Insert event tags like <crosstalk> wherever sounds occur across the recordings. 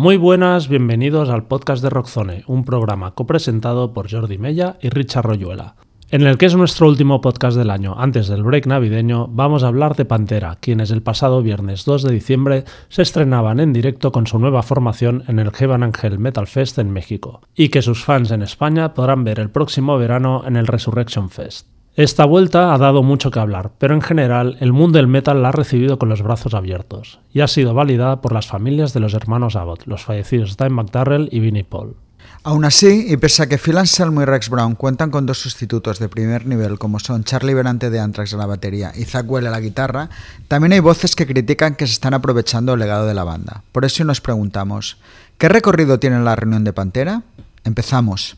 Muy buenas, bienvenidos al podcast de Rockzone, un programa copresentado por Jordi Mella y Richard Royuela. En el que es nuestro último podcast del año, antes del break navideño, vamos a hablar de Pantera, quienes el pasado viernes 2 de diciembre se estrenaban en directo con su nueva formación en el Heaven Angel Metal Fest en México, y que sus fans en España podrán ver el próximo verano en el Resurrection Fest. Esta vuelta ha dado mucho que hablar, pero en general el mundo del metal la ha recibido con los brazos abiertos, y ha sido validada por las familias de los hermanos Abbott, los fallecidos Dime McDarrell y Vinnie Paul. Aún así, y pese a que Phil Anselmo y Rex Brown cuentan con dos sustitutos de primer nivel como son Charlie Berante de Anthrax a la batería y Zach Well a la guitarra, también hay voces que critican que se están aprovechando el legado de la banda. Por eso nos preguntamos, ¿qué recorrido tiene la reunión de Pantera? Empezamos.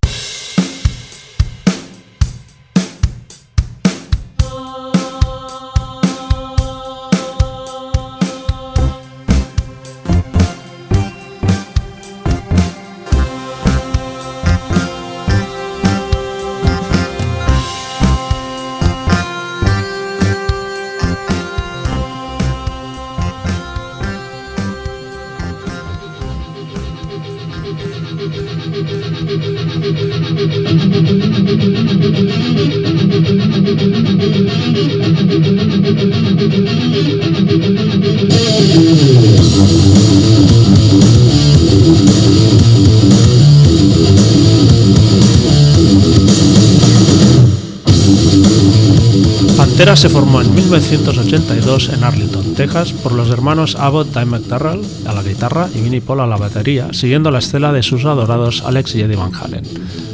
Se formó en 1982 en Arlington, Texas, por los hermanos Abbott Time McDarrell a la guitarra y Vinnie Paul a la batería, siguiendo la estela de sus adorados Alex y Eddie Van Halen.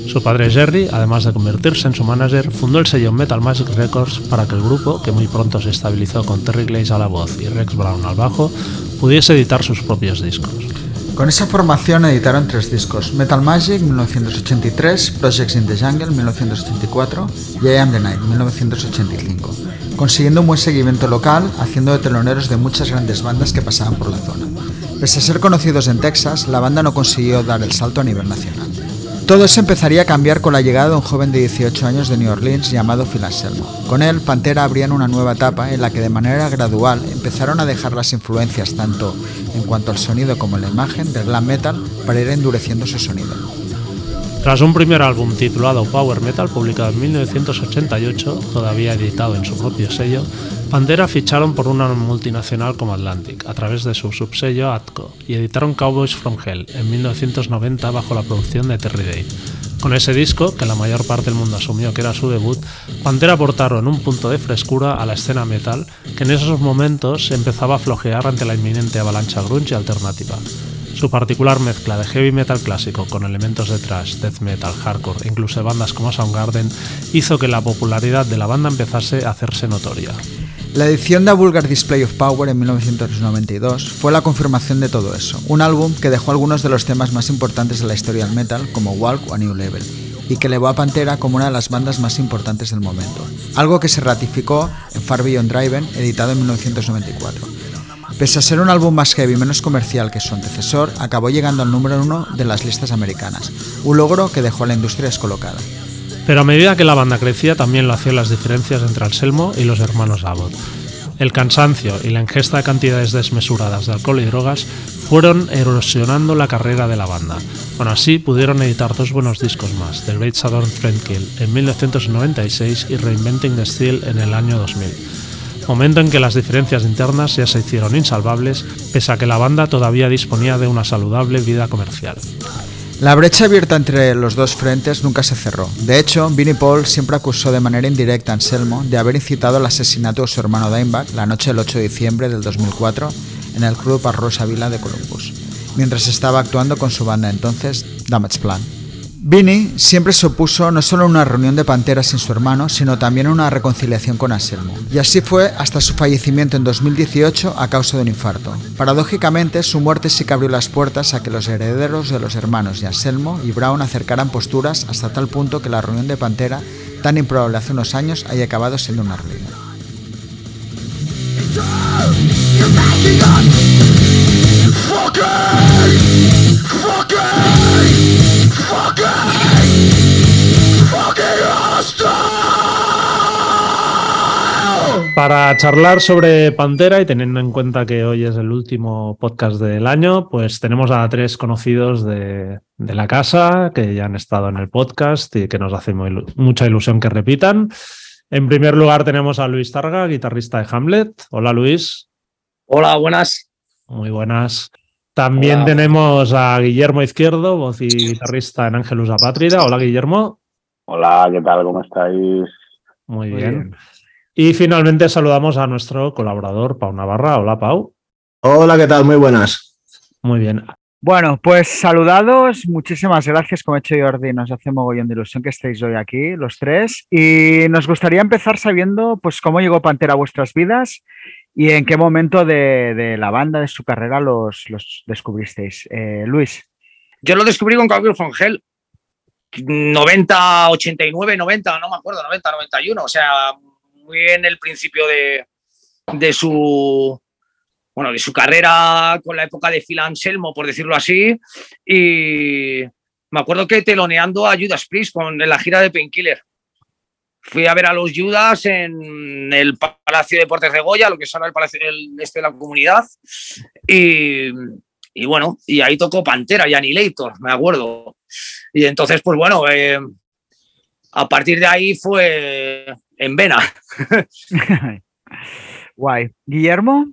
Su padre Jerry, además de convertirse en su manager, fundó el sello Metal Magic Records para que el grupo, que muy pronto se estabilizó con Terry Glaze a la voz y Rex Brown al bajo, pudiese editar sus propios discos. Con esa formación editaron tres discos, Metal Magic 1983, Projects in the Jungle 1984 y I Am the Night 1985, consiguiendo un buen seguimiento local, haciendo de teloneros de muchas grandes bandas que pasaban por la zona. Pese a ser conocidos en Texas, la banda no consiguió dar el salto a nivel nacional. Todo eso empezaría a cambiar con la llegada de un joven de 18 años de New Orleans llamado Phil Anselmo. Con él, Pantera abrían una nueva etapa en la que de manera gradual empezaron a dejar las influencias tanto en cuanto al sonido como en la imagen del glam metal para ir endureciendo su sonido. Tras un primer álbum titulado Power Metal, publicado en 1988, todavía editado en su propio sello, Pantera ficharon por una multinacional como Atlantic a través de su subsello Atco y editaron Cowboys from Hell en 1990 bajo la producción de Terry Day. Con ese disco, que la mayor parte del mundo asumió que era su debut, Pantera aportaron un punto de frescura a la escena metal que en esos momentos empezaba a flojear ante la inminente avalancha grunge alternativa. Su particular mezcla de heavy metal clásico con elementos de thrash, death metal, hardcore e incluso bandas como Soundgarden hizo que la popularidad de la banda empezase a hacerse notoria. La edición de A Vulgar Display of Power en 1992 fue la confirmación de todo eso, un álbum que dejó algunos de los temas más importantes de la historia del metal, como Walk o New Level, y que elevó a Pantera como una de las bandas más importantes del momento, algo que se ratificó en Far Beyond Driven, editado en 1994. Pese a ser un álbum más heavy y menos comercial que su antecesor, acabó llegando al número uno de las listas americanas, un logro que dejó a la industria descolocada. Pero a medida que la banda crecía, también lo hacían las diferencias entre Anselmo y los hermanos Abbott. El cansancio y la ingesta de cantidades desmesuradas de alcohol y drogas fueron erosionando la carrera de la banda. Aún así, pudieron editar dos buenos discos más, The Great Southern Trendkill en 1996 y Reinventing the Steel en el año 2000. Momento en que las diferencias internas ya se hicieron insalvables, pese a que la banda todavía disponía de una saludable vida comercial. La brecha abierta entre los dos frentes nunca se cerró. De hecho, Vinnie Paul siempre acusó de manera indirecta a Anselmo de haber incitado al asesinato de su hermano Dimebag la noche del 8 de diciembre del 2004 en el club Arrosa Vila de Columbus, mientras estaba actuando con su banda entonces Damage Plan. Vinnie siempre se opuso no solo a una reunión de Pantera sin su hermano, sino también a una reconciliación con Anselmo. Y así fue hasta su fallecimiento en 2018 a causa de un infarto. Paradójicamente, su muerte sí que abrió las puertas a que los herederos de los hermanos y Anselmo y Brown acercaran posturas hasta tal punto que la reunión de Pantera, tan improbable hace unos años, haya acabado siendo una ruina. Para charlar sobre Pantera y teniendo en cuenta que hoy es el último podcast del año, pues tenemos a tres conocidos de, la casa que ya han estado en el podcast y que nos hace mucha ilusión que repitan. En primer lugar tenemos a Luis Targa, guitarrista de Hamlet. Hola Luis. Hola, buenas. Muy buenas. También tenemos a Guillermo Izquierdo, voz y guitarrista en Ángelus Apátrida. Hola Guillermo. Hola, ¿qué tal? ¿Cómo estáis? Muy, bien. Y finalmente saludamos a nuestro colaborador, Pau Navarra. Hola, Pau. Hola, ¿qué tal? Muy buenas. Muy bien. Bueno, pues saludados, muchísimas gracias, como ha hecho Jordi, nos hace mogollón de ilusión que estéis hoy aquí, los tres, y nos gustaría empezar sabiendo pues cómo llegó Pantera a vuestras vidas y en qué momento de, la banda, de su carrera, los, descubristeis. Eh, Luis. Yo lo descubrí con Cowboy von Hell, 90, 89, 90, no me acuerdo, 90, 91, o sea, muy en el principio de, su bueno, de su carrera con la época de Phil Anselmo, por decirlo así, y me acuerdo que teloneando a Judas Priest con la gira de Painkiller. Fui a ver a los Judas en el Palacio de Deportes de Goya, lo que es ahora el Palacio este de la Comunidad, y, bueno, y ahí tocó Pantera y Annihilator, me acuerdo. Y entonces, pues bueno, eh, a partir de ahí fue en vena. <laughs> Guay. Guillermo.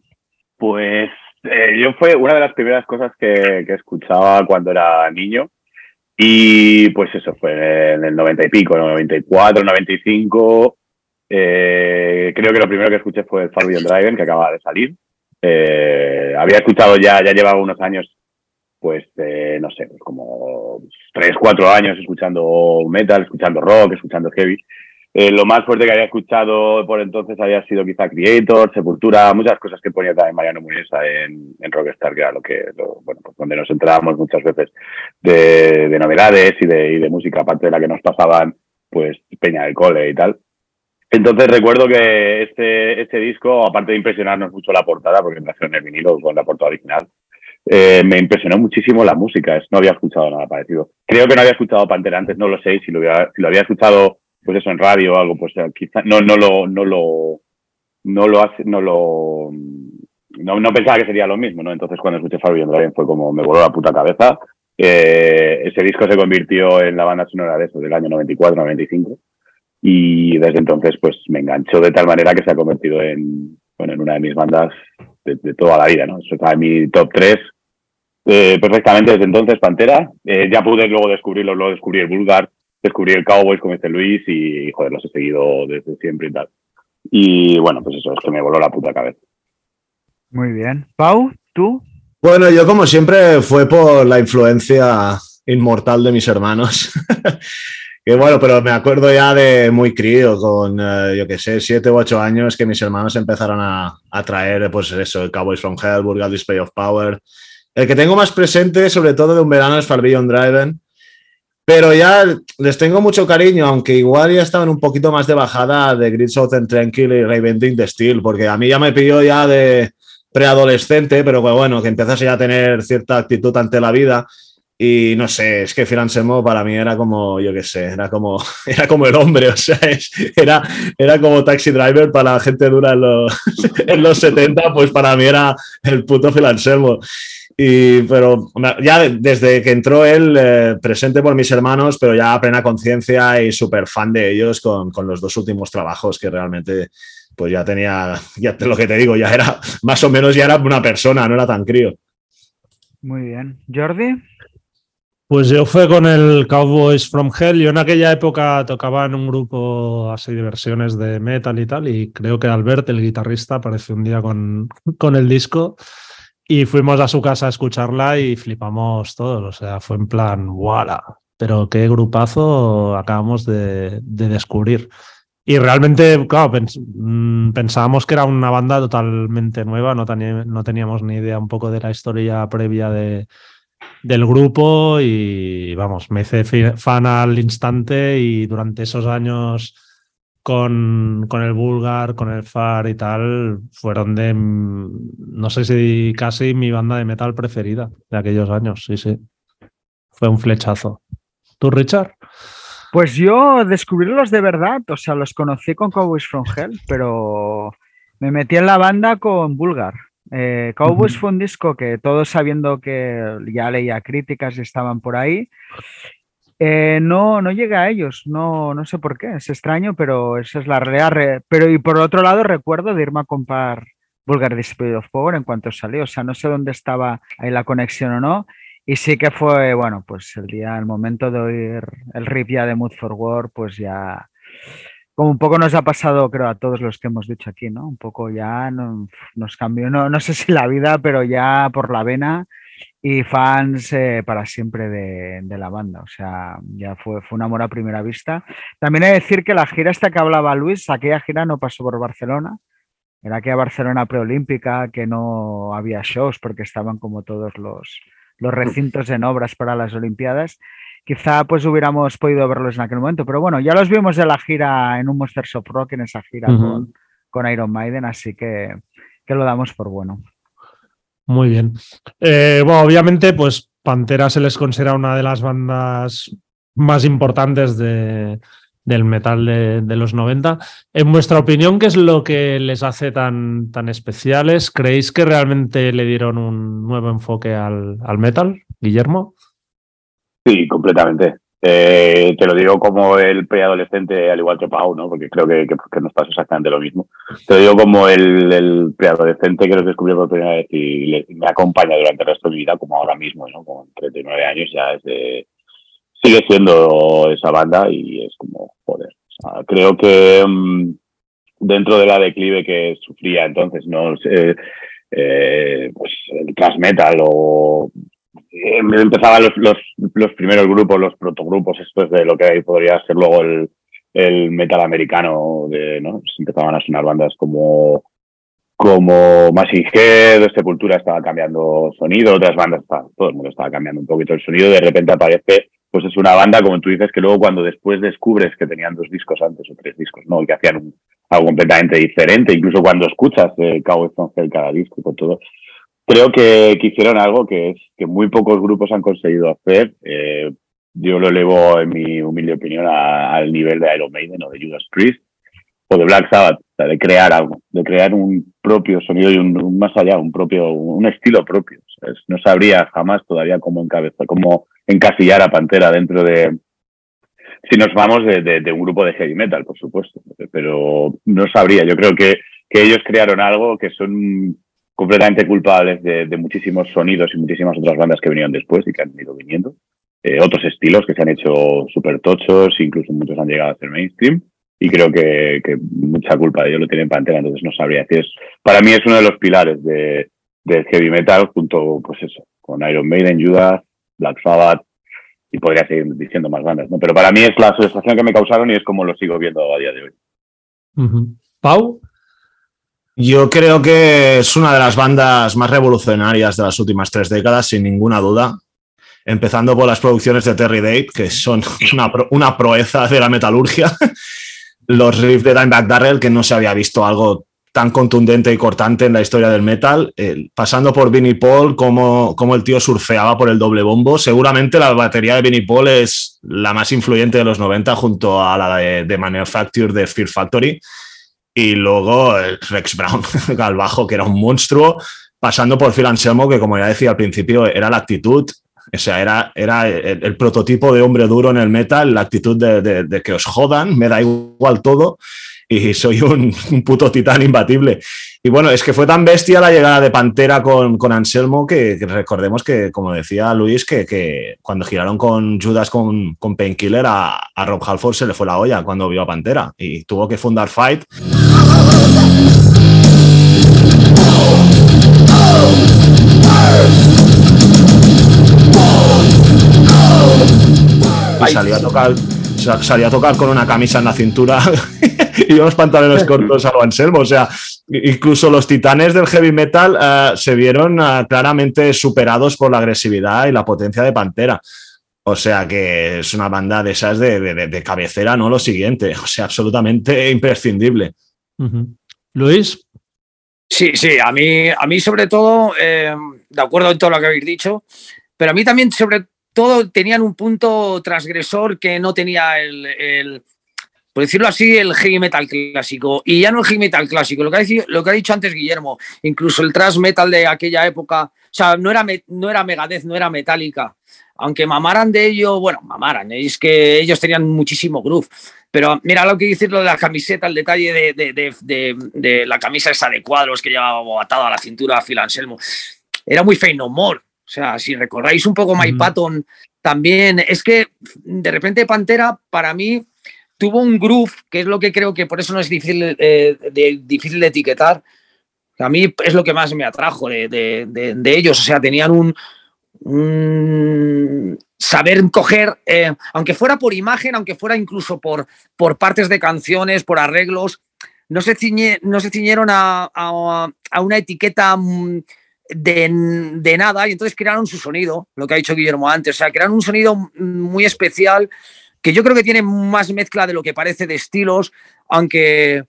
Pues eh, yo fue una de las primeras cosas que, escuchaba cuando era niño. Y pues eso fue en el 90 y pico, 94, 95. Eh, creo que lo primero que escuché fue el Beyond Driven, que acaba de salir. Eh, había escuchado ya, ya llevaba unos años, pues no sé, pues como 3, 4 años escuchando metal, escuchando rock, escuchando heavy. Eh, lo más fuerte que había escuchado por entonces había sido quizá Creator, Sepultura, muchas cosas que ponía también Mariano Muniesa en, en Rockstar, que era lo que, bueno, pues donde nos entrábamos muchas veces de, novedades y de, y de, música, aparte de la que nos pasaban, pues Peña del Cole y tal. Entonces recuerdo que este, este disco, aparte de impresionarnos mucho la portada, porque nació en el vinilo con la portada original, eh, me impresionó muchísimo la música. No había escuchado nada parecido. Creo que no había escuchado Pantera antes, no lo sé, si lo había, si lo había escuchado pues eso en radio o algo, pues eh, quizá no, no lo, no lo, no lo hace, no lo, no, no, pensaba que sería lo mismo, ¿no? Entonces cuando escuché Fabio Driven fue como me voló la puta cabeza. Eh, ese disco se convirtió en la banda sonora de eso, del año 94-95. Y desde entonces, pues me enganchó de tal manera que se ha convertido en, bueno, en una de mis bandas de, toda la vida, ¿no? Eso está en mi top 3 eh, perfectamente desde entonces, Pantera. ya pude luego descubrirlo, luego descubrí el Bulgar, descubrí el Cowboys con este Luis y, joder, los he seguido desde siempre y tal. Y bueno, pues eso, es que me voló la puta cabeza. Muy bien. Pau, ¿tú? Bueno, yo como siempre fue por la influencia inmortal de mis hermanos. <laughs> que bueno, pero me acuerdo ya de muy crío, con eh, yo qué sé, siete u ocho años, que mis hermanos empezaron a, a traer, pues eso, el Cowboys from Hell, Burgal Display of Power. El que tengo más presente, sobre todo de un verano, es Farbillon Driven, pero ya les tengo mucho cariño, aunque igual ya estaban un poquito más de bajada de Grid Southern Tranquil y Reinventing the Steel, porque a mí ya me pilló ya de preadolescente, pero bueno, que empezase ya a tener cierta actitud ante la vida. Y no sé, es que Phil Semo para mí era como, yo qué sé, era como, <laughs> era como el hombre, o sea, era, era como Taxi Driver para la gente dura en los, <laughs> en los 70, pues para mí era el puto Phil Anselmo. Y, pero ya desde que entró él, eh, presente por mis hermanos, pero ya a plena conciencia y súper fan de ellos con, con, los dos últimos trabajos que realmente, pues ya tenía, <laughs> ya lo que te digo, ya era, <laughs> más o menos ya era una persona, no era tan crío. Muy bien. Jordi. Pues yo fue con el Cowboys from Hell. Yo en aquella época tocaba en un grupo así de versiones de metal y tal, y creo que Albert, el guitarrista, apareció un día con, <laughs> con el disco. Y fuimos a su casa a escucharla y flipamos todos. O sea, fue en plan, ¡wala! Pero qué grupazo acabamos de, descubrir. Y realmente, claro, mm, pensábamos que era una banda totalmente nueva, no, no, teníamos ni idea un poco de la historia previa de, del grupo y vamos, me hice fan al instante y durante esos años con, con, el Vulgar, con el Far y tal, fueron de, no sé si casi mi banda de metal preferida de aquellos años, sí, sí. Fue un flechazo. ¿Tú, Richard? Pues yo descubrirlos de verdad, o sea, los conocí con Cowboys from Hell, pero Me metí en la banda con Bulgar. Eh, Cowboys fue un disco que todos sabiendo que ya leía críticas y estaban por ahí, eh, no, no llega a ellos, no, no sé por qué, es extraño, pero esa es la realidad. Pero y por otro lado recuerdo de irme a comprar Vulgar Display of Power en cuanto salió, o sea, no sé dónde estaba ahí la conexión o no, y sí que fue, bueno, pues el día, el momento de oír el riff ya de Mood for War, pues ya, como un poco nos ha pasado, creo, a todos los que hemos dicho aquí, ¿no? Un poco ya nos cambió, no, no sé si la vida, pero ya por la vena y fans eh, para siempre de, la banda. O sea, ya fue, fue un amor a primera vista. También hay que decir que la gira esta que hablaba Luis, aquella gira no pasó por Barcelona. Era aquella Barcelona preolímpica que no había shows porque estaban como todos los, los recintos en obras para las Olimpiadas. Quizá pues hubiéramos podido verlos en aquel momento, pero bueno, ya los vimos de la gira en un Monsters of Rock, en esa gira con, con Iron Maiden, así que, que lo damos por bueno. Muy bien. Eh, bueno, obviamente, pues Pantera se les considera una de las bandas más importantes de, del metal de, los 90. En vuestra opinión, ¿qué es lo que les hace tan, tan especiales? ¿Creéis que realmente le dieron un nuevo enfoque al, al metal, Guillermo? Sí, completamente. Eh, te lo digo como el preadolescente, al igual que Pau, ¿no? Porque creo que, que, nos pasa exactamente lo mismo. Te lo digo como el, el preadolescente que los descubrió por primera vez y me acompaña durante el resto de mi vida, como ahora mismo, ¿no? Con 39 años ya es de, sigue siendo esa banda y es como, joder. creo que mm, dentro de la declive que sufría entonces, ¿no? Eh, pues el thrash metal o eh, empezaban los, los, los, primeros grupos, los protogrupos, esto es de lo que podría ser luego el, metal americano, de, ¿no? Pues empezaban a sonar bandas como como Massive Head, Sepultura estaba cambiando sonido, otras bandas, todo el mundo estaba cambiando un poquito el sonido, de repente aparece, pues es una banda, como tú dices, que luego cuando después descubres que tenían dos discos antes o tres discos, ¿no? Que hacían algo completamente diferente, incluso cuando escuchas eh, Cowboy cada disco con todo, creo que, que, hicieron algo que es que muy pocos grupos han conseguido hacer. Eh, yo lo elevo, en mi humilde opinión, al nivel de Iron Maiden o de Judas Priest o de Black Sabbath, de crear algo, de crear un propio sonido y un, más allá, un propio, un estilo propio. No sabría jamás todavía cómo encabezar, cómo encasillar a Pantera dentro de, si nos vamos de, de, un grupo de heavy metal, por supuesto, pero no sabría. Yo creo que, que ellos crearon algo que son completamente culpables de, muchísimos sonidos y muchísimas otras bandas que venían después y que han ido viniendo. Eh, otros estilos que se han hecho súper tochos, incluso muchos han llegado a ser mainstream. Y creo que, mucha culpa de ellos lo tienen Pantera, entonces no sabría decir. Para mí es uno de los pilares de, del heavy metal, junto, pues eso, con Iron Maiden, Judas, Black Sabbath, y podría seguir diciendo más bandas, ¿no? Pero para mí es la sensación que me causaron y es como lo sigo viendo a día de hoy. Pau, yo creo que es una de las bandas más revolucionarias de las últimas tres décadas, sin ninguna duda. Empezando por las producciones de Terry Date, que son <laughs> una, proeza de la metalurgia. <laughs> Los riffs de Dimebag Darrell, que no se había visto algo tan contundente y cortante en la historia del metal, pasando por Vinnie Paul, como, como el tío surfeaba por el doble bombo. Seguramente la batería de Vinnie Paul es la más influyente de los 90 junto a la de, de Manufacture de Fear Factory y luego Rex Brown <laughs> al bajo, que era un monstruo, pasando por Phil Anselmo, que como ya decía al principio, era la actitud, o sea, era, era el, prototipo de hombre duro en el metal, la actitud de, de, que os jodan, me da igual todo y soy un, un, puto titán imbatible. Y bueno, es que fue tan bestia la llegada de Pantera con, con Anselmo que, recordemos que, como decía Luis, que, que cuando giraron con Judas con, con Painkiller a, a Rob Halford se le fue la olla cuando vio a Pantera y tuvo que fundar Fight. Y salía a tocar, salía a tocar con una camisa en la cintura <laughs> y unos pantalones cortos a lo Anselmo. O sea, incluso los titanes del heavy metal eh, se vieron eh, claramente superados por la agresividad y la potencia de Pantera. O sea que es una banda de esas de, cabecera, ¿no? Lo siguiente. O sea, absolutamente imprescindible. Luis. Sí, sí, a mí, a mí sobre todo, eh, de acuerdo en todo lo que habéis dicho, pero a mí también sobre todo tenían un punto transgresor que no tenía el, por decirlo así, el heavy metal clásico. Y ya no el heavy metal clásico, lo que ha dicho, lo que ha dicho antes Guillermo, incluso el thrash metal de aquella época, sea, no era, no era Megadeth, no era Metallica. Aunque mamaran de ello, bueno, mamaran, es que ellos tenían muchísimo groove. Pero mira lo que dices lo de la camiseta, el detalle de, la camisa esa de cuadros que llevaba atado a la cintura a Phil Anselmo. Era muy fey no more. O sea, si recordáis un poco My Patton, también es que de repente Pantera, para mí, tuvo un groove, que es lo que creo que por eso no es difícil, eh, de, difícil de etiquetar. A mí es lo que más me atrajo de, ellos. O sea, tenían un, saber coger, eh, aunque fuera por imagen, aunque fuera incluso por, por partes de canciones, por arreglos, no se, no se ciñeron a, a, una etiqueta mm, de, nada y entonces crearon su sonido, lo que ha dicho Guillermo antes, o sea, crearon un sonido muy especial que yo creo que tiene más mezcla de lo que parece de estilos, aunque,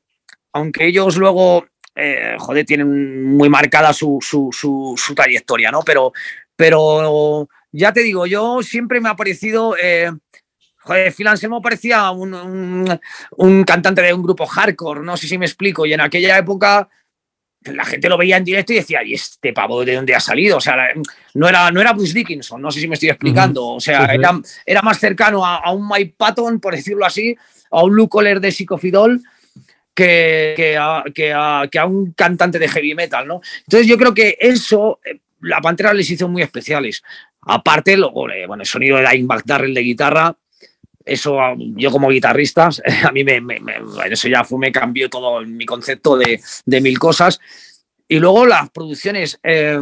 aunque ellos luego, eh, joder, tienen muy marcada su, su, su, trayectoria, ¿no? Pero, pero ya te digo, yo siempre me ha parecido... Eh, joder, Phil Anselmo parecía un, un, cantante de un grupo hardcore, no sé si me explico, y en aquella época la gente lo veía en directo y decía, ¿y este pavo de dónde ha salido? O sea, no era, no era Bruce Dickinson, no sé si me estoy explicando. O sea, Era, más cercano a, un Mike Patton, por decirlo así, a un Luke Kohler de Psicofidol, que, que, a, que, a, un cantante de heavy metal, ¿no? Entonces yo creo que eso, eh, la Pantera les hizo muy especiales. Aparte, luego, bueno, el sonido de Dimebag Darrell de guitarra, eso yo como guitarrista, <laughs> a mí me, eso ya fue, me cambió todo mi concepto de, mil cosas. Y luego las producciones, eh,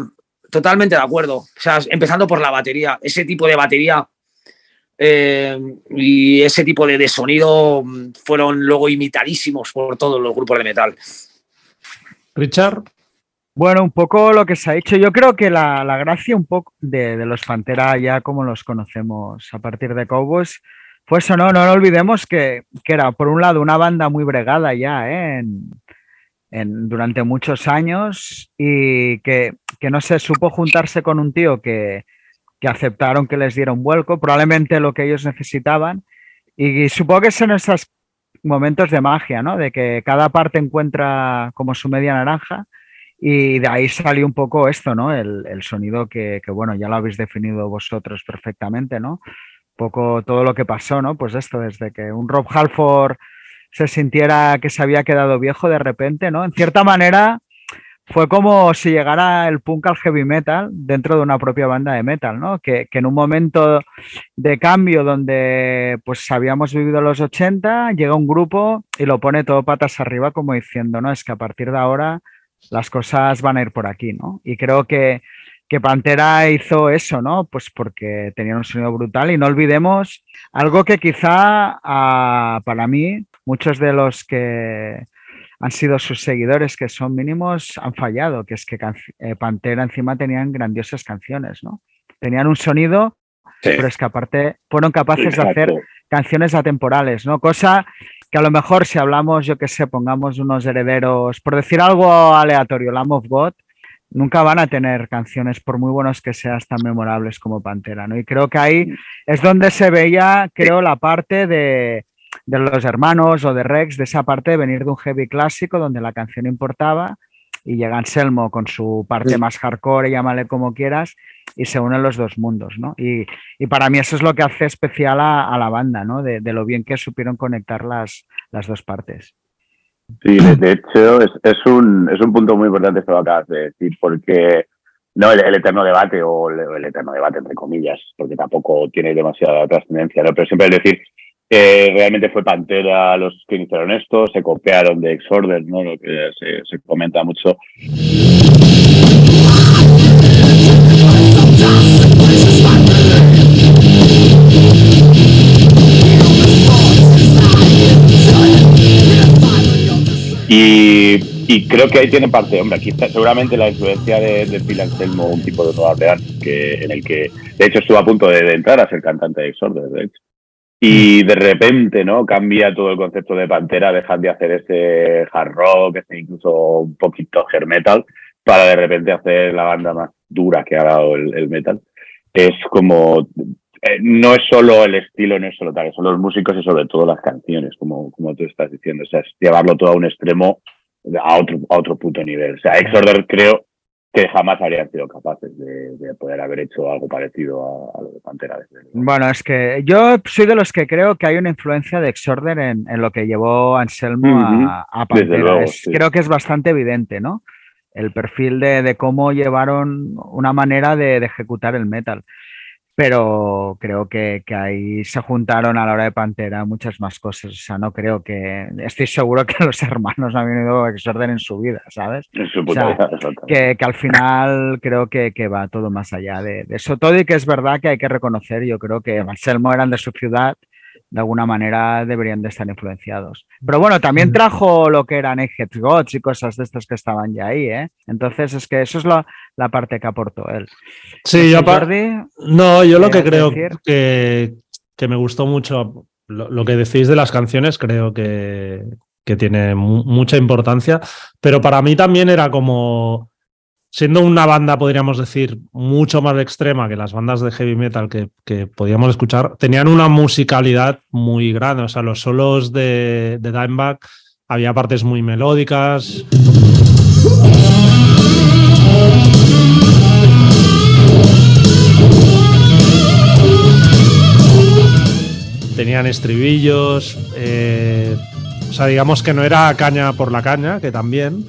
totalmente de acuerdo. O sea, empezando por la batería, ese tipo de batería eh, y ese tipo de, sonido fueron luego imitadísimos por todos los grupos de metal. Richard. Bueno, un poco lo que se ha dicho. Yo creo que la, gracia un poco de, de, los Pantera ya como los conocemos a partir de Cowboys pues eso, no, no, olvidemos que, era, por un lado, una banda muy bregada ya ¿eh? en, durante muchos años y que, no se supo juntarse con un tío que, aceptaron que les diera un vuelco, probablemente lo que ellos necesitaban. Y, supongo que son esos momentos de magia, ¿no? De que cada parte encuentra como su media naranja. Y de ahí salió un poco esto, ¿no? El, sonido que, que, bueno, ya lo habéis definido vosotros perfectamente, ¿no? poco todo lo que pasó, ¿no? Pues esto, desde que un Rob Halford se sintiera que se había quedado viejo de repente, ¿no? En cierta manera fue como si llegara el punk al heavy metal dentro de una propia banda de metal, ¿no? Que, en un momento de cambio donde pues habíamos vivido los 80, llega un grupo y lo pone todo patas arriba como diciendo, no, es que a partir de ahora las cosas van a ir por aquí, ¿no? Y creo que que Pantera hizo eso, ¿no? Pues porque tenía un sonido brutal y no olvidemos algo que quizá ah, para mí muchos de los que han sido sus seguidores, que son mínimos, han fallado, que es que eh, Pantera encima tenían grandiosas canciones, ¿no? Tenían un sonido, pero es que aparte fueron capaces de hacer canciones atemporales, ¿no? Cosa que a lo mejor si hablamos, yo qué sé, pongamos unos herederos, por decir algo aleatorio, Lamb of God, nunca van a tener canciones, por muy buenos que sean, tan memorables como Pantera, ¿no? Y creo que ahí es donde se veía, creo, la parte de, los hermanos o de Rex, de esa parte de venir de un heavy clásico donde la canción importaba y llega Anselmo con su parte más hardcore, llámale como quieras, y se unen los dos mundos, ¿no? Y, para mí eso es lo que hace especial a, la banda, ¿no? De, de, lo bien que supieron conectar las, las dos partes. Sí, de, hecho es, es, un, es un punto muy importante esto que acabas de decir, porque no el, eterno debate o el, eterno debate entre comillas, porque tampoco tiene demasiada trascendencia, ¿no? pero siempre es decir, realmente fue Pantera los que iniciaron esto, se copiaron de Exorder, ¿no? lo que se, comenta mucho. Y, creo que ahí tiene parte, hombre, aquí está seguramente la influencia de, de Phil Anselmo, un tipo de Nueva Orleans, que, en el que de hecho estuvo a punto de, entrar a ser cantante de Exorder, de hecho. Y de repente, ¿no? Cambia todo el concepto de Pantera, dejan de hacer ese hard rock, ese incluso un poquito hair metal, para de repente hacer la banda más dura que ha dado el, el metal. Es como eh, no es solo el estilo, no es solo tal, son los músicos y sobre todo las canciones, como, como tú estás diciendo. O sea, es llevarlo todo a un extremo, a otro, a otro puto nivel. O sea, Exorder creo que jamás habrían sido capaces de, poder haber hecho algo parecido a, lo de Pantera. Bueno, es que yo soy de los que creo que hay una influencia de Exorder en, lo que llevó Anselmo a, Pantera. Creo que es bastante evidente, ¿no? El perfil de, cómo llevaron una manera de, ejecutar el metal pero creo que, ahí se juntaron a la hora de Pantera muchas más cosas. O sea, no creo que. Estoy seguro que <laughs> los hermanos han venido a exorden en su vida, ¿sabes? o sea, que, que, al final creo que, que, va todo más allá de, eso todo y que es verdad que hay que reconocer, yo creo que Marcelmo eran de su ciudad de alguna manera deberían de estar influenciados. Pero bueno, también trajo lo que eran Egghead Gods y cosas de estas que estaban ya ahí, ¿eh? Entonces es que eso es la, la parte que aportó él. Sí, yo aparte... No, yo lo que creo que, que, me gustó mucho, lo, que decís de las canciones, creo que, que tiene mucha importancia, pero para mí también era como siendo una banda, podríamos decir, mucho más extrema que las bandas de heavy metal que, podíamos escuchar, tenían una musicalidad muy grande. O sea, los solos de, de Dimebag había partes muy melódicas. Tenían estribillos. Eh, o sea, digamos que no era caña por la caña, que también,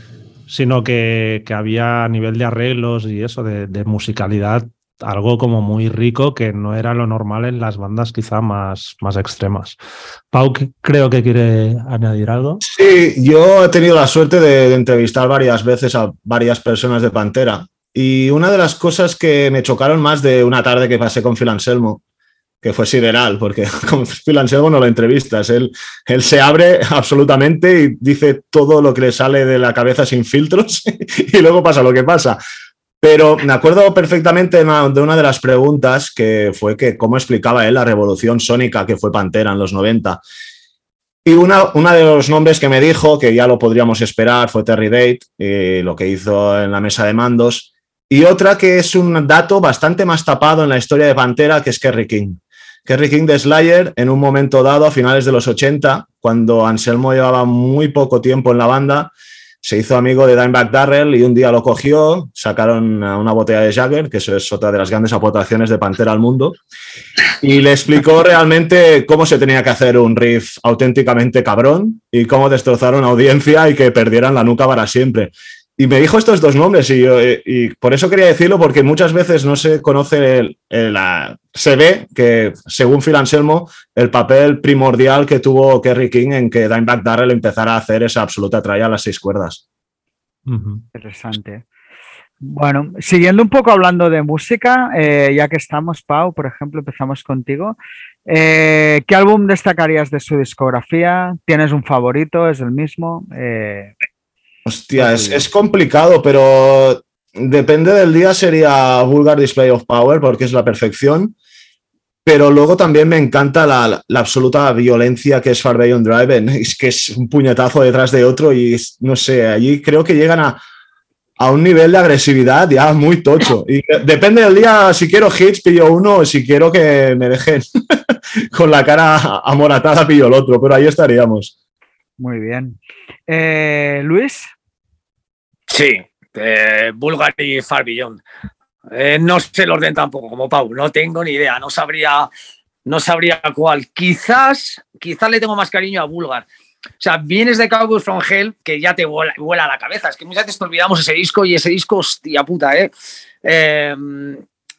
sino que, había a nivel de arreglos y eso, de, musicalidad, algo como muy rico que no era lo normal en las bandas quizá más, más extremas. Pau, creo que quiere añadir algo. Sí, yo he tenido la suerte de, entrevistar varias veces a varias personas de Pantera y una de las cosas que me chocaron más de una tarde que pasé con Phil Anselmo que fue sideral, porque <laughs> con Phil Anselmo no lo entrevistas, él, él se abre absolutamente y dice todo lo que le sale de la cabeza sin filtros <laughs> y luego pasa lo que pasa. Pero me acuerdo perfectamente de una de las preguntas que fue que cómo explicaba él la revolución sónica que fue Pantera en los 90. Y una, una de los nombres que me dijo, que ya lo podríamos esperar, fue Terry Date, y lo que hizo en la mesa de mandos. Y otra que es un dato bastante más tapado en la historia de Pantera, que es Kerry King. Kerry King de Slayer, en un momento dado, a finales de los 80, cuando Anselmo llevaba muy poco tiempo en la banda, se hizo amigo de Dimebag Darrell y un día lo cogió, sacaron una botella de Jagger, que eso es otra de las grandes aportaciones de Pantera al mundo, y le explicó realmente cómo se tenía que hacer un riff auténticamente cabrón y cómo destrozar una audiencia y que perdieran la nuca para siempre. Y me dijo estos dos nombres y, eh, y, por eso quería decirlo, porque muchas veces no se conoce, la, se ve que, según Phil Anselmo, el papel primordial que tuvo Kerry King en que Dimebag Darrell empezara a hacer esa absoluta tralla a las seis cuerdas. Interesante. Bueno, siguiendo un poco hablando de música, eh, ya que estamos, Pau, por ejemplo, empezamos contigo. Eh, ¿Qué álbum destacarías de su discografía? ¿Tienes un favorito? ¿Es el mismo? Hostia, es, complicado, pero depende del día sería Vulgar Display of Power porque es la perfección. Pero luego también me encanta la, absoluta violencia que es Far Beyond Drive. Es que es un puñetazo detrás de otro y no sé, allí creo que llegan a, a un nivel de agresividad ya muy tocho. Y depende del día, si quiero hits, pillo uno, o si quiero que me dejen <laughs> con la cara amoratada, pillo el otro, pero ahí estaríamos. Muy bien. Eh, Luis. Sí, eh, Bulgar y Far. Eh, no sé el orden tampoco, como Pau, no tengo ni idea, no sabría, no sabría cuál. Quizás, quizás le tengo más cariño a Bulgar. O sea, vienes de Cowboys from Hell, que ya te vuela, vuela, la cabeza. Es que muchas veces te olvidamos ese disco y ese disco, hostia puta, ¿eh? eh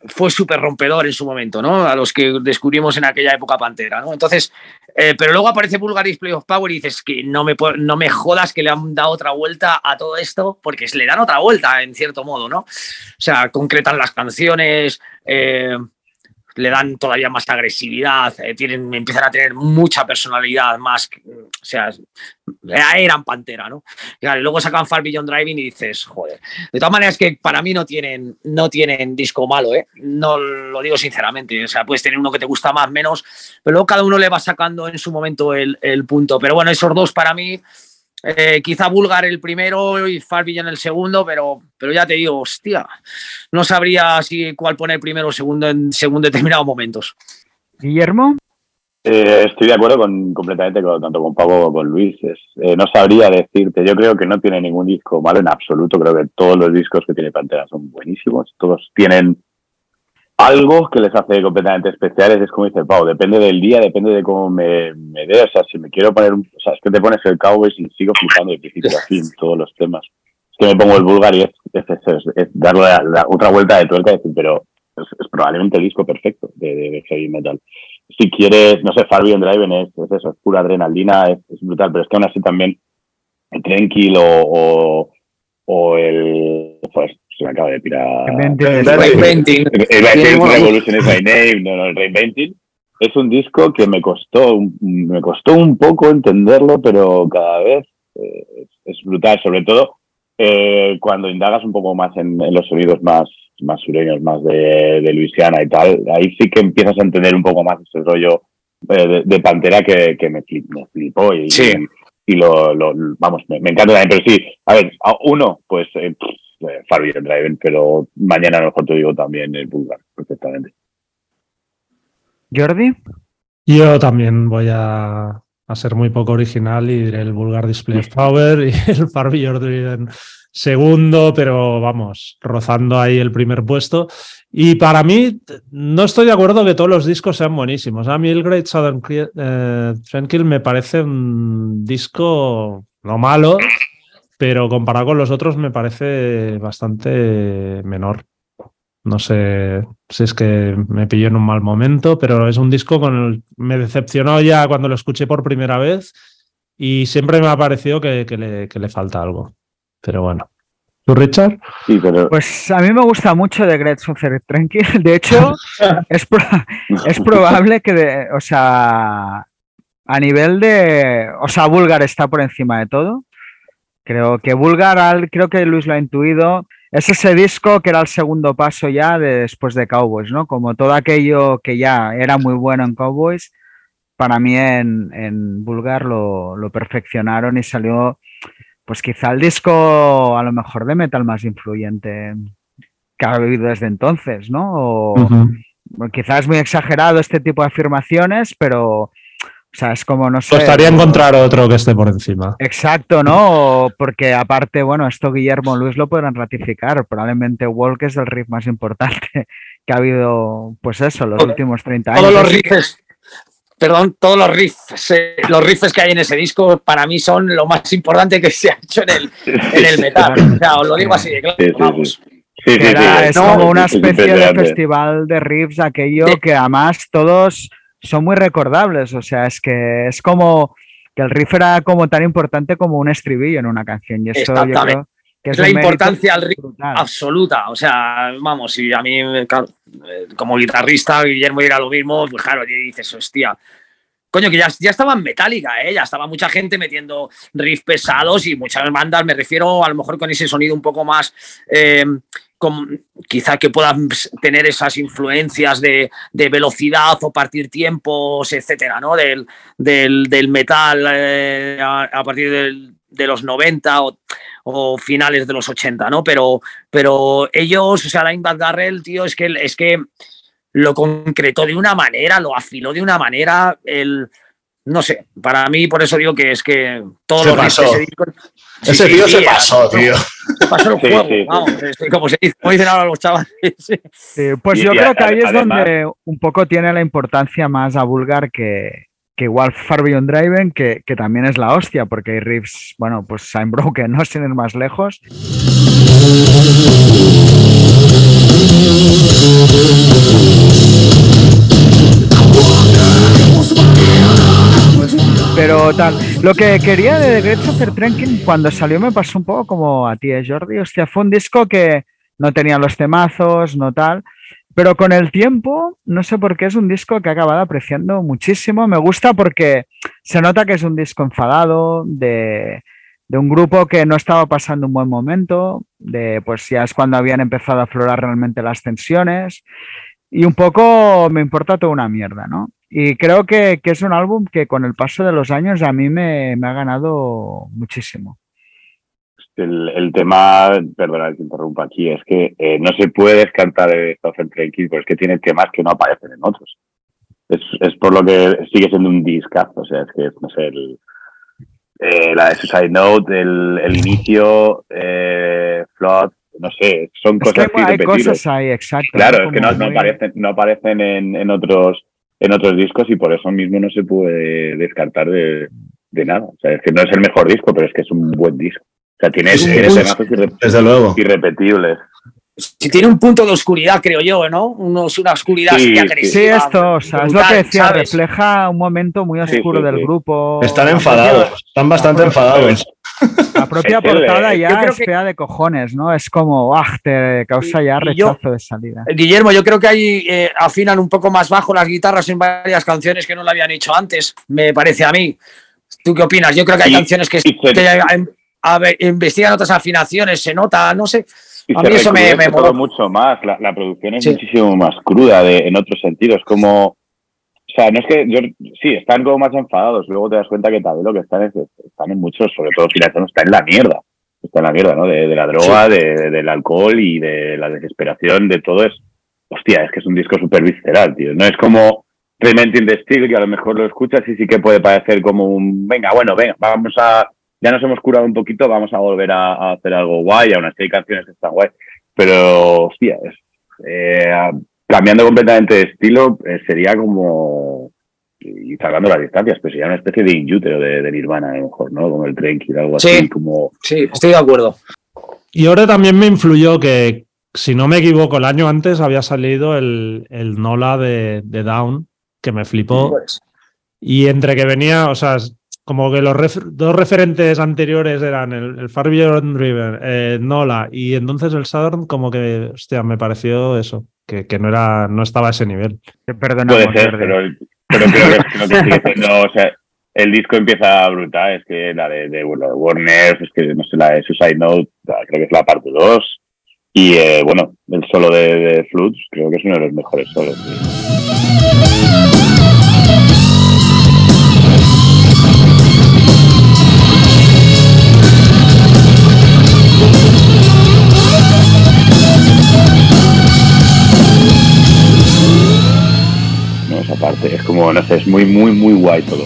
fue súper rompedor en su momento, ¿no? A los que descubrimos en aquella época Pantera, ¿no? Entonces, eh, pero luego aparece Bulgar Display of Power y dices que no me, no me jodas que le han dado otra vuelta a todo esto, porque le dan otra vuelta, en cierto modo, ¿no? O sea, concretan las canciones, eh, le dan todavía más agresividad, eh, tienen, empiezan a tener mucha personalidad más, o sea, eran Pantera, ¿no? Luego sacan Far Beyond Driving y dices, joder. De todas maneras que para mí no tienen, no tienen disco malo, ¿eh? No lo digo sinceramente, o sea, puedes tener uno que te gusta más, menos, pero luego cada uno le va sacando en su momento el, el punto. Pero bueno, esos dos para mí eh, quizá Bulgar el primero y en el segundo, pero, pero ya te digo, hostia, no sabría si cuál poner primero o segundo en según determinados momentos. Guillermo. Eh, estoy de acuerdo con, completamente con, tanto con Pablo como con Luis. Es, eh, no sabría decirte, yo creo que no tiene ningún disco malo en absoluto. Creo que todos los discos que tiene Pantera son buenísimos. Todos tienen algo que les hace completamente especiales. Es como dice Pau, depende del día, depende de cómo me, me dé. O sea, si me quiero poner, un, o sea, es que te pones el Cowboys y sigo flipando de principio a fin <laughs> todos los temas. Es que me pongo el Bulgar y es, es, es, es darle la, la, otra vuelta de tuerca y decir, pero es, probablemente el disco perfecto de, de, de, heavy metal. Si quieres, no sé, Far Beyond Driven es, es eso, es pura adrenalina, es, es, brutal, pero es que aún así también el Tranquil o, o, o el. Pues se me acaba de tirar. Reinventing. Revolution is my name, no, no, el Reinventing. Es un disco que me costó, me costó un poco entenderlo, pero cada vez eh, es, es, brutal, sobre todo eh, cuando indagas un poco más en, en los sonidos más, más sureños, más de, de, Luisiana y tal, ahí sí que empiezas a entender un poco más ese rollo eh, de, de, Pantera que, que me, flip, me, flipó y, sí. y, y lo, lo, vamos, me, me, encanta también, pero sí, a ver, uno, pues eh, Far Beyond Driven, pero mañana a lo mejor te digo también el Bulgar, perfectamente. Jordi? Yo también voy a, a ser muy poco original y diré el Vulgar Display of Power y el Far Beyond Driven segundo, pero vamos, rozando ahí el primer puesto. Y para mí, no estoy de acuerdo que todos los discos sean buenísimos. A mí el Great Southern eh, Tranquil me parece un disco no malo, pero comparado con los otros me parece bastante menor. No sé si es que me pilló en un mal momento, pero es un disco con el me decepcionó ya cuando lo escuché por primera vez y siempre me ha parecido que, que, le, que le falta algo. Pero bueno. ¿Tú, Richard? Sí, pero... Pues a mí me gusta mucho de Great Southern Tranquil. De hecho, <laughs> es, pro es probable que, de, o sea, a nivel de. O sea, Bulgar está por encima de todo. Creo que Bulgar, creo que Luis lo ha intuido. Es ese disco que era el segundo paso ya de, después de Cowboys, ¿no? Como todo aquello que ya era muy bueno en Cowboys, para mí en, en Bulgar lo, lo perfeccionaron y salió pues quizá el disco a lo mejor de metal más influyente que ha vivido desde entonces, ¿no? O, uh -huh. Quizás es muy exagerado este tipo de afirmaciones, pero, o sea, es como, no sé... Costaría encontrar otro que esté por encima. Exacto, ¿no? Porque aparte, bueno, esto Guillermo Luis lo podrán ratificar, probablemente Walk es el riff más importante <laughs> que ha habido, pues eso, los últimos 30 años. Todos los riffs perdón, todos los riffs, eh, los riffs que hay en ese disco para mí son lo más importante que se ha hecho en el, en el metal. O sea, os lo digo así de claro, sí, sí, vamos. Sí, Era, es como una especie de festival de riffs, aquello que además todos son muy recordables. O sea, es que es como que el riff era como tan importante como un estribillo en una canción. Y eso yo creo que es, la importancia al riff absoluta. O sea, vamos, y a mí, claro, como guitarrista, Guillermo dirá lo mismo, pues claro, y dices, hostia. Coño, que ya, ya estaba en Metallica, ¿eh? ya estaba mucha gente metiendo riffs pesados y muchas bandas, me refiero a lo mejor con ese sonido un poco más, eh, quizá que puedan tener esas influencias de, velocidad o partir tiempos, etcétera, ¿no? Del, del, metal eh, a, partir del, de los 90 o, finales de los 80, ¿no? Pero, pero ellos, o sea, Dimebag Darrell, tío, es que, es que lo concretó de una manera, lo afiló de una manera, el, no sé, para mí por eso digo que es que todos se los pasó. ese, disco, sí, ese tío sí, se pasó, tío. Se pasó el juego, sí, vamos, como, se dice, como dicen ahora los chavales. pues yo creo que ahí es donde un poco tiene la importancia más a Vulgar que, que igual Far Beyond Driven, que, que, también es la hostia, porque hay riffs, bueno, pues I'm Broken, ¿no? Sin ir más lejos. Pero tal, lo que quería de Great Soccer Tranking cuando salió me pasó un poco como a ti, ¿eh, Jordi. Hostia, fue un disco que no tenía los temazos, no tal. Pero con el tiempo, no sé por qué es un disco que he acabado apreciando muchísimo. Me gusta porque se nota que es un disco enfadado, de, de, un grupo que no estaba pasando un buen momento, de pues ya es cuando habían empezado a aflorar realmente las tensiones. Y un poco me importa toda una mierda, ¿no? Y creo que, que es un álbum que con el paso de los años a mí me, me ha ganado muchísimo. El, el, tema, perdona que interrumpa aquí, es que eh, no se puede descartar de Stephen Tranquil, pero es que tiene temas que no aparecen en otros. Es, es por lo que sigue siendo un discazo. O sea, es que, no sé, el, eh, la de Suicide Note, el, el inicio, eh, Flood, no sé, son Es cosas que hay irrepetibles. cosas ahí, exacto. Claro, es que no, no aparecen, no aparecen en, en otros en otros discos y por eso mismo no se puede descartar de, de nada. O sea, es que no es el mejor disco, pero es que es un buen disco. O sea, tiene, Sí, tiene sí. temazos irre- Desde luego. irrepetibles. Si tiene un punto de oscuridad, creo yo, ¿no? Unos, una oscuridad Sí, agresiva. Sí, esto, o sea, es lo que decía, ¿sabes? refleja un momento muy Sí, oscuro sí, del grupo. Están enfadados, están bastante la enfadados. La propia <laughs> portada yo ya creo es que- fea de cojones, ¿no? Es como, ah, te causa ya yo- rechazo de salida. Eh, Guillermo, yo creo que ahí eh, afinan un poco más bajo las guitarras en varias canciones que no lo habían hecho antes, me parece a mí. ¿Tú qué opinas? Yo creo que hay Y- canciones que, que, em, a ver, investigan otras afinaciones, se nota, no sé. Y A mí eso me- me todo mucho más. La, la producción es Sí. muchísimo más cruda de, en otros sentidos. Como, o sea, no es que yo, sí, están como más enfadados. Luego te das cuenta que también lo que están es, están en muchos, sobre todo Filación, está en la mierda. Está en la mierda, ¿no? De, de la droga, de- del alcohol y de la desesperación, de todo es. Hostia, es que es un disco súper visceral, tío. No es como Rementing the Steel, que a lo mejor lo escuchas y sí que puede parecer como un. Venga, bueno, venga, vamos a. Ya nos hemos curado un poquito, vamos a volver a, a hacer algo guay. Aún así hay canciones que están guay. Pero, hostia, es, eh, cambiando completamente de estilo, eh, sería como. Y salvando las distancias, pero sería una especie de inútero de, de Nirvana, a lo mejor, ¿no? Como el Tranquil, algo Sí. así, como. Sí, estoy de acuerdo. Y ahora también me influyó que, si no me equivoco, el año antes había salido el, el Nola de, de Down, que me flipó. Pues, Y entre que venía, o sea, como que los ref- dos referentes anteriores eran el, el Far Beyond River, eh, Nola y entonces el Southern, como que, hostia, me pareció eso, que, que no, era, no estaba a ese nivel. Que perdonamos, Puede ser, Jordi. pero, pero creo que, creo que sigue siendo, o sea, el disco empieza brutal, es que la de, de, la de Warner, es que no sé, la de Suicide Note, creo que es la parte 2. Y eh, bueno, el solo de, de Flutes, creo que es uno de los mejores solos. tío. Parte, es como, no sé, es muy, muy, muy guay todo.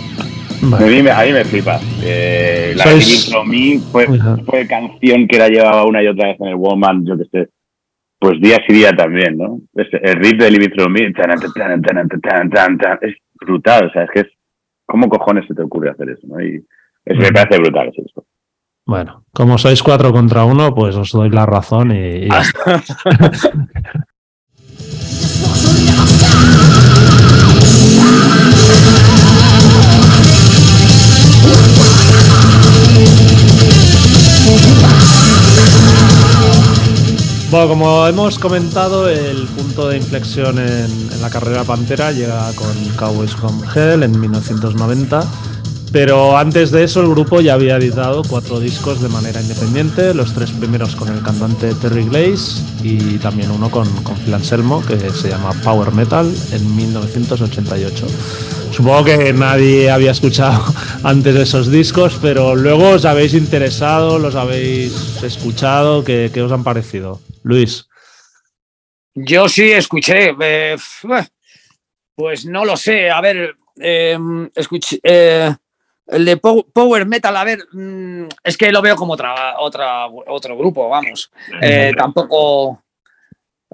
A mí me, a mí me flipa. Eh, la de From Me fue, fue canción que la llevaba una y otra vez en el Woman, yo que sé. Pues día sí día también, ¿no? Este, el riff de Living From Me, tan, tan, tan, tan, tan, tan, tan, es brutal. O sea, es que es. ¿Cómo cojones se te ocurre hacer eso? ¿no? Y eso me Ujú. parece brutal. Ese disco. Bueno, como sois cuatro contra uno, pues os doy la razón y, y <laughs> <laughs> Bueno, como hemos comentado, el punto de inflexión en, la carrera Pantera llega con Cowboys from Hell en 1990. Pero antes de eso, el grupo ya había editado cuatro discos de manera independiente, los tres primeros con el cantante Terry Glaze y también uno con, con Phil Anselmo, que se llama Power Metal, en 1988. Supongo que nadie había escuchado <laughs> antes esos discos, pero luego os habéis interesado, los habéis escuchado, ¿qué, qué os han parecido? Luis. Yo sí escuché. eh, pues no lo sé. A ver, eh, escuché. eh, el de Po- Power Metal, a ver, mm, es que lo veo como otra, otra, otro grupo, vamos. Eh, tampoco.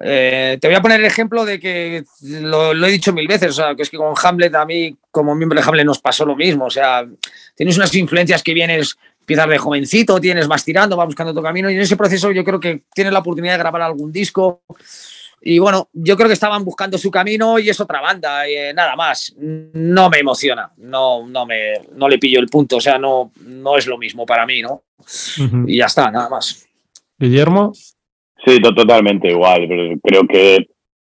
eh, te voy a poner el ejemplo de que lo, lo he dicho mil veces, o sea, que es que con Hamlet a mí, como miembro de Hamlet, nos pasó lo mismo. O sea, tienes unas influencias que vienes, empiezas de jovencito, tienes, vas tirando, vas buscando tu camino, y en ese proceso yo creo que tienes la oportunidad de grabar algún disco. Y bueno, yo creo que estaban buscando su camino y es otra banda, y, eh, nada más. No me emociona, no, no, me, no le pillo el punto, o sea, no, no es lo mismo para mí, ¿no? Y ya está, nada más. Guillermo. Sí, to- totalmente igual, pero creo que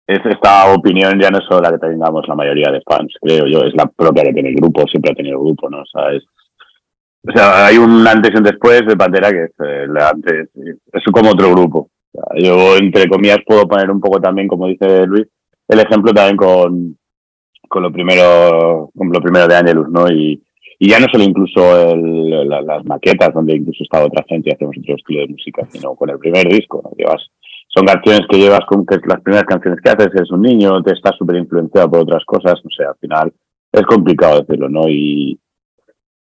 es esta opinión ya no es solo la que tengamos la mayoría de fans, creo yo, es la propia que tiene el grupo, siempre ha tenido el grupo, ¿no? O sea, es- o sea, hay un antes y un después de Pantera que es eh, el antes, es como otro grupo. O sea, yo, entre comillas, puedo poner un poco también, como dice Luis, el ejemplo también con, con lo primero con lo primero de Angelus, ¿no? Y, y ya no solo incluso el- la- las maquetas, donde incluso estaba otra gente y hacemos otro estilo de música, sino con el primer disco, ¿no? Llevas, son canciones que llevas con que las primeras canciones que haces eres un niño, te estás súper influenciado por otras cosas, no sé, al final es complicado decirlo, ¿no? Y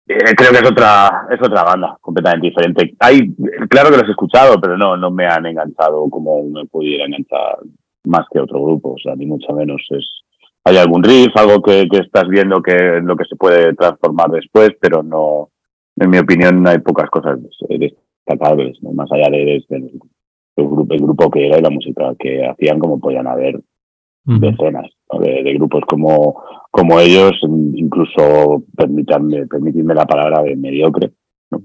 eh, creo que es otra, es otra banda completamente diferente. Hay, claro que los he escuchado, pero no, no me han enganchado como me pudiera enganchar más que otro grupo, o sea, ni mucho menos es. Hay algún riff, algo que, que estás viendo que lo que se puede transformar después, pero no, en mi opinión, hay pocas cosas destacables, más allá de, el, grupo, el grupo que era y la música que hacían, como podían haber decenas de, grupos como, como ellos, incluso permítanme, permitidme la palabra de mediocre, ¿no?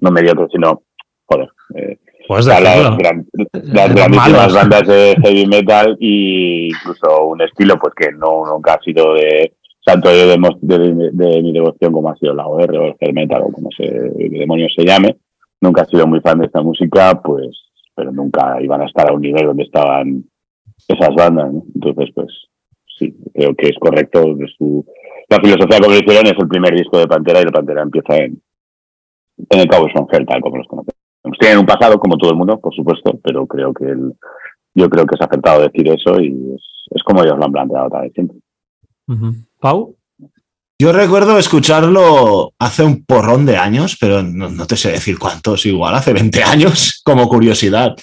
no mediocre, sino, joder, eh, pues las, las grandísimas bandas de heavy metal e incluso un estilo pues que no nunca ha sido de santo de, de, de, mi devoción como ha sido la OR o el hair metal o como se demonios se llame. Nunca he sido muy fan de esta música pues pero nunca iban a estar a un nivel donde estaban esas bandas entonces pues sí creo que es correcto su, la filosofía como hicieron es el primer disco de Pantera y la Pantera empieza en en el Cabo Son tal como los conocemos tienen un pasado, como todo el mundo, por supuesto, pero creo que el, yo creo que es acertado decir eso y es, como ellos lo han planteado también siempre. Pau. Yo recuerdo escucharlo hace un porrón de años, pero no, te sé decir cuántos, igual hace 20 años, como curiosidad.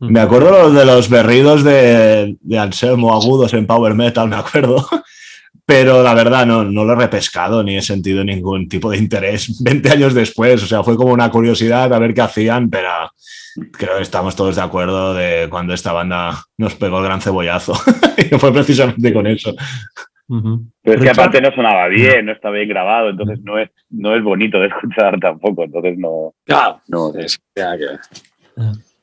Me acuerdo de los berridos de, de Anselmo agudos en Power Metal, me acuerdo. <laughs> Pero la verdad no, no lo he repescado ni he sentido ningún tipo de interés <laughs> 20 años después. O sea, fue como una curiosidad a ver qué hacían, pero creo que estamos todos de acuerdo de cuando esta banda nos pegó el gran cebollazo. <laughs> y fue precisamente con eso. Pero es que aparte no sonaba bien, no estaba bien grabado, entonces no es, no es bonito de escuchar tampoco, entonces no... Claro, no, es,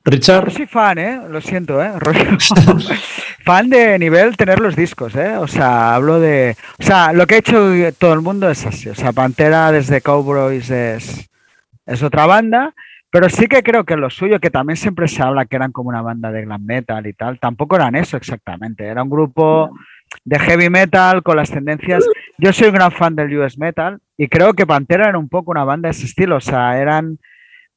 Richard. Yo soy fan, ¿eh? Lo siento, ¿eh? <laughs> fan de nivel tener los discos, ¿eh? O sea, hablo de... O sea, lo que ha hecho todo el mundo es así. O sea, Pantera desde Cowboys es, es otra banda, pero sí que creo que lo suyo, que también siempre se habla que eran como una banda de glam metal y tal, tampoco eran eso exactamente. Era un grupo de heavy metal con las tendencias. Yo soy un gran fan del US metal y creo que Pantera era un poco una banda de ese estilo. O sea, eran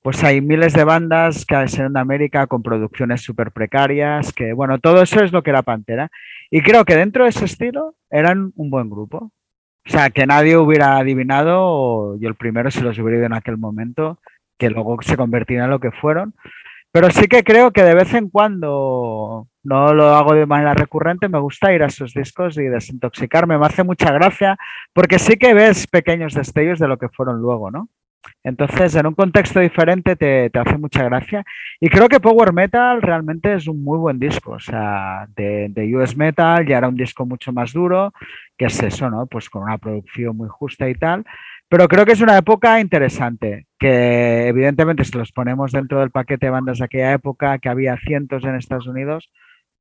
pues hay miles de bandas que en América con producciones súper precarias, que bueno, todo eso es lo que era Pantera. Y creo que dentro de ese estilo eran un buen grupo. O sea, que nadie hubiera adivinado, yo el primero se los hubiera ido en aquel momento, que luego se convertirían en lo que fueron. Pero sí que creo que de vez en cuando, no lo hago de manera recurrente, me gusta ir a esos discos y desintoxicarme. Me hace mucha gracia, porque sí que ves pequeños destellos de lo que fueron luego, ¿no? Entonces, en un contexto diferente te, hace mucha gracia. Y creo que Power Metal realmente es un muy buen disco. O sea, de, US Metal ya era un disco mucho más duro, que es eso, ¿no? Pues con una producción muy justa y tal. Pero creo que es una época interesante, que evidentemente si los ponemos dentro del paquete de bandas de aquella época, que había cientos en Estados Unidos,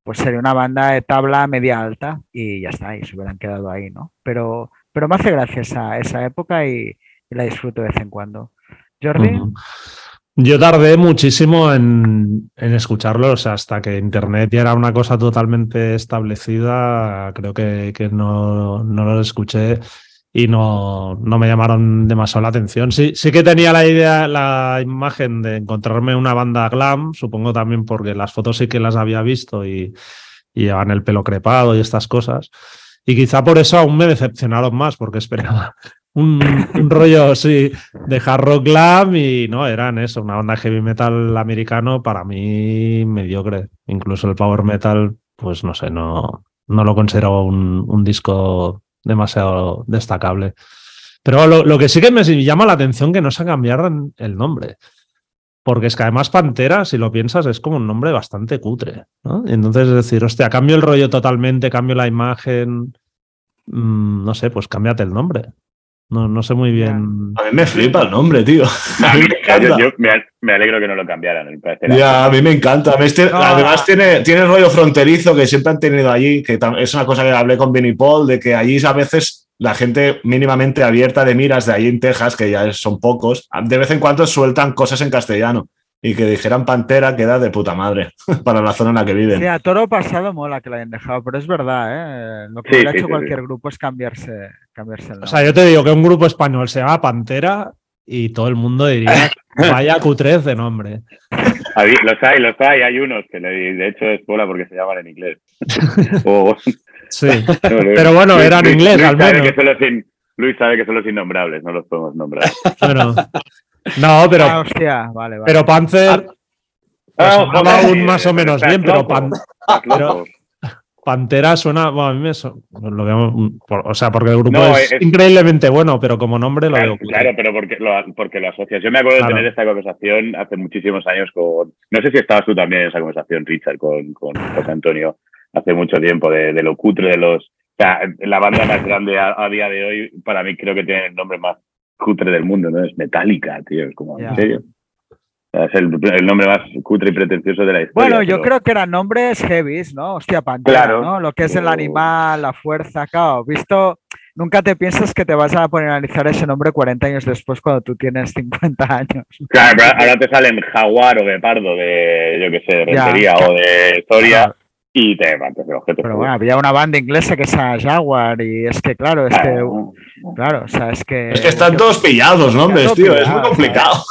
pues sería una banda de tabla media alta y ya está, y se hubieran quedado ahí, ¿no? Pero, pero me hace gracia esa, esa época y, la disfruto de vez en cuando. Jordi. Yo tardé muchísimo en, en escucharlos hasta que Internet ya era una cosa totalmente establecida. Creo que, que no, no los escuché y no, no, me llamaron demasiado la atención. Sí, sí que tenía la idea, la imagen de encontrarme una banda glam, supongo también porque las fotos sí que las había visto y, y llevan el pelo crepado y estas cosas. Y quizá por eso aún me decepcionaron más, porque esperaba un, rollo así de hard rock glam y no, eran eso, una banda heavy metal americano para mí mediocre. Incluso el power metal, pues no sé, no, no lo considero un, disco demasiado destacable. Pero lo, que sí que me llama la atención que no se cambiaron el nombre. Porque es que además Pantera, si lo piensas, es como un nombre bastante cutre. ¿no? entonces es decir, hostia, cambio el rollo totalmente, cambio la imagen. Mm, no sé, pues cámbiate el nombre. No, no sé muy bien. A mí me flipa el nombre, tío. <laughs> A mí me Yo, me, alegro que no lo cambiaran. Ya, a mí me encanta. Además, tiene, tiene el rollo fronterizo que siempre han tenido allí, que es una cosa que hablé con Vinnie Paul, de que allí a veces la gente mínimamente abierta de miras de allí en Texas, que ya son pocos, de vez en cuando sueltan cosas en castellano y que dijeran Pantera queda de puta madre <laughs> para la zona en la que viven. Sí, a toro pasado mola que la hayan dejado, pero es verdad, ¿eh? Lo que hubiera hecho cualquier grupo es cambiarse, cambiarse el nombre. O sea, yo te digo que un grupo español se llama Pantera y todo el mundo diría <laughs> vaya Q3 de nombre. Los hay, los hay, hay unos que de hecho es bola porque se llaman en inglés. <laughs> Sí, pero bueno, eran en inglés al menos. Que Luis sabe que son los innombrables, no los podemos nombrar. Bueno, no, pero, Ah, hostia, vale, vale. pero Panzer Ah, sonaba joder, aún más o menos bien, pero Pan-. Pantera suena. Bueno, a mí me su- lo veo. por- o sea, porque el grupo No, es, es- increíblemente bueno, pero como nombre lo Claro, veo. claro, pero porque lo, porque lo asocias. Yo me acuerdo Claro. de tener esta conversación hace muchísimos años con. No sé si estabas tú también en esa conversación, Richard, con, con José Antonio, hace mucho tiempo, de, de lo cutre de los. O sea, la banda más grande a, a día de hoy, para mí creo que tiene el nombre más cutre del mundo, ¿no? Es Metallica, tío. Es como. ¿en serio? Es el, el nombre más cutre y pretencioso de la historia. Bueno, yo pero- creo que eran nombres heavies, ¿no? Hostia, Pantera, Claro. ¿no? Lo que es el Pero- animal, la fuerza, claro. Visto, nunca te piensas que te vas a poner a analizar ese nombre 40 años después cuando tú tienes 50 años. Claro, pero ahora te salen jaguar o guepardo de, yo qué sé, de Ya. rentería o de historia Claro. Y te matas el objeto. Pero bueno, había una banda inglesa que es a Jaguar y es que, claro, es que, Claro. claro, o sea, es que... Es que están todos pillados, nombres, Están tío. Es muy complicado.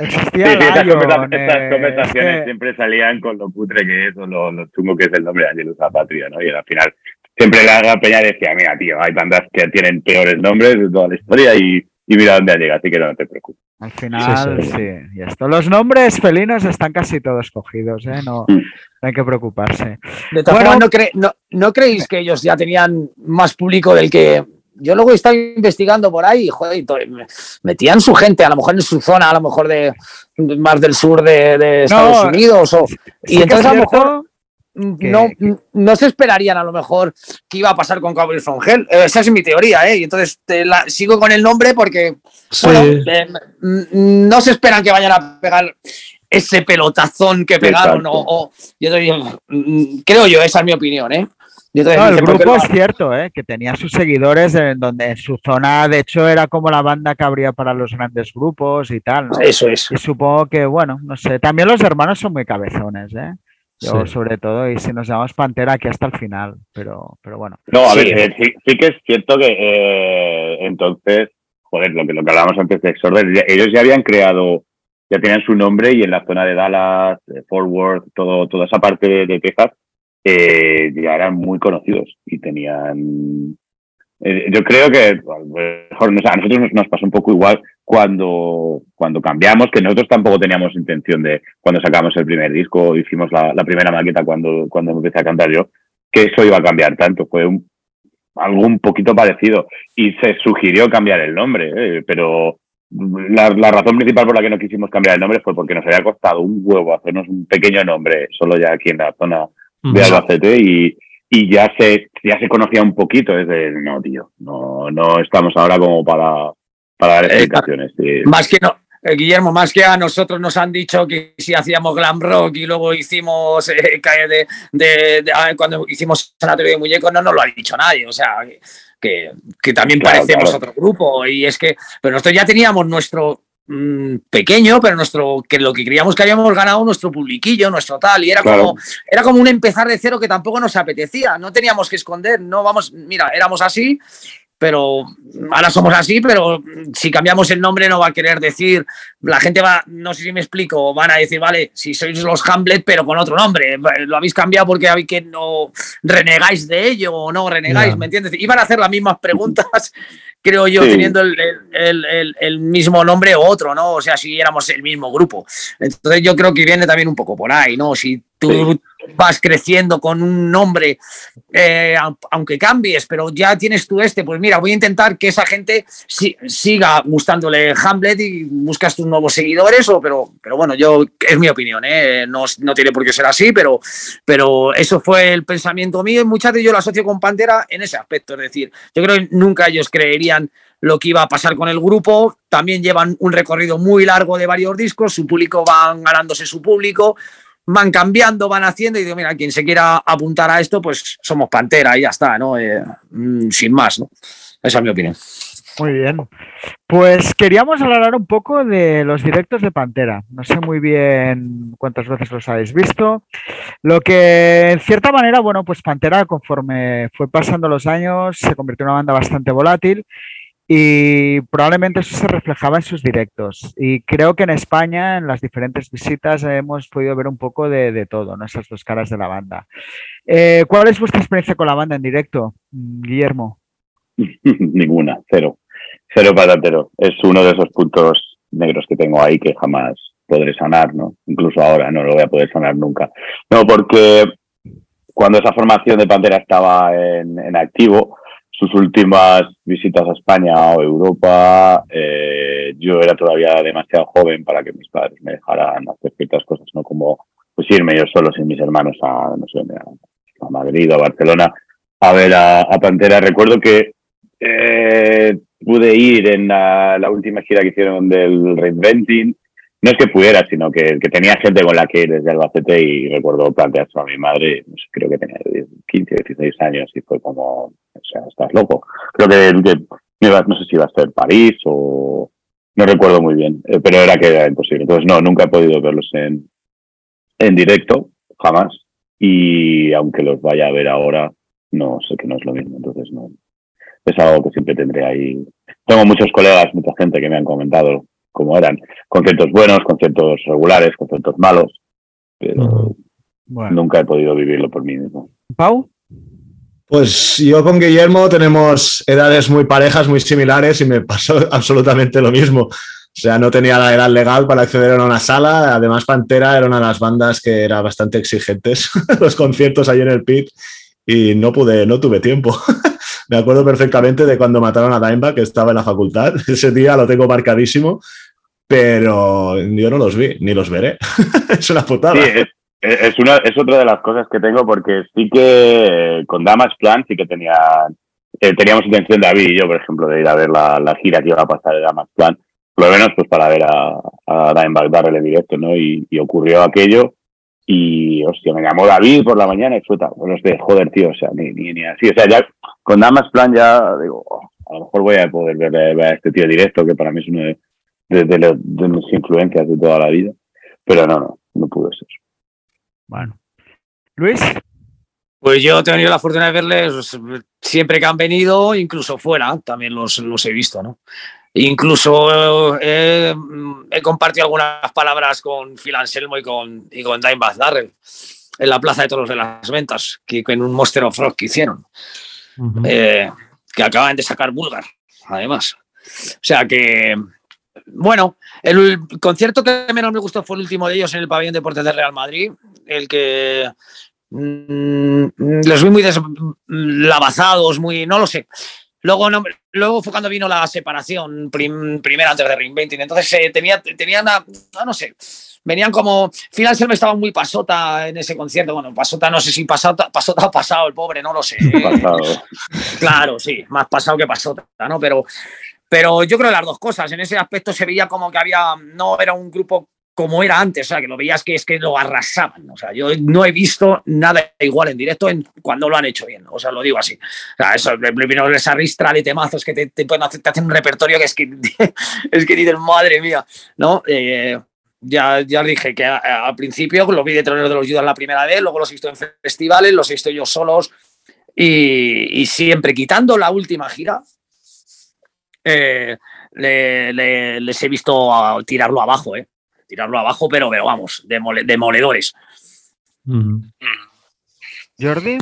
Existía Sí, sí, esas, Lion, conversa- eh, esas es conversaciones que- siempre salían con lo putre que es o lo, lo chungo que es el nombre de Angelus Patria, ¿no? Y al final siempre la, la peña decía, mira, tío, hay bandas que tienen peores nombres de toda la historia y, y mira dónde ha llegado, así que no te preocupes. Al final, Sí, sí, sí. y esto. Los nombres felinos están casi todos cogidos, ¿eh? No, Mm. no hay que preocuparse. De todas Bueno. formas, ¿no, cre- no, no creéis que ellos ya tenían más público del que.? Yo luego he estado investigando por ahí, y, joder, y metían su gente, a lo mejor en su zona, a lo mejor de más del sur de, de Estados Unidos. O, y entonces es a lo mejor que- no, que- no se esperarían a lo mejor que iba a pasar con Cowboys from Hell. Eh, Esa es mi teoría, ¿eh? Y entonces te la- sigo con el nombre porque Sí. bueno, eh, mm, no se esperan que vayan a pegar ese pelotazón que pegaron. O, o- yo mm, creo yo, esa es mi opinión, ¿eh? No, el dicen, ¿por qué grupo es cierto, ¿eh? que tenía sus seguidores en donde en su zona, de hecho, era como la banda que habría para los grandes grupos y tal, ¿no? Eso es. Y supongo que, bueno, no sé, también los hermanos son muy cabezones, ¿eh? Yo, Sí. sobre todo, y si nos llamamos Pantera aquí hasta el final, pero, pero bueno. No, a Sí. ver, eh, sí, sí que es cierto que eh, entonces, joder, lo que, lo que hablábamos antes de Exorder, ellos ya habían creado, ya tenían su nombre y en la zona de Dallas, de Fort Worth, todo, toda esa parte de, de Texas, eh, ya eran muy conocidos y tenían... eh, yo creo que a mejor, no sé, a nosotros nos, nos pasó un poco igual cuando, cuando cambiamos, que nosotros tampoco teníamos intención de, cuando sacamos el primer disco, hicimos la, la primera maqueta cuando, cuando empecé a cantar yo, que eso iba a cambiar tanto. Fue un, algo un poquito parecido. Y se sugirió cambiar el nombre, ¿eh? pero la, la razón principal por la que no quisimos cambiar el nombre fue porque nos había costado un huevo hacernos un pequeño nombre solo ya aquí en la zona de Albacete y, y ya se ya se conocía un poquito desde no tío no no estamos ahora como para para dar Eh, explicaciones sí. Más que no. eh, Guillermo, más que a nosotros nos han dicho que si hacíamos glam rock y luego hicimos eh, <laughs> de, de- de- ah, cuando hicimos Sanatorio de Muñecos, no nos lo ha dicho nadie. O sea, que, que también Claro, parecemos claro. otro grupo. Y es que, pero nosotros ya teníamos nuestro mm, pequeño, pero nuestro, que lo que creíamos que habíamos ganado nuestro publiquillo, nuestro tal, y era Claro. como, era como un empezar de cero que tampoco nos apetecía. No teníamos que esconder, no vamos, mira, éramos así pero ahora somos así, pero si cambiamos el nombre no va a querer decir, la gente va, no sé si me explico, van a decir, vale, si sois los Hamlet, pero con otro nombre, lo habéis cambiado porque habéis que no renegáis de ello o no renegáis. ¿me entiendes? Iban a hacer las mismas preguntas, <laughs> creo yo, Sí. teniendo el, el- el- el mismo nombre o otro, ¿no? O sea, si éramos el mismo grupo. Entonces yo creo que viene también un poco por ahí, ¿no? Si tú vas creciendo con un nombre eh, au- aunque cambies, pero ya tienes tú este, pues mira, voy a intentar que esa gente si- siga gustándole Hamlet y buscas tus nuevos seguidores, o, pero, pero bueno, yo es mi opinión, ¿eh? no, no tiene por qué ser así, pero, pero eso fue el pensamiento mío y muchas veces yo lo asocio con Pantera en ese aspecto, es decir, yo creo que nunca ellos creerían lo que iba a pasar con el grupo, también llevan un recorrido muy largo de varios discos, su público van ganándose su público, van cambiando, van haciendo y digo, mira, quien se quiera apuntar a esto, pues somos Pantera y ya está, ¿no? Eh, mm, sin más, ¿no? Esa es mi opinión. Muy bien. Pues queríamos hablar un poco de los directos de Pantera. No sé muy bien cuántas veces los habéis visto. Lo que, en cierta manera, bueno, pues Pantera, conforme fue pasando los años, se convirtió en una banda bastante volátil y probablemente eso se reflejaba en sus directos. Y creo que en España, en las diferentes visitas, hemos podido ver un poco de, todo, ¿no? Esas dos caras de la banda. Eh, ¿Cuál es vuestra experiencia con la banda en directo, Guillermo? <laughs> Ninguna, cero. Cero patatero. Es uno de esos puntos negros que tengo ahí que jamás podré sanar, ¿no? Incluso ahora no lo voy a poder sanar nunca. No, porque cuando esa formación de Pantera estaba en, activo, sus últimas visitas a España o Europa, eh, yo era todavía demasiado joven para que mis padres me dejaran hacer ciertas cosas, ¿no? Como pues irme yo solo sin mis hermanos a, no sé, a, Madrid o a Barcelona a ver a, Pantera. Recuerdo que eh, pude ir en la, última gira que hicieron del Reinventing. No es que pudiera, sino que, que, tenía gente con la que ir desde Albacete y recuerdo plantearse a mi madre, creo que tenía 15, 16 años y fue como, o sea, estás loco. Creo que, no sé si iba a ser París o no recuerdo muy bien, eh, pero era que era imposible. Entonces no, nunca he podido verlos en, en directo, jamás. Y aunque los vaya a ver ahora, no sé que no es lo mismo. Entonces no, es algo que siempre tendré ahí. Tengo muchos colegas, mucha gente que me han comentado cómo eran. Conciertos buenos, conciertos regulares, conciertos malos, pero nunca he podido vivirlo por mí mismo. ¿Pau? Pues yo con Guillermo tenemos edades muy parejas, muy similares y me pasó <laughs> absolutamente lo mismo. O sea, no tenía la edad legal para acceder a una sala. Además, Pantera era una de las bandas que era bastante exigentes, <laughs> los conciertos ahí en el pit, y no pude, no tuve tiempo. <laughs> Me acuerdo perfectamente de cuando mataron a Dimebag, que estaba en la facultad. <laughs> Ese día lo tengo marcadísimo, pero yo no los vi, ni los veré. <laughs> es una putada. Sí, es, una, es otra de las cosas que tengo, porque sí que con Damas Plan sí que tenía, eh, teníamos intención, David y yo, por ejemplo, de ir a ver la, gira que iba a pasar de Damas Plan, por lo menos pues para ver a, a Dimebag darle directo, ¿no? Y, y ocurrió aquello y, hostia, me llamó David por la mañana y fue bueno, es de joder, tío, o sea, ni, ni, así. O sea, ya con Damas Plan ya digo, oh, a lo mejor voy a poder ver, a este tío directo, que para mí es uno de, de, mis influencias de toda la vida. Pero no, no, no pudo ser. Bueno. Luis. Pues yo he tenido la fortuna de verles siempre que han venido, incluso fuera, también los, los he visto, ¿no? Incluso eh, he compartido algunas palabras con Phil Anselmo y con, y con Dimebag Darrell en la Plaza de Toros de las Ventas, que, en un Monster of Rock que hicieron, eh, que acaban de sacar Bulgar, además. O sea que, bueno, el concierto que menos me gustó fue el último de ellos en el pabellón de Deportes de Real Madrid, el que mm, los vi muy deslavazados, muy, no lo sé. Luego, luego fue cuando vino la separación primera antes de Reinventing. Entonces eh, tenía, tenían, no, sé, venían como. Final me estaba muy pasota en ese concierto. Bueno, pasota, no sé si pasota, pasota o pasado, el pobre, no lo sé. <laughs> Claro, sí, más pasado que pasota, ¿no? Pero, pero yo creo las dos cosas. En ese aspecto se veía como que había. No era un grupo como era antes, o sea, que lo veías que es que lo arrasaban. O sea, yo no he visto nada igual en directo en, cuando lo han hecho bien, o sea, lo digo así. O sea, eso, primero esa ristra de temazos que te, te, te, hacen un repertorio que es que, <laughs> es que dices, madre mía, ¿no? Eh, ya, ya dije que al principio lo vi de troneros de los Judas la primera vez, luego los he visto en festivales, los he visto yo solos y, siempre quitando la última gira, eh, les he visto tirarlo abajo, ¿eh? Tirarlo abajo, pero, pero vamos, demoledores. Jordi.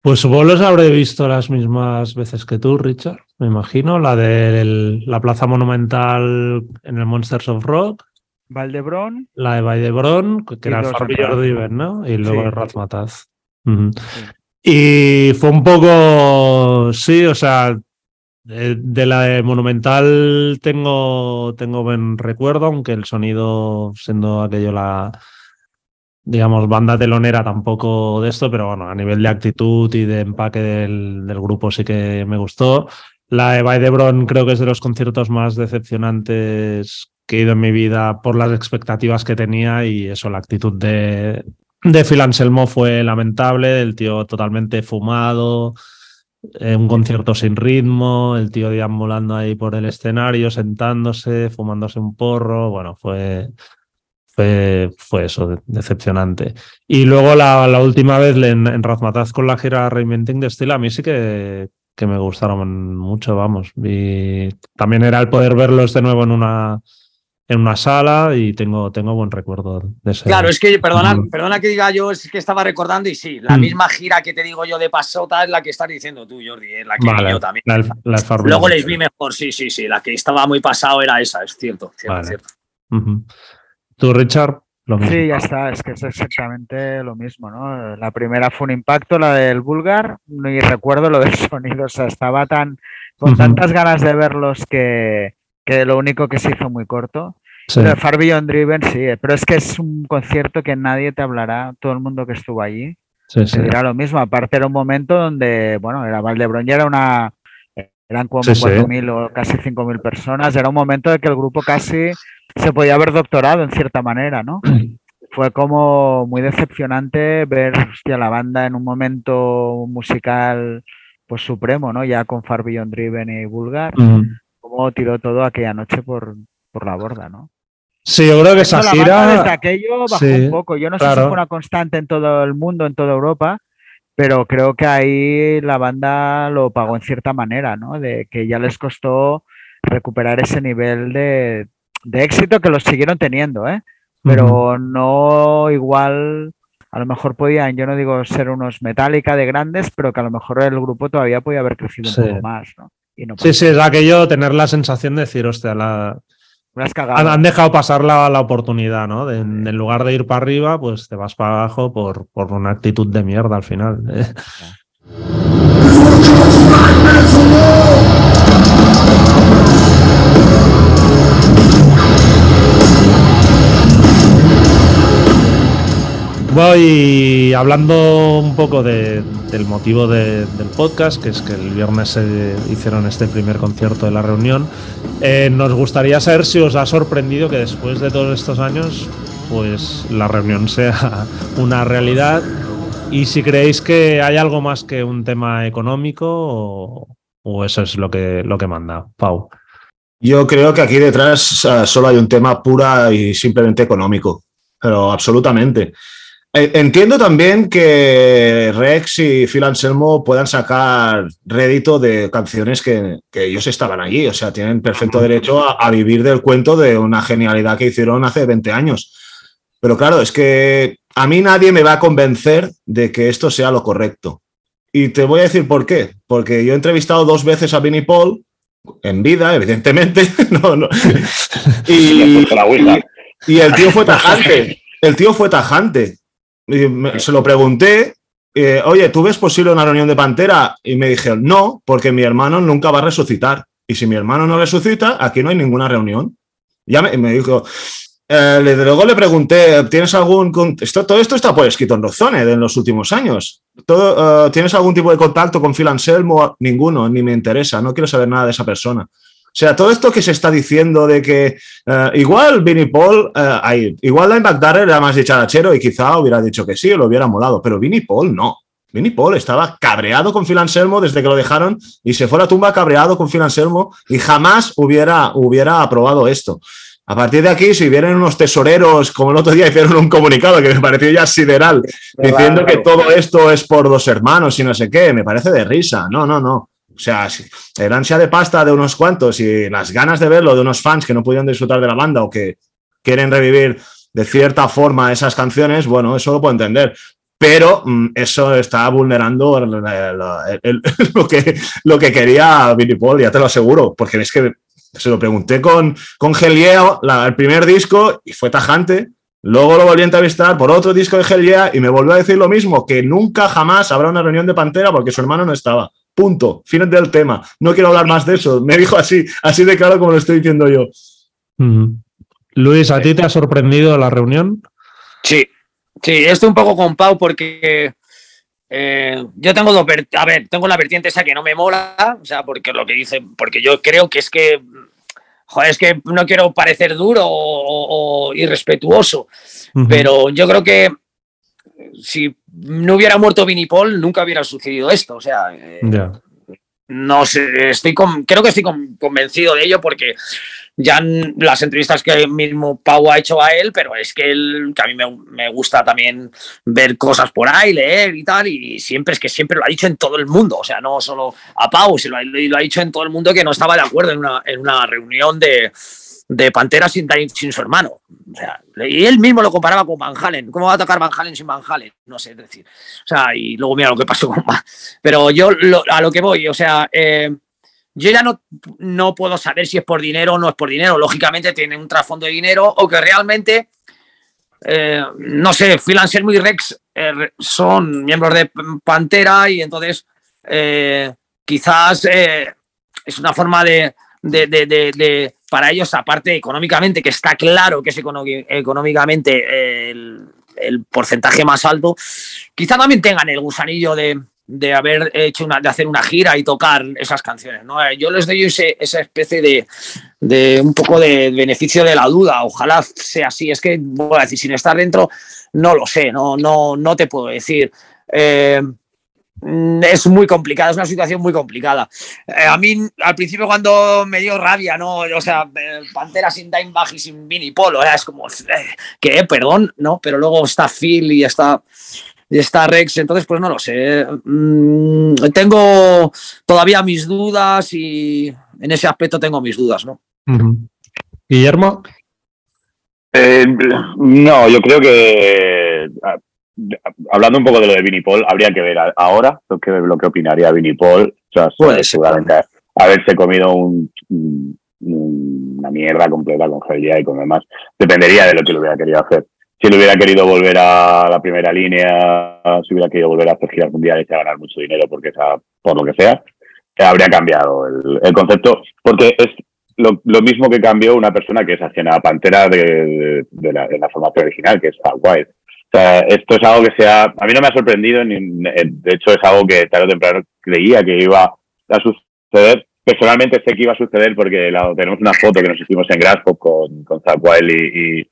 Pues vos los habré visto las mismas veces que tú, Richard, me imagino. La de la Plaza Monumental en el Monsters of Rock. Valdebrón. La de Valdebrón, que era el Jordi ¿no? Y luego el Razmataz. Y fue un poco, sí, o sea, de, la Monumental tengo, tengo buen recuerdo, aunque el sonido, siendo aquello la, digamos, banda telonera tampoco de esto, pero bueno, a nivel de actitud y de empaque del, grupo sí que me gustó. La de Baidebron creo que es de los conciertos más decepcionantes que he ido en mi vida por las expectativas que tenía y eso, la actitud de, de Phil Anselmo fue lamentable, el tío totalmente fumado, eh, un concierto sin ritmo, el tío deambulando ahí por el escenario, sentándose, fumándose un porro, bueno, fue, fue, eso, decepcionante. Y luego la, la última vez en, en, Razmataz con la gira Reinventing de Steel, a mí sí que, que me gustaron mucho, vamos. Y también era el poder verlos de nuevo en una, en una sala y tengo, tengo buen recuerdo de ese. Claro, es que, perdona, perdona que diga yo, es que estaba recordando y sí, la mm. misma gira que te digo yo de Pasota es la que estás diciendo tú, Jordi, es la que yo también. Luego les vi mejor, sí, sí, sí, la que estaba muy pasado era esa, es cierto, cierto, cierto. ¿Tú, Richard? Sí, ya está, es que es exactamente lo mismo, ¿no? La primera fue un impacto, la del Bulgar, y recuerdo lo del <laughs> sonido, o sea, estaba tan con tantas ganas de verlos que, que lo único que se hizo muy corto. Sí. Pero Far Beyond Driven sí, pero es que es un concierto que nadie te hablará, todo el mundo que estuvo allí. Sí, te dirá lo mismo. Aparte era un momento donde, bueno, era Valdebrón ya era una, eran como 4.000 o casi 5.000 personas. Era un momento de que el grupo casi se podía haber doctorado en cierta manera, ¿no? <clears throat> Fue como muy decepcionante ver hostia, la banda en un momento musical pues supremo, ¿no? Ya con Far Beyond Driven y Vulgar, como tiró todo aquella noche por, por la borda, ¿no? Sí, yo creo que esa gira. Desde aquello bajó un poco. Yo no sé si fue una constante en todo el mundo, en toda Europa, pero creo que ahí la banda lo pagó en cierta manera, ¿no? De que ya les costó recuperar ese nivel de, de éxito que los siguieron teniendo, ¿eh? Pero no igual a lo mejor podían, yo no digo ser unos Metallica de grandes, pero que a lo mejor el grupo todavía podía haber crecido un poco más, ¿no? Sí, sí, es aquello, tener la sensación de decir, hostia, la... Han, dejado pasar la, la oportunidad, ¿no? en, lugar de ir para arriba, pues te vas para abajo por, por una actitud de mierda al final. <laughs> ¿eh? Voy hablando un poco del motivo del podcast, que es que el viernes se hicieron este primer concierto de la reunión. Eh, nos gustaría saber si os ha sorprendido que después de todos estos años, pues la reunión sea <laughs> una realidad y si creéis que hay algo más que un tema económico o, eso es lo que, lo que manda. Pau. Yo creo que aquí detrás solo hay un tema pura y simplemente económico, pero absolutamente. Eh, entiendo también que Rex y Phil Anselmo puedan sacar rédito de canciones que, ellos estaban allí, o sea, tienen perfecto derecho a, vivir del cuento de una genialidad que hicieron hace 20 años. Pero claro, es que a mí nadie me va a convencer de que esto sea lo correcto. Y te voy a decir por qué. Porque yo he entrevistado dos veces a Vinnie Paul, en vida, evidentemente. <laughs> <laughs> y el tío fue <laughs> tajante. El tío fue tajante se lo pregunté, eh, oye, ¿tú ves posible una reunión de Pantera? Y me dijeron, no, porque mi hermano nunca va a resucitar. Y si mi hermano no resucita, aquí no hay ninguna reunión. Ya me, dijo, eh, luego le pregunté, ¿tienes algún... Esto, todo esto está por escrito en Rozone en los últimos años. Eh, ¿Tienes algún tipo de contacto con Phil Anselmo? Ninguno, ni me interesa, no quiero saber nada de esa persona. O sea, todo esto que se está diciendo de que eh, igual Vinnie Paul, eh, igual Dimebag Darrell era más dicharachero y quizá hubiera dicho que sí, lo hubiera molado, pero Vinnie Paul no. Vinnie Paul estaba cabreado con Phil Anselmo desde que lo dejaron y se fue a la tumba cabreado con Phil Anselmo y jamás hubiera, hubiera aprobado esto. A partir de aquí, si vienen unos tesoreros, como el otro día hicieron un comunicado que me pareció ya sideral, diciendo que todo esto es por dos hermanos y no sé qué, me parece de risa. No, no, no. O sea, el ansia de pasta de unos cuantos y las ganas de verlo de unos fans que no pudieron disfrutar de la banda o que quieren revivir de cierta forma esas canciones, bueno, eso lo puedo entender. Pero mm, eso está vulnerando <laughs> lo, que, lo que quería Billy Paul, ya te lo aseguro, porque es que se lo pregunté con, con Gelieo, el primer disco, y fue tajante. Luego lo volví a entrevistar por otro disco de Geliea y me volvió a decir lo mismo, que nunca jamás habrá una reunión de Pantera porque su hermano no estaba. Punto. Fin del tema. No quiero hablar más de eso. Me dijo así, así de claro como lo estoy diciendo yo. Luis, ¿a ti te ha sorprendido la reunión? Sí, sí, estoy un poco con Pau porque eh, yo tengo dos, a ver, tengo la vertiente esa que no me mola, o sea, porque lo que dice, porque yo creo que es que, joder, es que no quiero parecer duro o, irrespetuoso, pero yo creo que si no hubiera muerto Vinnie Paul, nunca hubiera sucedido esto. O sea, eh, no sé, estoy creo que estoy convencido de ello porque ya las entrevistas que mismo Pau ha hecho a él, pero es que, él, que a mí me, gusta también ver cosas por ahí, leer y tal, y siempre es que siempre lo ha dicho en todo el mundo, o sea, no solo a Pau, sino lo, ha dicho en todo el mundo que no estaba de acuerdo en una, en una reunión de, de Pantera sin, sin su hermano. O sea, y él mismo lo comparaba con Van Halen. ¿Cómo va a tocar Van Halen sin Van Halen? No sé, es decir. O sea, y luego mira lo que pasó con Van. Pero yo a lo que voy, o sea, eh, yo ya no, no puedo saber si es por dinero o no es por dinero. Lógicamente tiene un trasfondo de dinero o que realmente, eh, no sé, Phil Anselmo y Rex eh, son miembros de Pantera y entonces quizás es una forma de, de, para ellos, aparte económicamente, que está claro que es económicamente el, porcentaje más alto, quizá también tengan el gusanillo de de haber hecho una, de hacer una gira y tocar esas canciones. ¿no? Eh, yo les doy esa especie de, de, un poco de beneficio de la duda. Ojalá sea así. Es que, voy a decir, sin estar dentro, no lo sé, no, no, no te puedo decir. Eh, es muy complicada, es una situación muy complicada. Eh, a mí, al principio, cuando me dio rabia, ¿no? O sea, Pantera sin Dimebag y sin Vinnie Polo, es como, que, perdón, ¿no? Pero luego está Phil y está y está Rex, entonces pues no lo sé. Mm, tengo todavía mis dudas y en ese aspecto tengo mis dudas, ¿no? Guillermo. Eh, no, yo creo que hablando un poco de lo de Vinnie Paul, habría que ver ahora lo que, lo que opinaría Vinnie Paul. O sea, seguramente haberse comido un, una mierda completa con G.I. y con demás. Dependería de lo que lo hubiera querido hacer si le hubiera querido volver a la primera línea, si hubiera querido volver a hacer giras mundiales y a ganar mucho dinero, porque sea, por lo que sea, habría cambiado el, concepto, porque es lo, mismo que cambió una persona que es ajena a Pantera de, la, formación original, que es Al White. O sea, esto es algo que sea, a mí no me ha sorprendido, ni, de hecho es algo que tarde o temprano creía que iba a suceder. Personalmente sé que iba a suceder porque tenemos una foto que nos hicimos en Grasshop con, con Zach y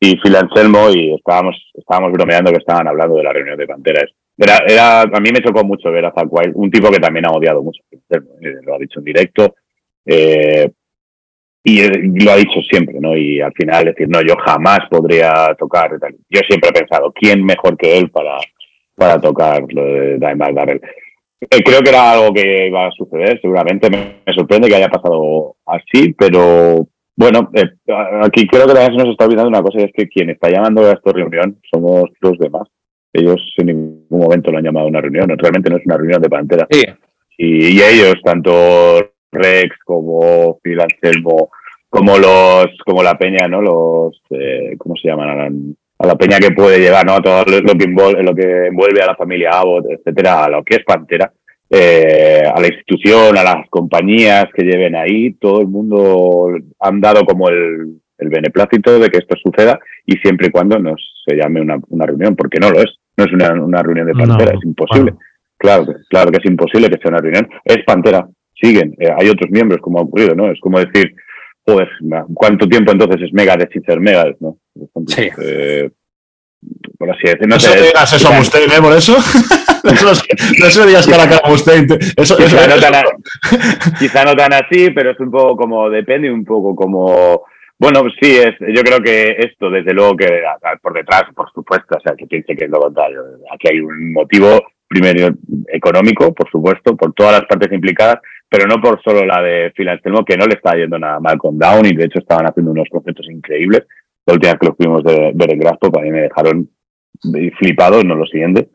y Phil Anselmo y estábamos, estábamos bromeando que estaban hablando de la reunión de Panteras. Era, era, a mí me chocó mucho ver a Zack Wild, un tipo que también ha odiado mucho, eh, lo ha dicho en directo, eh, y lo ha dicho siempre, ¿no? Y al final decir, no, yo jamás podría tocar. Yo siempre he pensado, ¿quién mejor que él para, para tocar lo de Dimebag Darrell? Eh, creo que era algo que iba a suceder, seguramente me, me sorprende que haya pasado así, pero, bueno, eh, aquí creo que también se nos está olvidando una cosa, y es que quien está llamando a esta reunión somos los demás. Ellos en ningún momento lo han llamado una reunión, realmente no es una reunión de Pantera. Sí. Y, ellos, tanto Rex como Phil Anselmo, como los, como la peña, ¿no? Los, eh, ¿cómo se llaman? A la, peña que puede llevar, ¿no? A todo lo que, envuelve, lo que envuelve a la familia Abbott, etcétera, a lo que es Pantera eh, a la institución, a las compañías que lleven ahí, todo el mundo han dado como el, el beneplácito de que esto suceda y siempre y cuando nos se llame una, una reunión, porque no lo es, no es una, una reunión de Pantera, es imposible. Claro, claro que es imposible que sea una reunión. Es Pantera, siguen, eh, hay otros miembros, como ha ocurrido, ¿no? Es como decir, joder, ¿cuánto tiempo entonces es mega de ser mega ¿no? sí. Eh, por así decirlo. No, sé, eso a usted, ¿eh? Por eso. <laughs> no, se digas cara a cara a usted. Eso, quizá, no tan, quizá, no tan, así, pero es un poco como, depende un poco como... Bueno, pues sí, es, yo creo que esto, desde luego que por detrás, por supuesto, o sea, que piense que es lo contrario. Aquí hay un motivo, primero económico, por supuesto, por todas las partes implicadas, pero no por solo la de Phil que no le está yendo nada mal con Down y de hecho estaban haciendo unos conceptos increíbles. La última que los fuimos de ver en Graspo, para mí me dejaron flipados, no lo siguiente.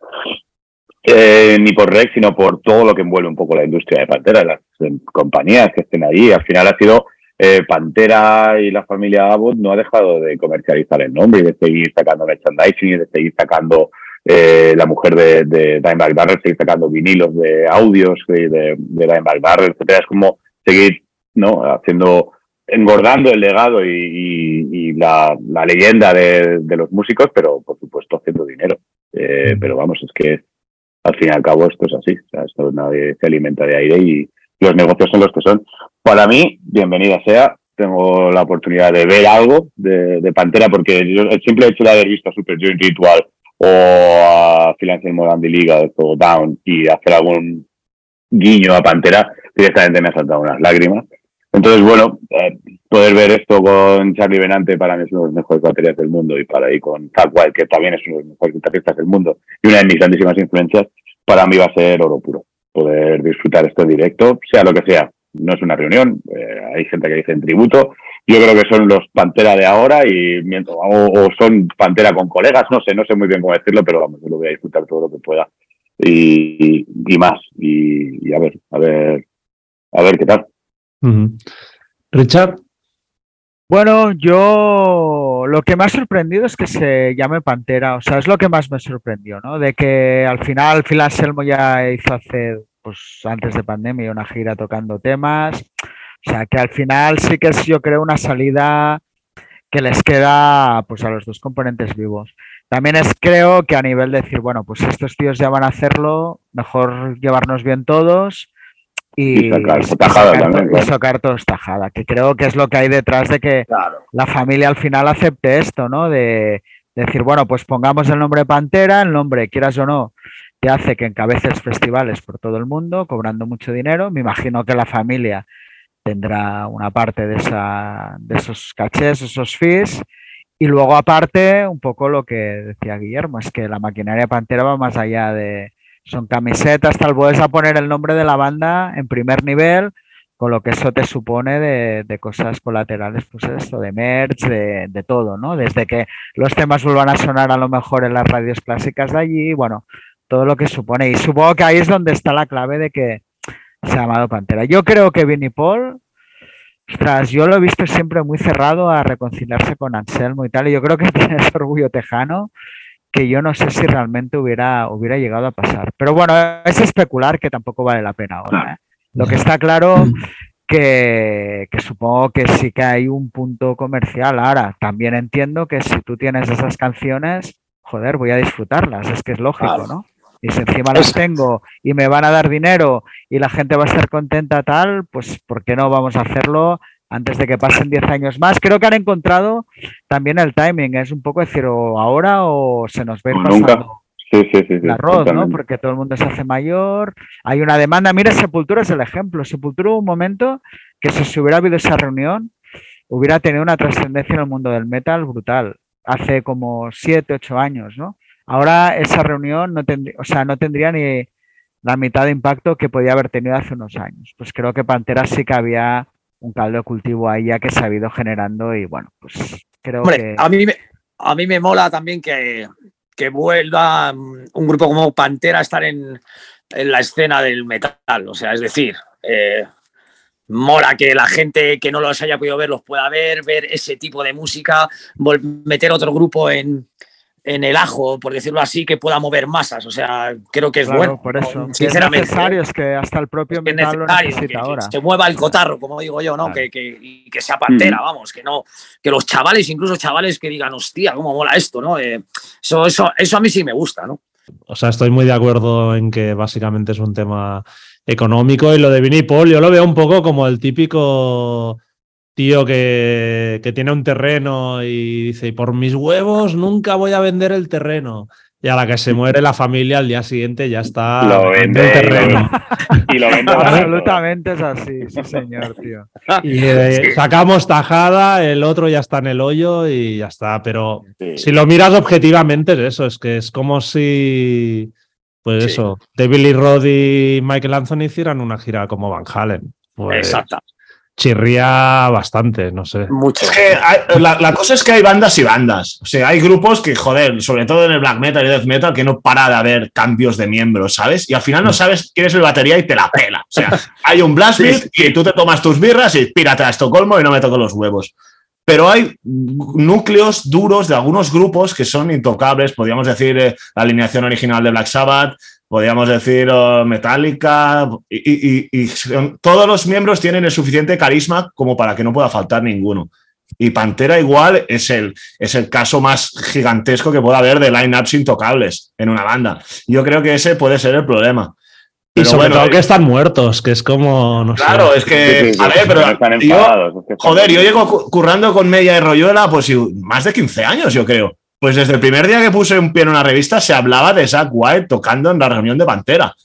Eh, ni por Rex, sino por todo lo que envuelve un poco la industria de Pantera, las eh, compañías que estén ahí. Al final ha sido eh, Pantera y la familia Abbott no ha dejado de comercializar el nombre y de seguir sacando merchandising y de seguir sacando la mujer de, de Dimebag Darrell, seguir sacando vinilos de audios de, de Dimebag Darrell, etcétera. Es como seguir no haciendo engordando el legado y, la, leyenda de, los músicos, pero por supuesto haciendo dinero. pero vamos, es que al fin y al cabo esto es así. O sea, esto nadie se alimenta de aire y los negocios son los que son. Para mí, bienvenida sea. Tengo la oportunidad de ver algo de, Pantera porque yo, el simple hecho de haber visto a Super Joint Ritual o a Financial Morandi Liga o Down y hacer algún guiño a Pantera, directamente me ha saltado unas lágrimas. Entonces, bueno, eh, poder ver esto con Charlie Benante para mí es uno de los mejores baterías del mundo y para ir con Zach Wild, que también es uno de los mejores guitarristas del mundo y una de mis grandísimas influencias, para mí va a ser oro puro. Poder disfrutar esto en directo, sea lo que sea. No es una reunión, eh, hay gente que dice en tributo. Yo creo que son los Pantera de ahora y o, son Pantera con colegas, no sé, no sé muy bien cómo decirlo, pero vamos, yo lo voy a disfrutar todo lo que pueda y, más. Y, a ver, a ver, a ver qué tal. Richard. Bueno, yo lo que me ha sorprendido es que se llame Pantera, o sea, es lo que más me sorprendió, ¿no? De que al final Phil Anselmo ya hizo hace, pues antes de pandemia, una gira tocando temas, o sea, que al final sí que es, yo creo, una salida que les queda pues a los dos componentes vivos. También es creo que a nivel de decir, bueno, pues estos tíos ya van a hacerlo, mejor llevarnos bien todos y, sacar, todos tajada, que creo que es lo que hay detrás de que la familia al final acepte esto, ¿no? De, decir, bueno, pues pongamos el nombre Pantera, el nombre, quieras o no, te hace que encabeces festivales por todo el mundo, cobrando mucho dinero. Me imagino que la familia tendrá una parte de, esa, de esos cachés, esos fees. Y luego, aparte, un poco lo que decía Guillermo, es que la maquinaria Pantera va más allá de, son camisetas, tal vez a poner el nombre de la banda en primer nivel, con lo que eso te supone de, cosas colaterales, pues esto, de merch, de, todo, ¿no? Desde que los temas vuelvan a sonar a lo mejor en las radios clásicas de allí, bueno, todo lo que supone. Y supongo que ahí es donde está la clave de que se ha llamado Pantera. Yo creo que Vinnie Paul, ostras, yo lo he visto siempre muy cerrado a reconciliarse con Anselmo y tal, y yo creo que <laughs> tiene ese orgullo tejano que yo no sé si realmente hubiera, hubiera llegado a pasar. Pero bueno, es especular que tampoco vale la pena ahora. ¿eh? Lo que está claro que, que, supongo que sí que hay un punto comercial. Ahora, también entiendo que si tú tienes esas canciones, joder, voy a disfrutarlas, es que es lógico, ¿no? Y si encima las tengo y me van a dar dinero y la gente va a estar contenta tal, pues ¿por qué no vamos a hacerlo antes de que pasen 10 años más. Creo que han encontrado también el timing, es un poco decir, o ahora o se nos ve pasando el arroz, ¿no? Porque todo el mundo se hace mayor, hay una demanda. Mira, Sepultura es el ejemplo. Sepultura hubo un momento que si hubiera habido esa reunión, hubiera tenido una trascendencia en el mundo del metal brutal. Hace como 7, 8 años, ¿no? Ahora esa reunión no tendría, o sea, no tendría ni la mitad de impacto que podía haber tenido hace unos años. Pues creo que Pantera sí que había un caldo de cultivo ahí ya que se ha ido generando y bueno, pues creo que... A mí, me, a mí me mola también que, que vuelva mm, un grupo como Pantera a estar en, en la escena del metal, o sea, es decir... Eh, mola que la gente que no los haya podido ver los pueda ver, ver ese tipo de música, meter otro grupo en, en el ajo, por decirlo así, que pueda mover masas. O sea, creo que es bueno. Por eso. Sinceramente. Es necesario, es que hasta el propio es metal lo necesita ahora. se mueva el cotarro, como digo yo, ¿no? Que, que, y que sea pantera, vamos, que no, que los chavales, incluso chavales que digan, hostia, cómo mola esto, ¿no? Eh, eso, eso, eso a mí sí me gusta, ¿no? O sea, estoy muy de acuerdo en que básicamente es un tema económico y lo de Vinny Paul yo lo veo un poco como el típico tío que, que, tiene un terreno y dice, por mis huevos nunca voy a vender el terreno. Y a la que se <laughs> muere la familia al día siguiente ya está lo vende, el terreno. <laughs> Y lo, vende. Absolutamente es así, sí señor, tío. Y eh, sacamos tajada, el otro ya está en el hoyo y ya está. Pero si lo miras objetivamente es eso, es que es como si, pues eso, David Lee Roth y Michael Anthony hicieran una gira como Van Halen. Pues, Exacto chirría bastante, no sé. Mucho. la, cosa es que hay bandas y bandas. O sea, hay grupos que, joder, sobre todo en el black metal y death metal, que no para de haber cambios de miembros, ¿sabes? Y al final no mm. sabes quién es el batería y te la pela. O sea, <laughs> hay un blast beat y tú te tomas tus birras y pírate a Estocolmo y no me toco los huevos. Pero hay núcleos duros de algunos grupos que son intocables, podríamos decir eh, la alineación original de Black Sabbath, podríamos decir Metallica, y, todos los miembros tienen el suficiente carisma como para que no pueda faltar ninguno. Y Pantera igual es el, es el caso más gigantesco que pueda haber de line-ups intocables en una banda. Yo creo que ese puede ser el problema. y sobre todo que están muertos, que es como. claro, es que. a ver, pero. joder, yo llego currando con Media y Royuela, pues más de 15 años, yo creo. Pues desde el primer día que puse un pie en una revista se hablaba de Zack White tocando en la reunión de Pantera.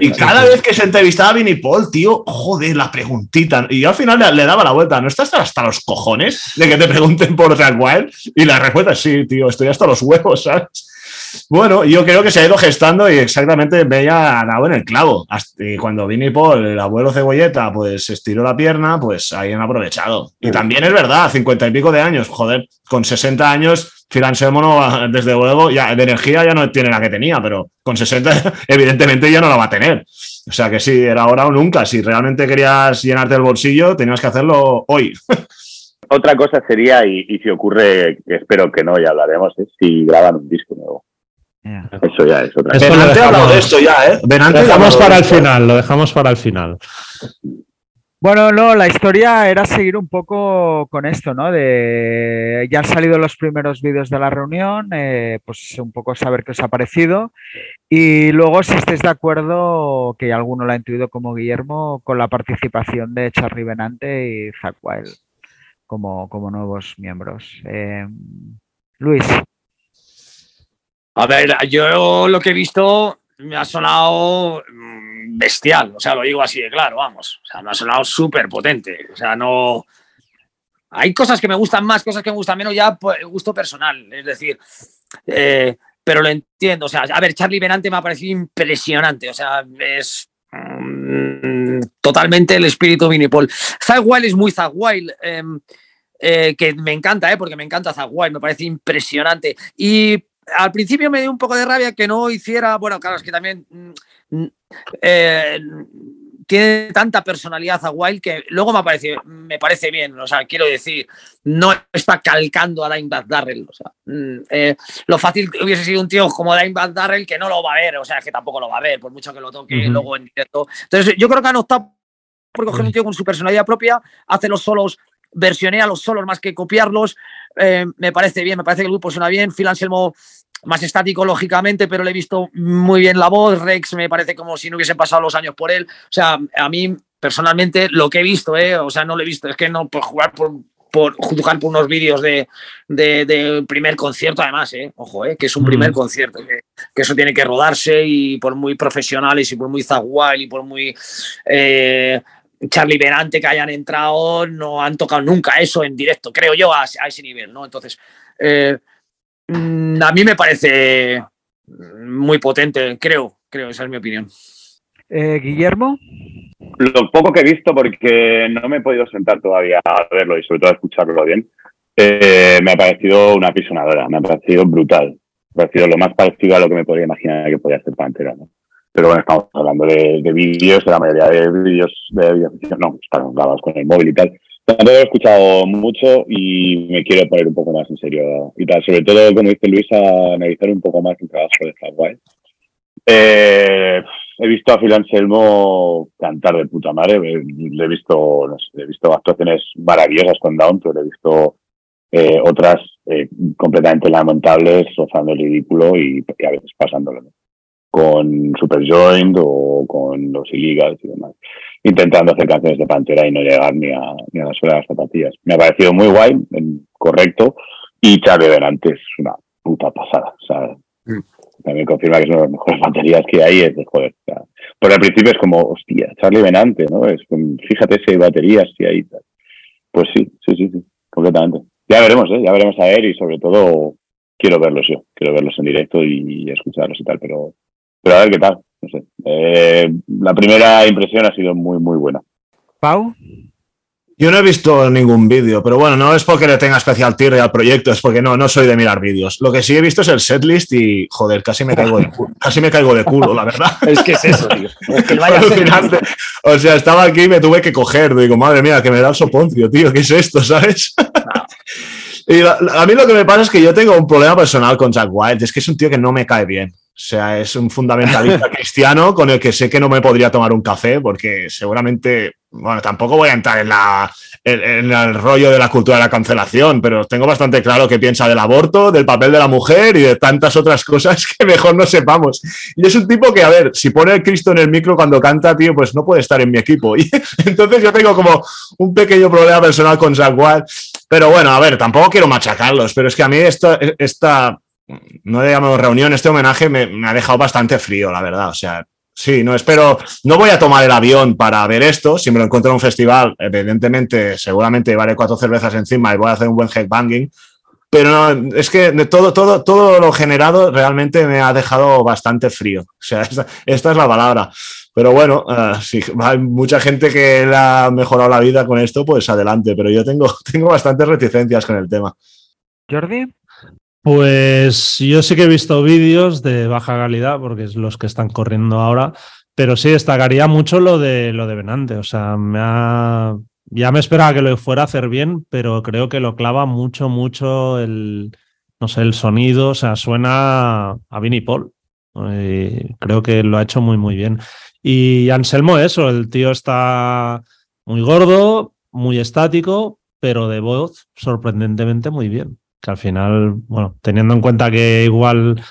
y cada vez que se entrevistaba a Vinnie Paul, tío, joder, la preguntita. Y yo al final le, le daba la vuelta. ¿No estás hasta los cojones de que te pregunten por Zack White? Y la respuesta es sí, tío, estoy hasta los huevos, ¿sabes? Bueno, yo creo que se ha ido gestando y exactamente me ha dado en el clavo. Y cuando Vinnie Paul, el abuelo cebolleta, pues estiró la pierna, pues ahí han aprovechado. Y también es verdad, cincuenta y pico de años, joder, con 60 años, Phil Anselmo, no, desde luego, ya de energía ya no tiene la que tenía, pero con 60 <laughs> evidentemente ya no la va a tener. O sea que sí, era ahora o nunca. Si realmente querías llenarte el bolsillo, tenías que hacerlo hoy. <laughs> Otra cosa sería, y, y si ocurre, que espero que no, ya hablaremos, es si graban un disco nuevo. Eso ya es otra cosa. lo Benante ha hablado dejamos- de esto ya, ¿eh? Benante Lo dejamos para el final, lo dejamos para el final. Bueno, no, la historia era seguir un poco con esto, ¿no? De ya han salido los primeros vídeos de la reunión, eh, pues un poco saber qué os ha parecido. Y luego, si estáis de acuerdo, que alguno lo ha intuido como Guillermo, con la participación de Charlie Benante y Zack Wild como, como nuevos miembros. Eh, Luis, A ver, yo lo que he visto me ha sonado mm, bestial, o sea, lo digo así de claro, vamos. O sea, me ha sonado súper potente. O sea, no. Hay cosas que me gustan más, cosas que me gustan menos, ya por gusto personal. Es decir, eh, pero lo entiendo. O sea, a ver, Charlie Benante me ha parecido impresionante. O sea, es mm, totalmente el espíritu Vinnie Paul. Zack Wild es muy Wild. em, eh, que me encanta, ¿eh? porque me encanta Wild, me parece impresionante. Y al principio me dio un poco de rabia que no hiciera, bueno, claro, es que también mm, mm, eh, tiene tanta personalidad a Wild que luego me parece, me parece bien, o sea, quiero decir, no está calcando a Dimebag Darrell, o sea, mm, eh, lo fácil hubiese sido un tío como Dimebag Darrell que no lo va a ver, o sea, es que tampoco lo va a ver, por mucho que lo toque luego en directo. Entonces, yo creo que han optado por coger un tío con su personalidad propia, hace los solos, versionea los solos más que copiarlos, eh, me parece bien, me parece que el grupo suena bien, Phil Anselmo más estático lógicamente, pero le he visto muy bien la voz, Rex me parece como si no hubiesen pasado los años por él, o sea, a mí personalmente lo que he visto, eh, o sea, no lo he visto, es que no por jugar por por jugar por unos vídeos de, de, de primer concierto, además, eh, ojo, eh, que es un primer Mm. concierto, que, que eso tiene que rodarse y por muy profesionales y por muy zaguay y por muy eh, Charlie Benante que hayan entrado, no han tocado nunca eso en directo, creo yo, a, a ese nivel, ¿no? Entonces, eh, a mí me parece muy potente, creo, creo, esa es mi opinión. eh, Guillermo, Lo poco que he visto, porque no me he podido sentar todavía a verlo y sobre todo a escucharlo bien, eh, me ha parecido una pisonadora, me ha parecido brutal. Me ha parecido lo más parecido a lo que me podría imaginar que podía ser Pantera. ¿no? Pero bueno, estamos hablando de, de vídeos, de la mayoría de vídeos de videoficción, no, están grabados con el móvil y tal. Tampoco he escuchado mucho y me quiero poner un poco más en serio y tal. Sobre todo, como dice Luis, a analizar un poco más el trabajo de Hardwire. Eh, he visto a Phil Anselmo cantar de puta madre. eh, Le he visto, no sé, he visto actuaciones maravillosas con Down, pero he visto eh, otras eh, completamente lamentables, rozando el ridículo y a veces pasándolo. Con Superjoint o con los Illegals y demás. Intentando hacer canciones de Pantera y no llegar ni a, ni a la suela de las zapatillas. Me ha parecido muy guay, correcto. Y Charlie Delante es una puta pasada. O sea, también confirma que es una de las mejores baterías que hay. Es de joder. o sea, pero al principio es como, hostia, Charlie Benante, ¿no? Es fíjate si hay baterías, si hay tal. Pues sí, sí, sí, sí, completamente. Ya veremos, ¿eh? Ya veremos a ver y sobre todo quiero verlos yo. Quiero verlos en directo y, escucharlos y tal, pero, pero a ver qué tal. No sé. Eh, la primera impresión ha sido muy, muy buena. Pau, Yo no he visto ningún vídeo, pero bueno, no es porque le tenga especial tirre al proyecto, es porque no, no soy de mirar vídeos. Lo que sí he visto es el setlist y, joder, casi me caigo de culo, <laughs> casi me caigo de culo, la verdad. Es que es eso, tío. Es que vaya. O sea, estaba aquí y me tuve que coger. Digo, madre mía, que me da el soponcio, tío, ¿qué es esto, sabes? <laughs> Y la- la- a mí lo que me pasa es que yo tengo un problema personal con Jack White, es que es un tío que no me cae bien. O sea, es un fundamentalista <laughs> cristiano con el que sé que no me podría tomar un café porque seguramente, bueno, tampoco voy a entrar en, la, en, el rollo de la cultura de la cancelación, pero tengo bastante claro que piensa del aborto, del papel de la mujer y de tantas otras cosas <laughs> que mejor no sepamos. Y es un tipo que, a ver, si pone el Cristo en el micro cuando canta, tío, pues no puede estar en mi equipo. <laughs> Y entonces yo tengo como un pequeño problema personal con Zach pero bueno, a ver, tampoco quiero machacarlos, pero es que a mí esta, esta no llamamos reunión, este homenaje me, ha dejado bastante frío, la verdad. O sea, sí, no espero, no voy a tomar el avión para ver esto. Si me lo encuentro en un festival, evidentemente, seguramente llevaré cuatro cervezas encima y voy a hacer un buen headbanging. Pero es que todo, todo, todo lo generado realmente me ha dejado bastante frío. O sea, <laughs> esta, es la palabra. Pero bueno, uh, si hay mucha gente que le ha mejorado la vida con esto, pues adelante. Pero yo tengo, <laughs> tengo bastantes reticencias con el tema. Jordi. Pues yo sí que he visto vídeos de baja calidad, porque es los que están corriendo ahora, pero sí destacaría mucho lo de lo de Benante. O sea, me ha... ya me esperaba que lo fuera a hacer bien, pero creo que lo clava mucho, mucho el, no sé, el sonido. O sea, suena a Vinnie Paul. creo que lo ha hecho muy, muy bien. Y Anselmo, eso, el tío está muy gordo, muy estático, pero de voz sorprendentemente muy bien que al final, bueno, teniendo en cuenta que igual,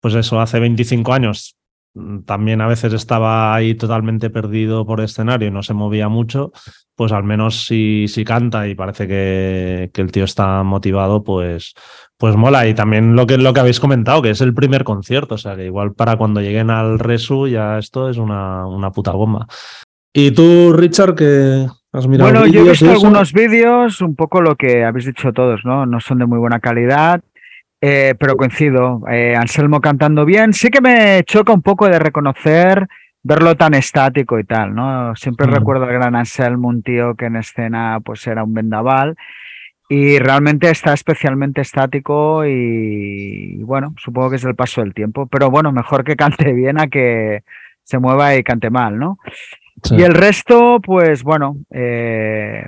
pues eso, hace 25 años mm, también a veces estaba ahí totalmente perdido por escenario y no se movía mucho, pues al menos si, si canta y parece que, el tío está motivado, pues, pues mola. Y también lo que, lo que habéis comentado, que es el primer concierto, o sea que igual para cuando lleguen al Resu ya esto es una, una puta bomba. ¿Y tú, Richard, que bueno, yo he visto algunos vídeos, un poco lo que habéis dicho todos, ¿no? No son de muy buena calidad, eh, pero coincido. Eh, Anselmo cantando bien. Sí que me choca un poco de reconocer verlo tan estático y tal, ¿no? Siempre mm. recuerdo al gran Anselmo, un tío que en escena pues era un vendaval y realmente está especialmente estático y, bueno, supongo que es el paso del tiempo, pero bueno, mejor que cante bien a que se mueva y cante mal, ¿no? Y el resto, pues bueno, eh,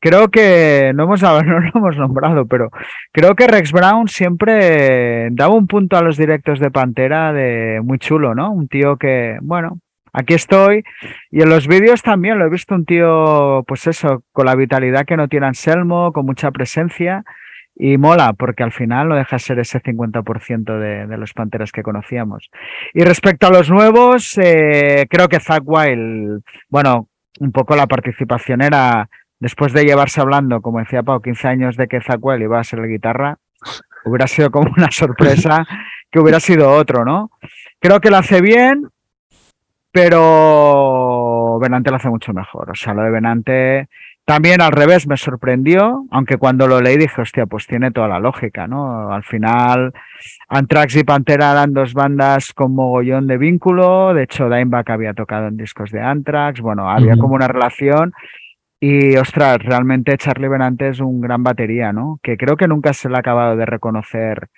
creo que no, hemos, <laughs> no lo hemos nombrado, pero creo que Rex Brown siempre daba un punto a los directos de Pantera de muy chulo, ¿no? Un tío que, bueno, aquí estoy. Y en los vídeos también lo he visto un tío, pues eso, con la vitalidad que no tiene Anselmo, con mucha presencia. Y mola, porque al final no deja de ser ese 50% de, de, los Panteras que conocíamos. Y respecto a los nuevos, eh, creo que Zack Wild, bueno, un poco la participación era, después de llevarse hablando, como decía Pau, 15 años de que Zack Wild iba a ser la guitarra, hubiera sido como una sorpresa <laughs> que hubiera sido otro, ¿no? Creo que lo hace bien, pero Venante lo hace mucho mejor. O sea, lo de Venante también al revés me sorprendió, aunque cuando lo leí dije, hostia, pues tiene toda la lógica, ¿no? Al final, Anthrax y Pantera eran dos bandas con mogollón de vínculo, de hecho Dimebag había tocado en discos de Anthrax, bueno, había como una relación y, ostras, realmente Charlie Benante es un gran batería, ¿no? Que creo que nunca se le ha acabado de reconocer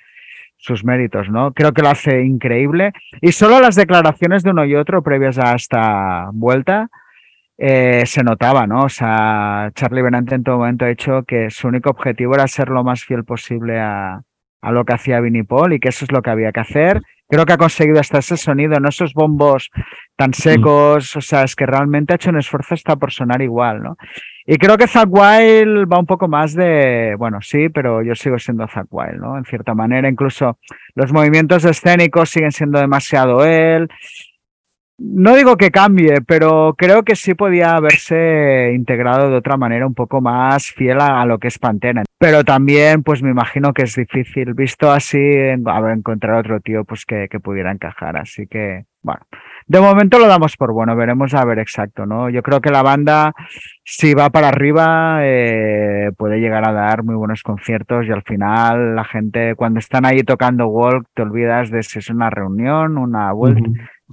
sus méritos, ¿no? Creo que lo hace increíble y solo las declaraciones de uno y otro previas a esta vuelta eh, se notaba, ¿no? O sea, Charlie Benante en todo momento ha dicho que su único objetivo era ser lo más fiel posible a, a lo que hacía Vinnie Paul y que eso es lo que había que hacer. Creo que ha conseguido hasta ese sonido, no esos bombos tan mm. secos, o sea, es que realmente ha hecho un esfuerzo hasta por sonar igual, ¿no? Y creo que Zack Wild va un poco más de, bueno, sí, pero yo sigo siendo Zack Wild, ¿no? En cierta manera, incluso los movimientos escénicos siguen siendo demasiado él. No digo que cambie, pero creo que sí podía haberse integrado de otra manera un poco más fiel a, lo que es Pantera. Pero también, pues me imagino que es difícil, visto así, encontrar otro tío pues que, que pudiera encajar. Así que, bueno, de momento lo damos por bueno, veremos a ver exacto, ¿no? Yo creo que la banda, si va para arriba, eh, puede llegar a dar muy buenos conciertos y al final la gente, cuando están ahí tocando Walk, te olvidas de si es una reunión, una vuelta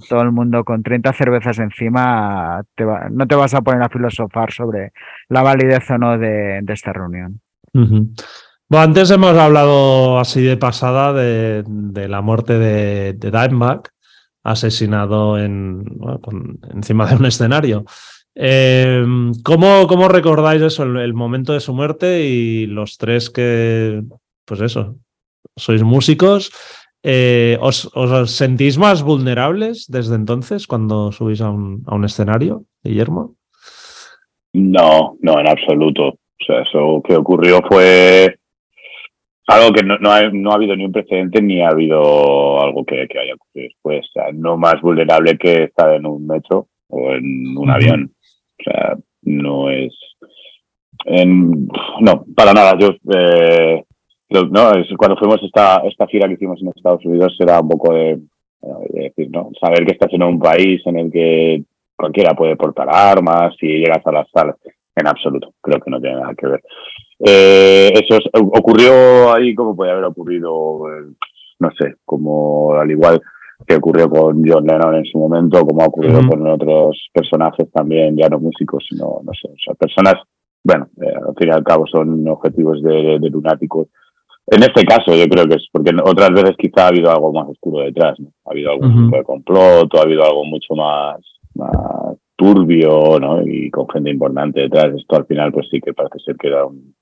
todo el mundo con 30 cervezas encima, no te vas a poner a filosofar sobre la validez o no de, esta reunión. Bueno, antes hemos hablado así de pasada de, la muerte de, de asesinado en, encima de un escenario. Em, ¿cómo, ¿cómo, recordáis eso, el, momento de su muerte y los tres que, pues eso, sois músicos? Eh, ¿os, sentís más vulnerables desde entonces cuando subís a un, a un escenario, Guillermo? No, no, en absoluto. O sea, eso que ocurrió fue algo que no, no, ha, no, ha, habido ni un precedente ni ha habido algo que, que haya ocurrido después. O sea, no más vulnerable que estar en un metro o en un avión. O sea, no es. En, no, para nada. Yo, eh, no, es, cuando fuimos esta, esta gira que hicimos en Estados Unidos era un poco de, de decir, ¿no? Saber que estás en un país en el que cualquiera puede portar armas y llegas a las salas. En absoluto, creo que no tiene nada que ver. Eh, eso ocurrió ahí como puede haber ocurrido, eh, no sé, como al igual que ocurrió con John Lennon en su momento, como ha ocurrido con otros personajes también, ya no músicos, sino, no sé, o sea, personas, bueno, eh, al fin y al cabo son objetivos de, de, lunáticos. En este caso, yo creo que es porque otras veces quizá ha habido algo más oscuro detrás, ¿no? Ha habido algún tipo de complot, o ha habido algo mucho más más turbio, ¿no? Y con gente importante detrás. Esto al final, pues sí que parece ser que era un,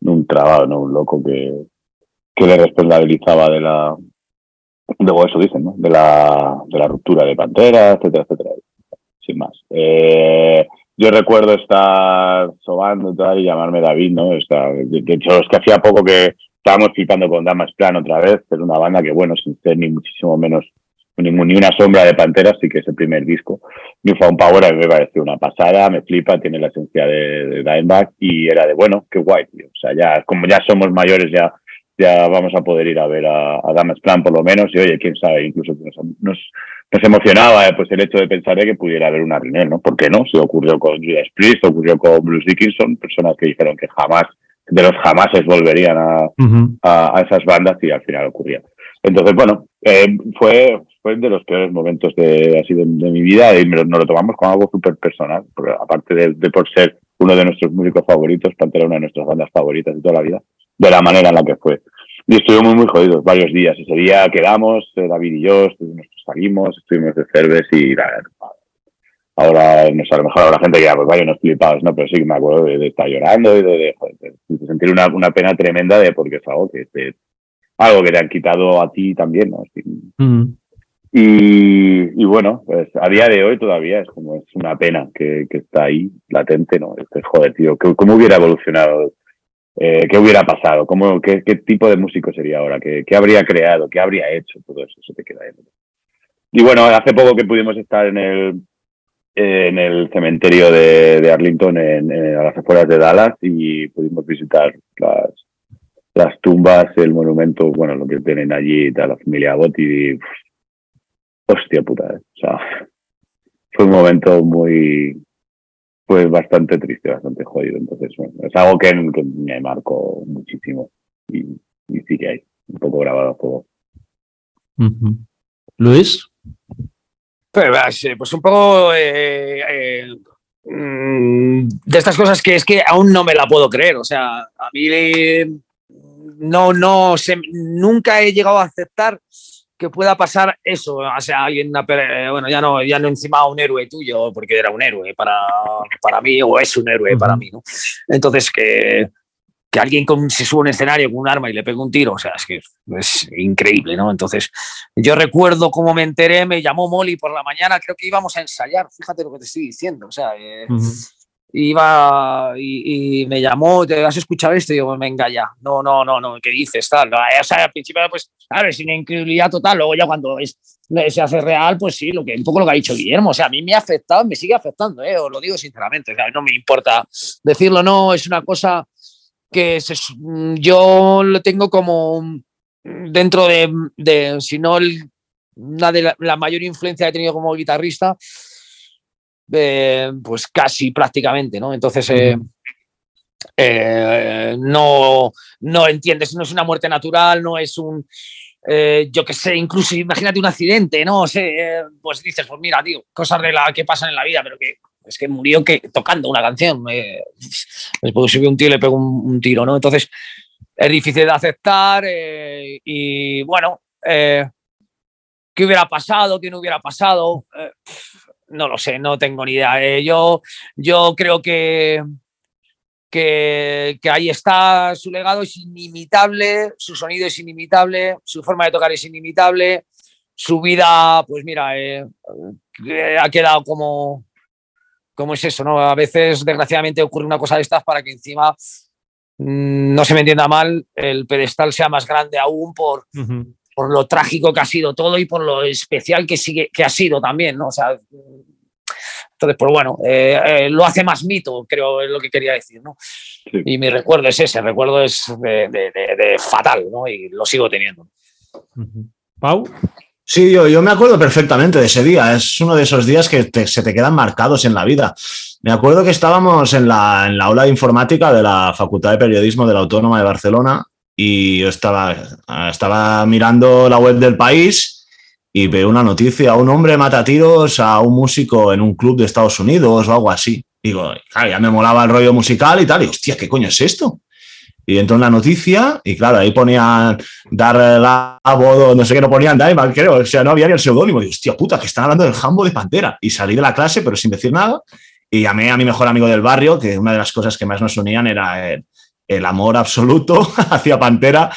un trabajo, ¿no? Un loco que, que le responsabilizaba de la, luego eso dicen, ¿no? De la, de la ruptura de Pantera, etcétera, etcétera. Sin más. Eh, yo recuerdo estar sobando y tal y llamarme David, ¿no? de, hecho, es que hacía poco que estábamos flipando con Damas Plan otra vez, pero una banda que, bueno, sin ser ni muchísimo menos ni, ni una sombra de Pantera, sí que es el primer disco. Newfound Power a mí me pareció una pasada, me flipa, tiene la esencia de, de Dimebag y era de, bueno, qué guay, tío. O sea, ya, como ya somos mayores, ya, ya vamos a poder ir a ver a, a Damas Plan por lo menos y oye, quién sabe, incluso nos, nos, nos emocionaba eh, pues el hecho de pensar que pudiera haber una reunión, ¿no? ¿Por qué no? Se ocurrió con Judas Priest, ocurrió con Bruce Dickinson, personas que dijeron que jamás, de los jamases volverían a, a, a esas bandas y al final ocurría. Entonces, bueno, eh, fue, fue de los peores momentos de, así de, mi vida y nos lo tomamos como algo súper personal, aparte de, de, por ser uno de nuestros músicos favoritos, Pantera una de nuestras bandas favoritas de toda la vida, de la manera en la que fue. Y estuvimos muy jodidos varios días. Ese día quedamos, eh, David y yo, salimos, estuvimos de cerveza y ahora no sé, a lo mejor habrá gente que ya, pues vaya unos flipados, ¿no? Pero sí que me acuerdo de, estar llorando y de, de, sentir una, una, pena tremenda de porque es algo que algo que te han quitado a ti también, ¿no? y, y, bueno, pues a día de hoy todavía es como es una pena que, que está ahí latente, ¿no? Este, joder, tío, ¿cómo hubiera evolucionado? Eh, ¿Qué hubiera pasado? ¿Cómo, qué, qué, tipo de músico sería ahora? ¿Qué, ¿Qué, habría creado? ¿Qué habría hecho? Todo eso se te queda ahí. Y bueno, hace poco que pudimos estar en el, en el cementerio de, de Arlington, en, en, a las afueras de Dallas, y pudimos visitar las, las tumbas, el monumento, bueno, lo que tienen allí, la familia Botti, hostia puta, ¿eh? o sea, <laughs> fue un momento muy, pues bastante triste, bastante jodido, entonces, bueno, es algo que, me marcó muchísimo y, y, que hay un poco grabado a fuego. Luis? Pues, pues un poco eh, eh, mm, de estas cosas que es que aún no me la puedo creer, o sea, a mí no, no, se, nunca he llegado a aceptar que pueda pasar eso, o sea, alguien, una, bueno, ya no, ya no encima un héroe tuyo, porque era un héroe para, para mí, o es un héroe para mí, ¿no? Entonces, que, que alguien con, se sube a un escenario con un arma y le pegue un tiro, o sea, es que es increíble, ¿no? Entonces, yo recuerdo cómo me enteré, me llamó Molly por la mañana, creo que íbamos a ensayar, fíjate lo que te estoy diciendo, o sea, eh, uh -huh iba y, y, me llamó, ¿te has escuchado esto? Y digo, venga ya, no, no, no, no, ¿qué dices? Tal? O sea, al principio, pues, a ver, sin incredulidad total, luego ya cuando es, se hace real, pues sí, lo que, un poco lo que ha dicho Guillermo, o sea, a mí me ha afectado, me sigue afectando, ¿eh? os lo digo sinceramente, o sea, no me importa decirlo, no, es una cosa que se, yo lo tengo como dentro de, de si no, el, una de la, la mayor influencia que he tenido como guitarrista, eh, pues casi prácticamente, ¿no? Entonces, eh, eh, no, no entiendes, no es una muerte natural, no es un, eh, yo que sé, incluso imagínate un accidente, ¿no? sé, pues dices, pues mira, tío, cosas de la que pasan en la vida, pero que es que murió que, tocando una canción. Eh, después subí un tío y le pegó un, tiro, ¿no? Entonces, es difícil de aceptar y bueno, ¿qué hubiera pasado? ¿Qué no hubiera pasado? no lo sé, no tengo ni idea. Eh, yo, yo creo que, que, ahí está su legado, es inimitable, su sonido es inimitable, su forma de tocar es inimitable, su vida, pues mira, eh, eh, ha quedado como, como es eso, ¿no? A veces, desgraciadamente, ocurre una cosa de estas para que encima mm, no se me entienda mal, el pedestal sea más grande aún por, uh -huh. por lo trágico que ha sido todo y por lo especial que, sigue, que ha sido también, ¿no? O sea, entonces, pues bueno, eh, eh, lo hace más mito, creo, es lo que quería decir, ¿no? Sí. Y mi recuerdo es ese, el recuerdo es de, de, de, de, fatal, ¿no? Y lo sigo teniendo. Uh -huh. Pau. Sí, yo, yo, me acuerdo perfectamente de ese día. Es uno de esos días que se te quedan marcados en la vida. Me acuerdo que estábamos en la, en la aula de informática de la Facultad de Periodismo de la Autónoma de Barcelona y yo estaba, estaba mirando la web del país y veo una noticia, un hombre mata tiros a un músico en un club de Estados Unidos o algo así. Digo, claro, ya me molaba el rollo musical y tal, y hostia, ¿qué coño es esto? Y entró en la noticia y claro, ahí ponían dar la voz, no sé qué, no ponían Diamond, creo, o sea, no había ni el seudónimo. Y hostia puta, que están hablando del jambo de Pantera. Y salí de la clase, pero sin decir nada, y llamé a mi mejor amigo del barrio, que una de las cosas que más nos unían era el, el amor absoluto <laughs> hacia Pantera.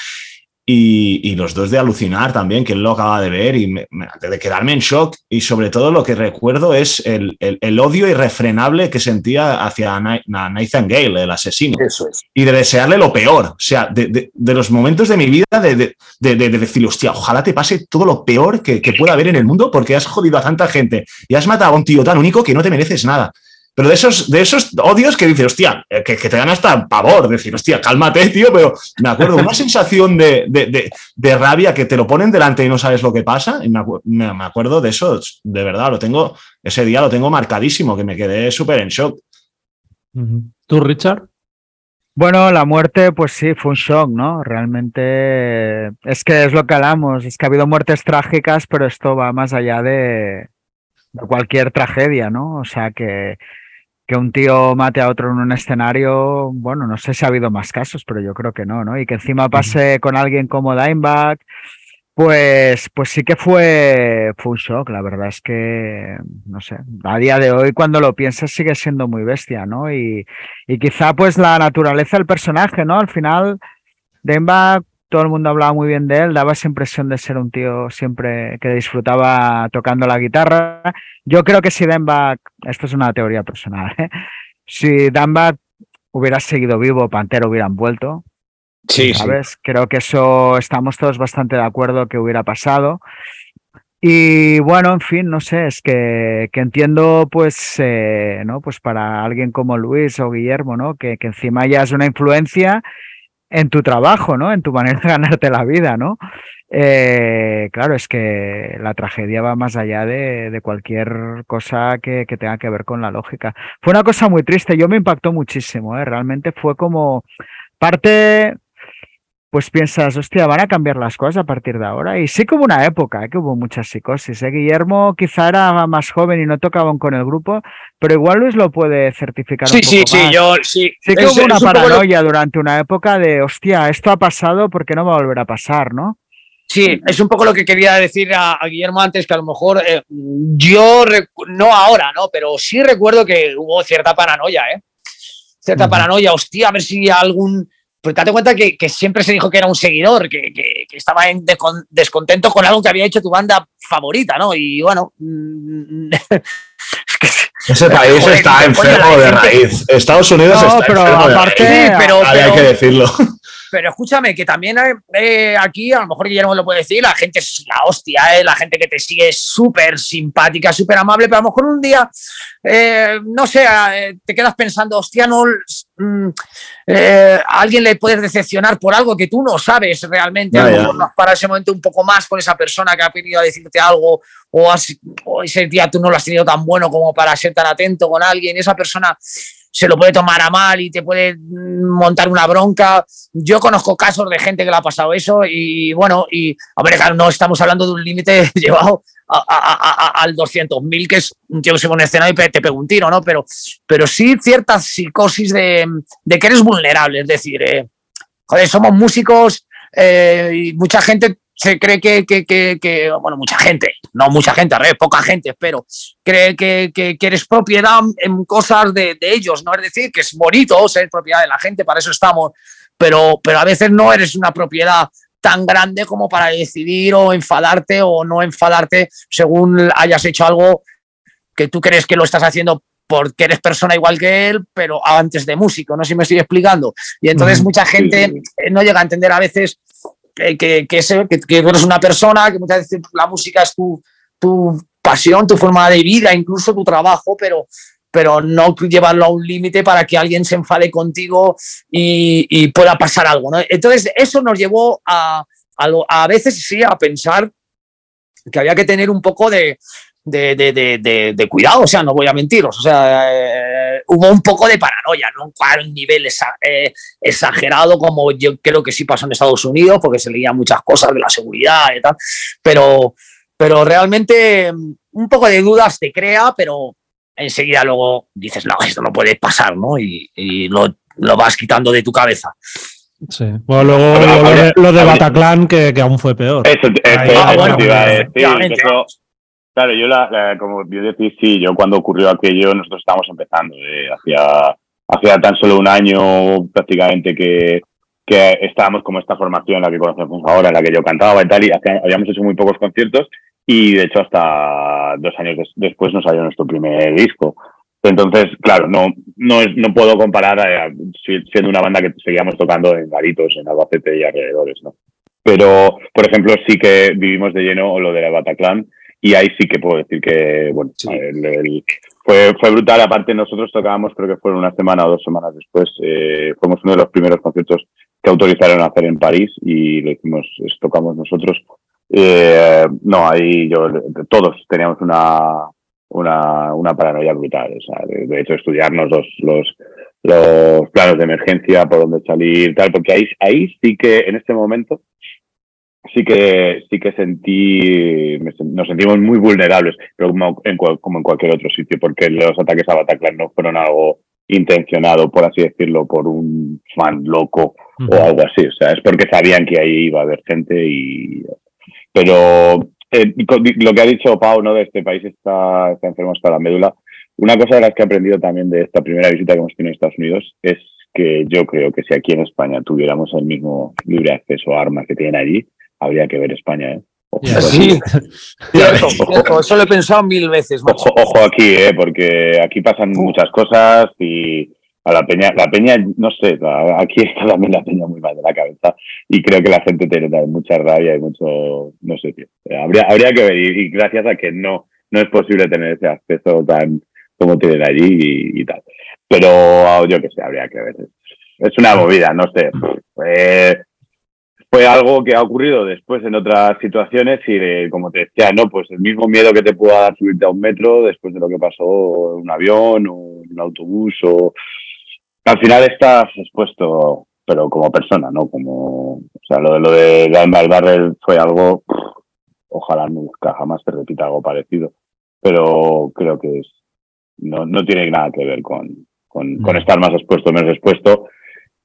Y, y, los dos de alucinar también, que él lo acaba de ver y me, me, de quedarme en shock. Y sobre todo lo que recuerdo es el, el, el odio irrefrenable que sentía hacia Nathan Gale, el asesino. Eso es. Y de desearle lo peor. O sea, de, de, de los momentos de mi vida de, de, decir, hostia, ojalá te pase todo lo peor que, que, pueda haber en el mundo porque has jodido a tanta gente y has matado a un tío tan único que no te mereces nada. Pero de esos, de esos odios que dices, hostia, que, que te dan hasta pavor, decir, hostia, cálmate, tío, pero me acuerdo, una <laughs> sensación de, de, de, de, rabia que te lo ponen delante y no sabes lo que pasa, y me, me acuerdo de eso, de verdad, lo tengo, ese día lo tengo marcadísimo, que me quedé súper en shock. ¿Tú, Richard? Bueno, la muerte, pues sí, fue un shock, ¿no? Realmente es que es lo que hablamos, es que ha habido muertes trágicas, pero esto va más allá de, de cualquier tragedia, ¿no? O sea que que un tío mate a otro en un escenario, bueno, no sé si ha habido más casos, pero yo creo que no, ¿no? Y que encima pase con alguien como Dimebag, pues, pues sí que fue, fue un shock, la verdad es que, no sé, a día de hoy cuando lo piensas sigue siendo muy bestia, ¿no? Y, y quizá pues la naturaleza del personaje, ¿no? Al final, Dimebag todo el mundo hablaba muy bien de él, daba esa impresión de ser un tío siempre que disfrutaba tocando la guitarra. Yo creo que si Denbach, esto es una teoría personal, ¿eh? si Denbach hubiera seguido vivo, Pantera hubieran vuelto. Sí, ¿sabes? Sí. Creo que eso estamos todos bastante de acuerdo que hubiera pasado. Y bueno, en fin, no sé, es que, que entiendo, pues, eh, ¿no? Pues para alguien como Luis o Guillermo, ¿no? Que, que encima ya es una influencia en tu trabajo, ¿no? En tu manera de ganarte la vida, ¿no? Eh, claro, es que la tragedia va más allá de, de cualquier cosa que, que, tenga que ver con la lógica. Fue una cosa muy triste, yo me impactó muchísimo, ¿eh? realmente fue como parte, pues piensas, hostia, van a cambiar las cosas a partir de ahora. Y sí como una época, ¿eh? que hubo muchas psicosis. ¿eh? Guillermo quizá era más joven y no tocaban con el grupo, pero igual Luis lo puede certificar. Sí, un poco sí, más. sí, yo sí. Sí que es, hubo una paranoia lo... durante una época de, hostia, esto ha pasado porque no va a volver a pasar, ¿no? Sí, es un poco lo que quería decir a, a Guillermo antes, que a lo mejor eh, yo, no ahora, ¿no? Pero sí recuerdo que hubo cierta paranoia, ¿eh? Cierta uh -huh. paranoia, hostia, a ver si algún... Pues date cuenta que, que, siempre se dijo que era un seguidor, que, que, que estaba en descontento con algo que había hecho tu banda favorita, ¿no? Y bueno... Mm, <laughs> Ese país joder, está enfermo de raíz. Estados Unidos no, está pero enfermo aparte, de raíz. Pero, pero, hay que decirlo. Pero escúchame, que también eh, aquí, a lo mejor Guillermo lo puede decir, la gente es la hostia, eh, la gente que te sigue es súper simpática, súper amable, pero a lo mejor un día, eh, no sé, te quedas pensando, hostia, no, mm, a alguien le puedes decepcionar por algo que tú no sabes realmente, a lo mejor no para ese momento un poco más con esa persona que ha venido a decirte algo o, has, o ese día tú no lo has tenido tan bueno como para ser tan atento con alguien, esa persona se lo puede tomar a mal y te puede montar una bronca. Yo conozco casos de gente que le ha pasado eso y bueno, y a ver, no estamos hablando de un límite <laughs> llevado a, a, a, al 200.000, que es un tío que se pone en escena y te pega un tiro, ¿no? Pero, pero sí cierta psicosis de, de que eres vulnerable, es decir, eh, joder, somos músicos eh, y mucha gente se cree que, que, que, bueno, mucha gente, no mucha gente, a poca gente, pero cree que, que, eres propiedad en cosas de, de, ellos, ¿no? Es decir, que es bonito ser propiedad de la gente, para eso estamos, pero, pero a veces no eres una propiedad tan grande como para decidir o enfadarte o no enfadarte según hayas hecho algo que tú crees que lo estás haciendo porque eres persona igual que él, pero antes de músico, no sé si me estoy explicando. Y entonces mucha gente no llega a entender a veces que, que, eres una persona, que muchas veces la música es tu, tu pasión, tu forma de vida, incluso tu trabajo, pero, pero no llevarlo a un límite para que alguien se enfade contigo y, pueda pasar algo. Entonces, eso nos llevó a, a, a veces sí a pensar que había que tener un poco de, de, de, de, cuidado, o sea, no voy a mentiros, o sea, eh, hubo un poco de paranoia, no a un nivel eh, exagerado como yo creo que sí pasó en Estados Unidos, porque se leían muchas cosas de la seguridad y tal, pero, pero realmente mm, un poco de dudas te crea, pero enseguida luego dices, no, esto no puede pasar, ¿no? Y, y lo, lo, vas quitando de tu cabeza. Sí. Bueno, luego lo, de, Bataclan, que, que, aún fue peor. Eso, eso, ah, bueno, Claro, yo la, como yo decía, sí, yo cuando ocurrió aquello nosotros estábamos empezando, eh, hacía, hacía tan solo un año prácticamente que, que estábamos como esta formación, la que conocemos ahora, en la que yo cantaba y tal, y habíamos hecho muy pocos conciertos y de hecho hasta dos años después nos salió nuestro primer disco. Entonces, claro, no, no, es, no puedo comparar eh, siendo una banda que seguíamos tocando en Garitos, en Albacete y alrededores, ¿no? Pero, por ejemplo, sí que vivimos de lleno lo de la Bataclan y ahí sí que puedo decir que, bueno, fue, fue brutal. Aparte, nosotros tocábamos, creo que fueron una semana o dos semanas después, eh, fuimos uno de los primeros conciertos que autorizaron a hacer en París y lo hicimos, tocamos nosotros. Eh, no, ahí yo, todos teníamos una, una, una paranoia brutal. O sea, de, hecho, estudiarnos los, los, los planos de emergencia, por dónde salir, tal, porque ahí, ahí sí que en este momento sí que sí que sentí nos sentimos muy vulnerables pero como en, como en cualquier otro sitio porque los ataques a Bataclan no fueron algo intencionado por así decirlo por un fan loco o algo así. O sea es porque sabían que ahí iba a haber gente y pero eh, lo que ha dicho Pau no de este país está, está enfermo hasta la médula. Una cosa de las que he aprendido también de esta primera visita que hemos tenido en Estados Unidos es que yo creo que si aquí en España tuviéramos el mismo libre acceso a armas que tienen allí, habría que ver España, ¿eh? sí, cierto, <laughs> eso lo he pensado mil veces. Ojo, ojo, aquí, ¿eh? porque aquí pasan muchas cosas y a la peña, la peña, no sé, aquí está también la peña muy mal de la cabeza y creo que la gente tiene también mucha rabia y mucho, no sé, tío. Habría, habría que ver y, gracias a que no, no es posible tener ese acceso tan como tienen allí y, tal. Pero yo qué sé, habría que ver. Es una movida, no sé. Eh, fue algo que ha ocurrido después en otras situaciones y como te decía, no, pues el mismo miedo que te pueda dar subirte a un metro después de lo que pasó en un avión o un autobús o al final estás expuesto, pero como persona, ¿no? Como, o sea, lo de lo de Dalma Barrel fue algo, ojalá nunca jamás se repita algo parecido, pero creo que es, no, no tiene nada que ver con, con, con estar más expuesto o menos expuesto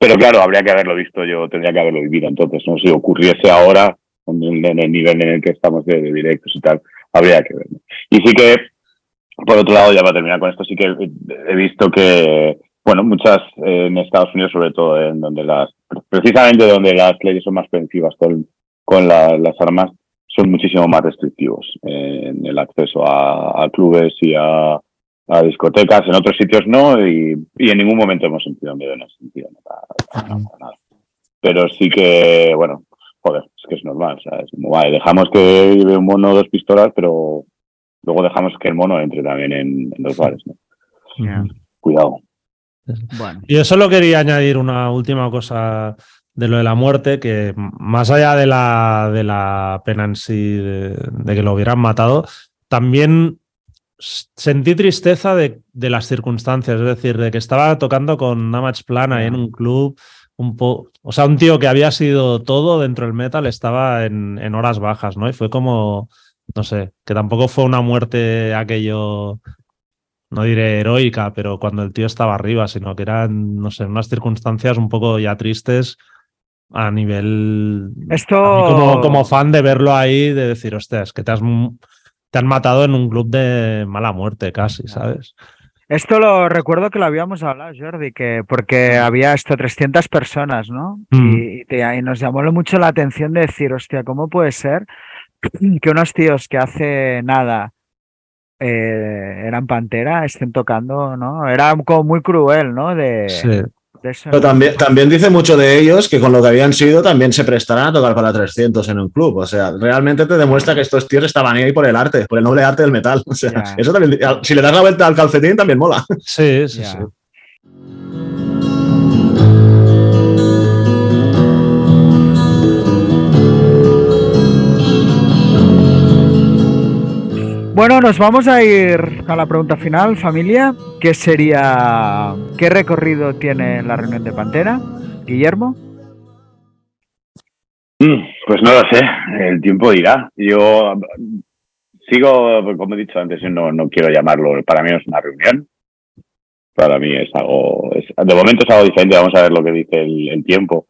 pero claro, habría que haberlo visto yo, tendría que haberlo vivido. Entonces, no si ocurriese ahora, en el, nivel en el que estamos de, directos y tal, habría que verlo. Y sí que, por otro lado, ya para terminar con esto, sí que he visto que, bueno, muchas en Estados Unidos, sobre todo, en donde las, precisamente donde las leyes son más preventivas con, con las armas, son muchísimo más restrictivos en el acceso a clubes y a a discotecas, en otros sitios no, y, en ningún momento hemos sentido miedo en ese sentido. Nada, Pero sí que, bueno, joder, es que es normal, es vale, dejamos que lleve un mono dos pistolas, pero luego dejamos que el mono entre también en, los bares. Cuidado. Bueno. Yo solo quería añadir una última cosa de lo de la muerte, que más allá de la, de la pena en sí de que lo hubieran matado, también sentí tristeza de, de, las circunstancias, es decir, de que estaba tocando con Namach Plan ahí en un club, un po o sea, un tío que había sido todo dentro del metal estaba en, en, horas bajas, ¿no? Y fue como, no sé, que tampoco fue una muerte aquello, no diré heroica, pero cuando el tío estaba arriba, sino que eran, no sé, unas circunstancias un poco ya tristes a nivel. Esto. como, como, fan de verlo ahí, de decir, hostia, es que te has, te han matado en un club de mala muerte casi, ¿sabes? Esto lo recuerdo que lo habíamos hablado, Jordi, que porque había esto 300 personas, ¿no? Mm. Y, y, nos llamó mucho la atención de decir, hostia, ¿cómo puede ser que unos tíos que hace nada eh, eran Pantera estén tocando, ¿no? Era como muy cruel, ¿no? De, sí. Pero también, también dice mucho de ellos que con lo que habían sido también se prestarán a tocar para 300 en un club. O sea, realmente te demuestra que estos tíos estaban ahí por el arte, por el noble arte del metal. <laughs> O sea, eso también, si le das la vuelta al calcetín también mola. Sí, sí, sí. Bueno, nos vamos a ir a la pregunta final, familia, que sería ¿qué recorrido tiene la reunión de Pantera? Guillermo. Mm, Pues no lo sé, el tiempo dirá. Yo sigo, como he dicho antes, yo no, no quiero llamarlo, para mí no es una reunión. Para mí es algo, es- de momento es algo diferente, vamos a ver lo que dice el, el tiempo.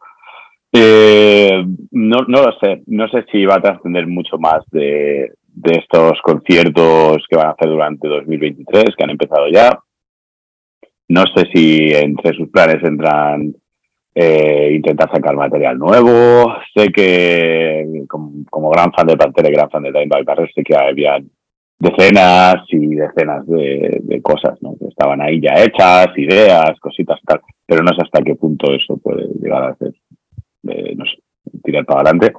Eh, no, no lo sé, no sé si va a trascender mucho más de, de estos conciertos que van a hacer durante 2023, que han empezado ya. No sé si entre sus planes entran eh, intentar sacar material nuevo. Sé que como, como gran fan de Pantera y gran fan de Dimebag Darrell, sé que había decenas y decenas de, de cosas ¿no? que estaban ahí ya hechas, ideas, cositas y tal, pero no sé hasta qué punto eso puede llegar a ser, eh, no sé, tirar para adelante.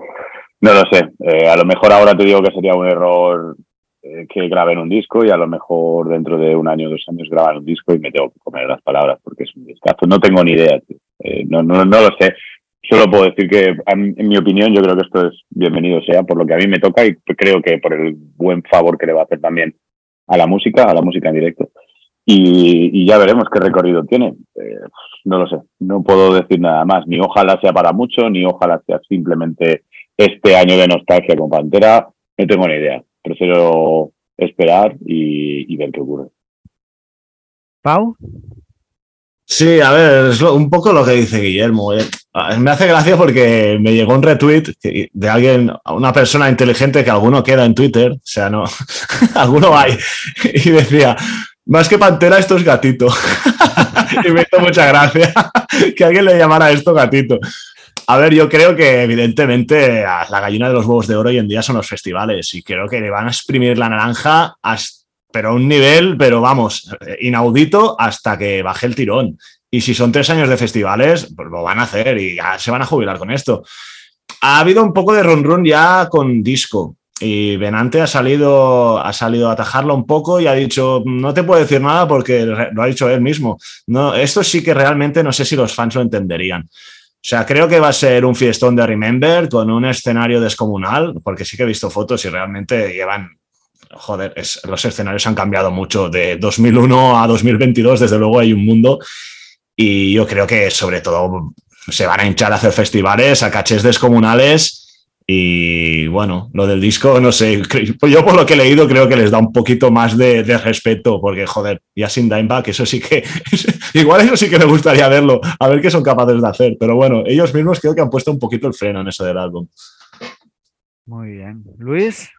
No lo sé. Eh, a lo mejor ahora te digo que sería un error eh, que graben un disco y a lo mejor dentro de un año o dos años graban un disco y me tengo que comer las palabras porque es un discazo. No tengo ni idea. tío. Eh, no, no, no lo sé. Solo puedo decir que, en, mi opinión, yo creo que esto es bienvenido sea por lo que a mí me toca y creo que por el buen favor que le va a hacer también a la música, a la música en directo. Y, y ya veremos qué recorrido tiene. No lo sé. No puedo decir nada más. Ni ojalá sea para mucho, ni ojalá sea simplemente este año de nostalgia con Pantera. No tengo ni idea. Prefiero esperar y, y ver qué ocurre. Pau. Sí, a ver, es lo- un poco lo que dice Guillermo. eh. Ah, Me hace gracia porque me llegó un retweet de alguien, una persona inteligente que alguno queda en Twitter, o sea, no, <laughs> alguno hay, y decía, más que pantera, esto es gatito. <laughs> y me hizo mucha gracia <laughs> que alguien le llamara esto gatito. A ver, yo creo que evidentemente la gallina de los huevos de oro hoy en día son los festivales y creo que le van a exprimir la naranja hasta, pero a un nivel, pero vamos, eh, inaudito hasta que baje el tirón. Y si son tres años de festivales, pues lo van a hacer y ya se van a jubilar con esto. Ha habido un poco de run run ya con disco. Y Benante ha salido, ha salido a atajarlo un poco y ha dicho, no te puedo decir nada porque lo ha dicho él mismo. No, esto sí que realmente no sé si los fans lo entenderían. O sea, creo que va a ser un fiestón de Remember con un escenario descomunal, porque sí que he visto fotos y realmente llevan, joder, es- los escenarios han cambiado mucho de 2001 a 2022, desde luego hay un mundo y yo creo que sobre todo se van a hinchar a hacer festivales, a cachés descomunales y bueno, lo del disco, no sé, yo por lo que he leído creo que les da un poquito más de, de respeto porque joder, ya sin Dimebag, eso sí que, <laughs> igual eso sí que me gustaría verlo, a ver qué son capaces de hacer, pero bueno, ellos mismos creo que han puesto un poquito el freno en eso del álbum. Muy bien. Luis.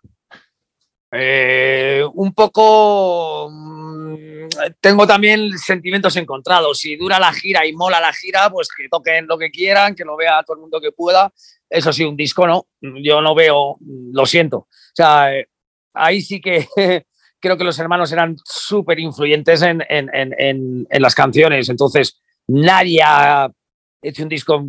Eh, un poco mm, tengo también sentimientos encontrados. Si dura la gira y mola la gira, pues que toquen lo que quieran, que lo vea todo el mundo que pueda. Eso sí, un disco no. Yo no veo, lo siento. O sea, ahí sí que <laughs> creo que los hermanos eran súper influyentes en, en- en- en- las canciones. Entonces, nadie ha hecho un disco.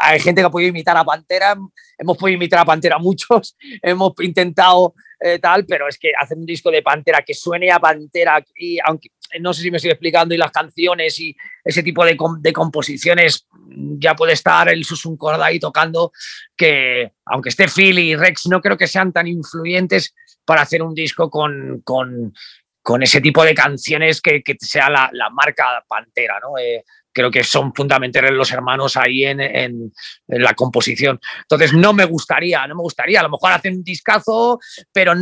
Hay gente que ha podido imitar a Pantera. Hemos podido imitar a Pantera <laughs> muchos. Hemos intentado eh, tal, pero es que hacer un disco de Pantera que suene a Pantera y aunque no sé si me estoy explicando y las canciones y ese tipo de, com- de composiciones mm, ya puede estar el Susun Corda ahí tocando que aunque esté Phil y Rex no creo que sean tan influyentes para hacer un disco con, con, con ese tipo de canciones que, que sea la, la marca Pantera, ¿no? Eh, creo que son fundamentales los hermanos ahí en, en- en la composición. Entonces no me gustaría, no me gustaría. A lo mejor hacen un discazo, pero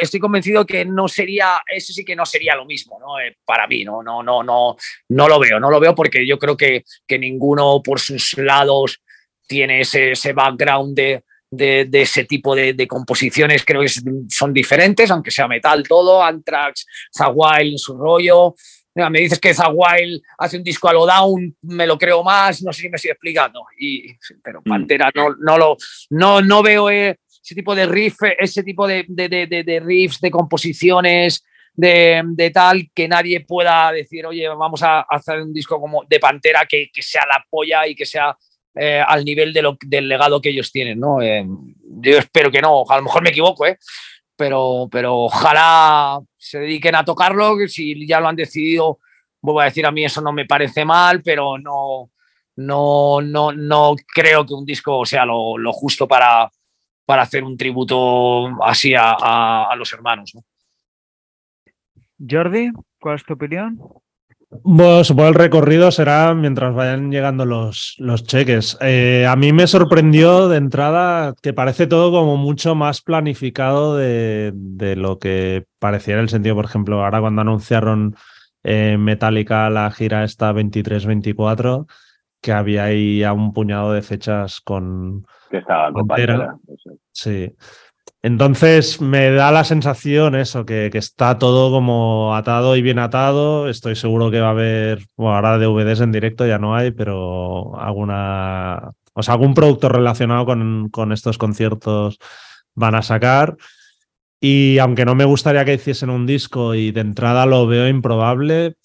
estoy convencido que no sería, eso sí que no sería lo mismo, ¿no? Eh, para mí, no, no, no, no, no lo veo, no lo veo porque yo creo que, que ninguno por sus lados tiene ese, ese background de, de, de, ese tipo de, de, composiciones, creo que son diferentes, aunque sea metal todo, Anthrax, Zawile en su rollo. Me dices que Zawile hace un disco a lo down, me lo creo más, no sé si me estoy explicando. Y, pero Pantera no, no, lo, no, no veo ese tipo de riff, ese tipo de, de riffs, de composiciones, de, de, tal que nadie pueda decir, oye, vamos a hacer un disco como de Pantera que, que sea la polla y que sea eh, al nivel de lo, del legado que ellos tienen, ¿no? Eh, yo espero que no, a lo mejor me equivoco, ¿eh? Pero, pero ojalá se dediquen a tocarlo, si ya lo han decidido, vuelvo a decir, a mí eso no me parece mal, pero no, no, no, no creo que un disco sea lo, justo para, para hacer un tributo así a, a, los hermanos, ¿no? Jordi, ¿cuál es tu opinión? Bueno, supongo el recorrido será mientras vayan llegando los, los cheques. Eh, a mí me sorprendió de entrada que parece todo como mucho más planificado de, de lo que parecía en el sentido, por ejemplo, ahora cuando anunciaron eh, Metallica la gira esta 23-24, que había ahí a un puñado de fechas con... Que estaba con. Sí. Entonces me da la sensación eso, que, que, está todo como atado y bien atado. Estoy seguro que va a haber, bueno, ahora DVDs en directo ya no hay, pero alguna, o sea, algún producto relacionado con, con estos conciertos van a sacar. Y aunque no me gustaría que hiciesen un disco y de entrada lo veo improbable,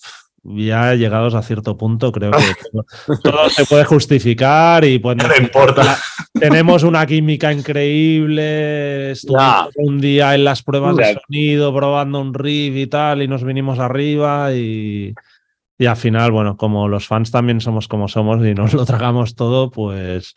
ya llegados a cierto punto, creo que <laughs> todo, se puede justificar y pues, no importa. Tenemos una química increíble. Estuvimos un día en las pruebas de sonido, probando un riff y tal, y nos vinimos arriba y, y al final, bueno, como los fans también somos como somos y nos lo tragamos todo, pues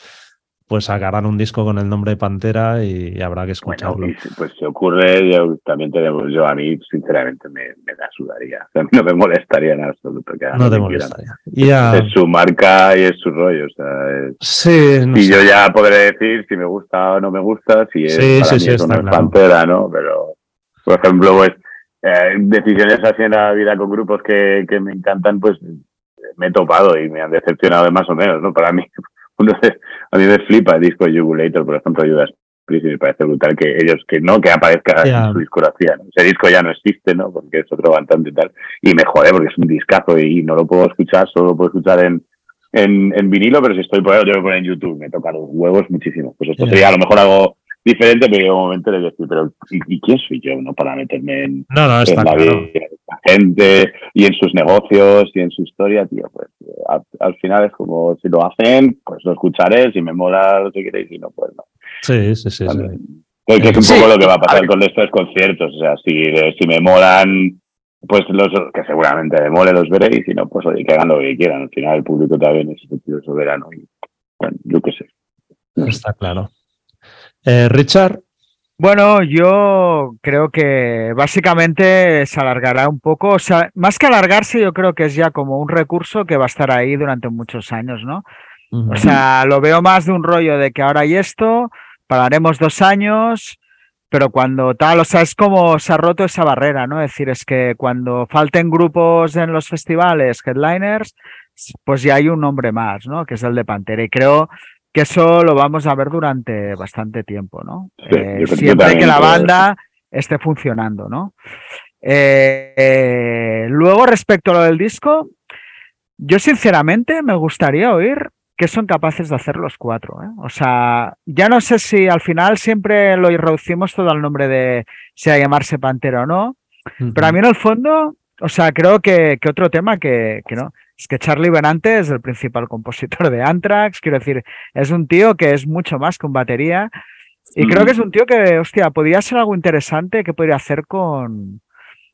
pues sacarán un disco con el nombre de Pantera y, habrá que escucharlo. Bueno, y pues se ocurre, yo también tenemos, yo a mí sinceramente me, me la sudaría, o <laughs> sea, no me molestaría en absoluto. Que no te molestaría. A... Es su marca y es su rollo, o sea, es... sí, no y sé. yo ya podré decir si me gusta o no me gusta, si es, sí, para sí, mí sí, es una claro. Pantera, ¿no? Pero, por ejemplo, pues eh, decisiones así en la vida con grupos que, que me encantan, pues me he topado y me han decepcionado de más o menos, ¿no? Para mí uno de, a mí me flipa el disco Jugulator, por ejemplo, Judas Priest, y me parece brutal que ellos, que no, que aparezca Ya. en su discografía. ¿no? Ese disco ya no existe, ¿no? Porque es otro cantante y tal. Y me jode porque es un discazo y no lo puedo escuchar, solo lo puedo escuchar en, en, en vinilo, pero si estoy por ahí lo tengo que poner en YouTube. Me toca los huevos muchísimo. Pues esto sería a lo mejor algo diferente, pero llega un momento de decir, pero ¿y, y quién soy yo, no? Para meterme en, No, no, está en la vida de esta gente y en sus negocios y en su historia, tío, pues al, al, final es como si lo hacen, pues lo escucharé, si me mola lo que queréis, si no, pues no. Sí, sí, sí. Vale. sí. Porque es un Sí. poco lo que va a pasar A con estos conciertos, o sea, si, si me molan, pues los que seguramente me mole los veré y si no, pues oye, que hagan lo que quieran, al final el público también es sentido soberano y bueno, yo qué sé. Está claro. Eh, Richard, Bueno, yo creo que básicamente se alargará un poco, o sea, más que alargarse, yo creo que es ya como un recurso que va a estar ahí durante muchos años, ¿no? O sea, lo veo más de un rollo de que ahora hay esto, pararemos dos años, pero cuando tal, o sea, es como se ha roto esa barrera, ¿no? Es decir, es que cuando falten grupos en los festivales, headliners, pues ya hay un nombre más, ¿no? Que es el de Pantera. Y creo que eso lo vamos a ver durante bastante tiempo, ¿no? Sí, Eh, siempre que la banda esté funcionando, ¿no? Eh, eh, luego, respecto a lo del disco, yo sinceramente me gustaría oír qué son capaces de hacer los cuatro. ¿eh? O sea, ya no sé si al final siempre lo reducimos todo al nombre de si a llamarse Pantera o no, pero a mí en el fondo, o sea, creo que, que otro tema que, que no. Es que Charlie Benante es el principal compositor de Anthrax, quiero decir, es un tío que es mucho más que un batería. Y creo que es un tío que, hostia, podría ser algo interesante que podría hacer con,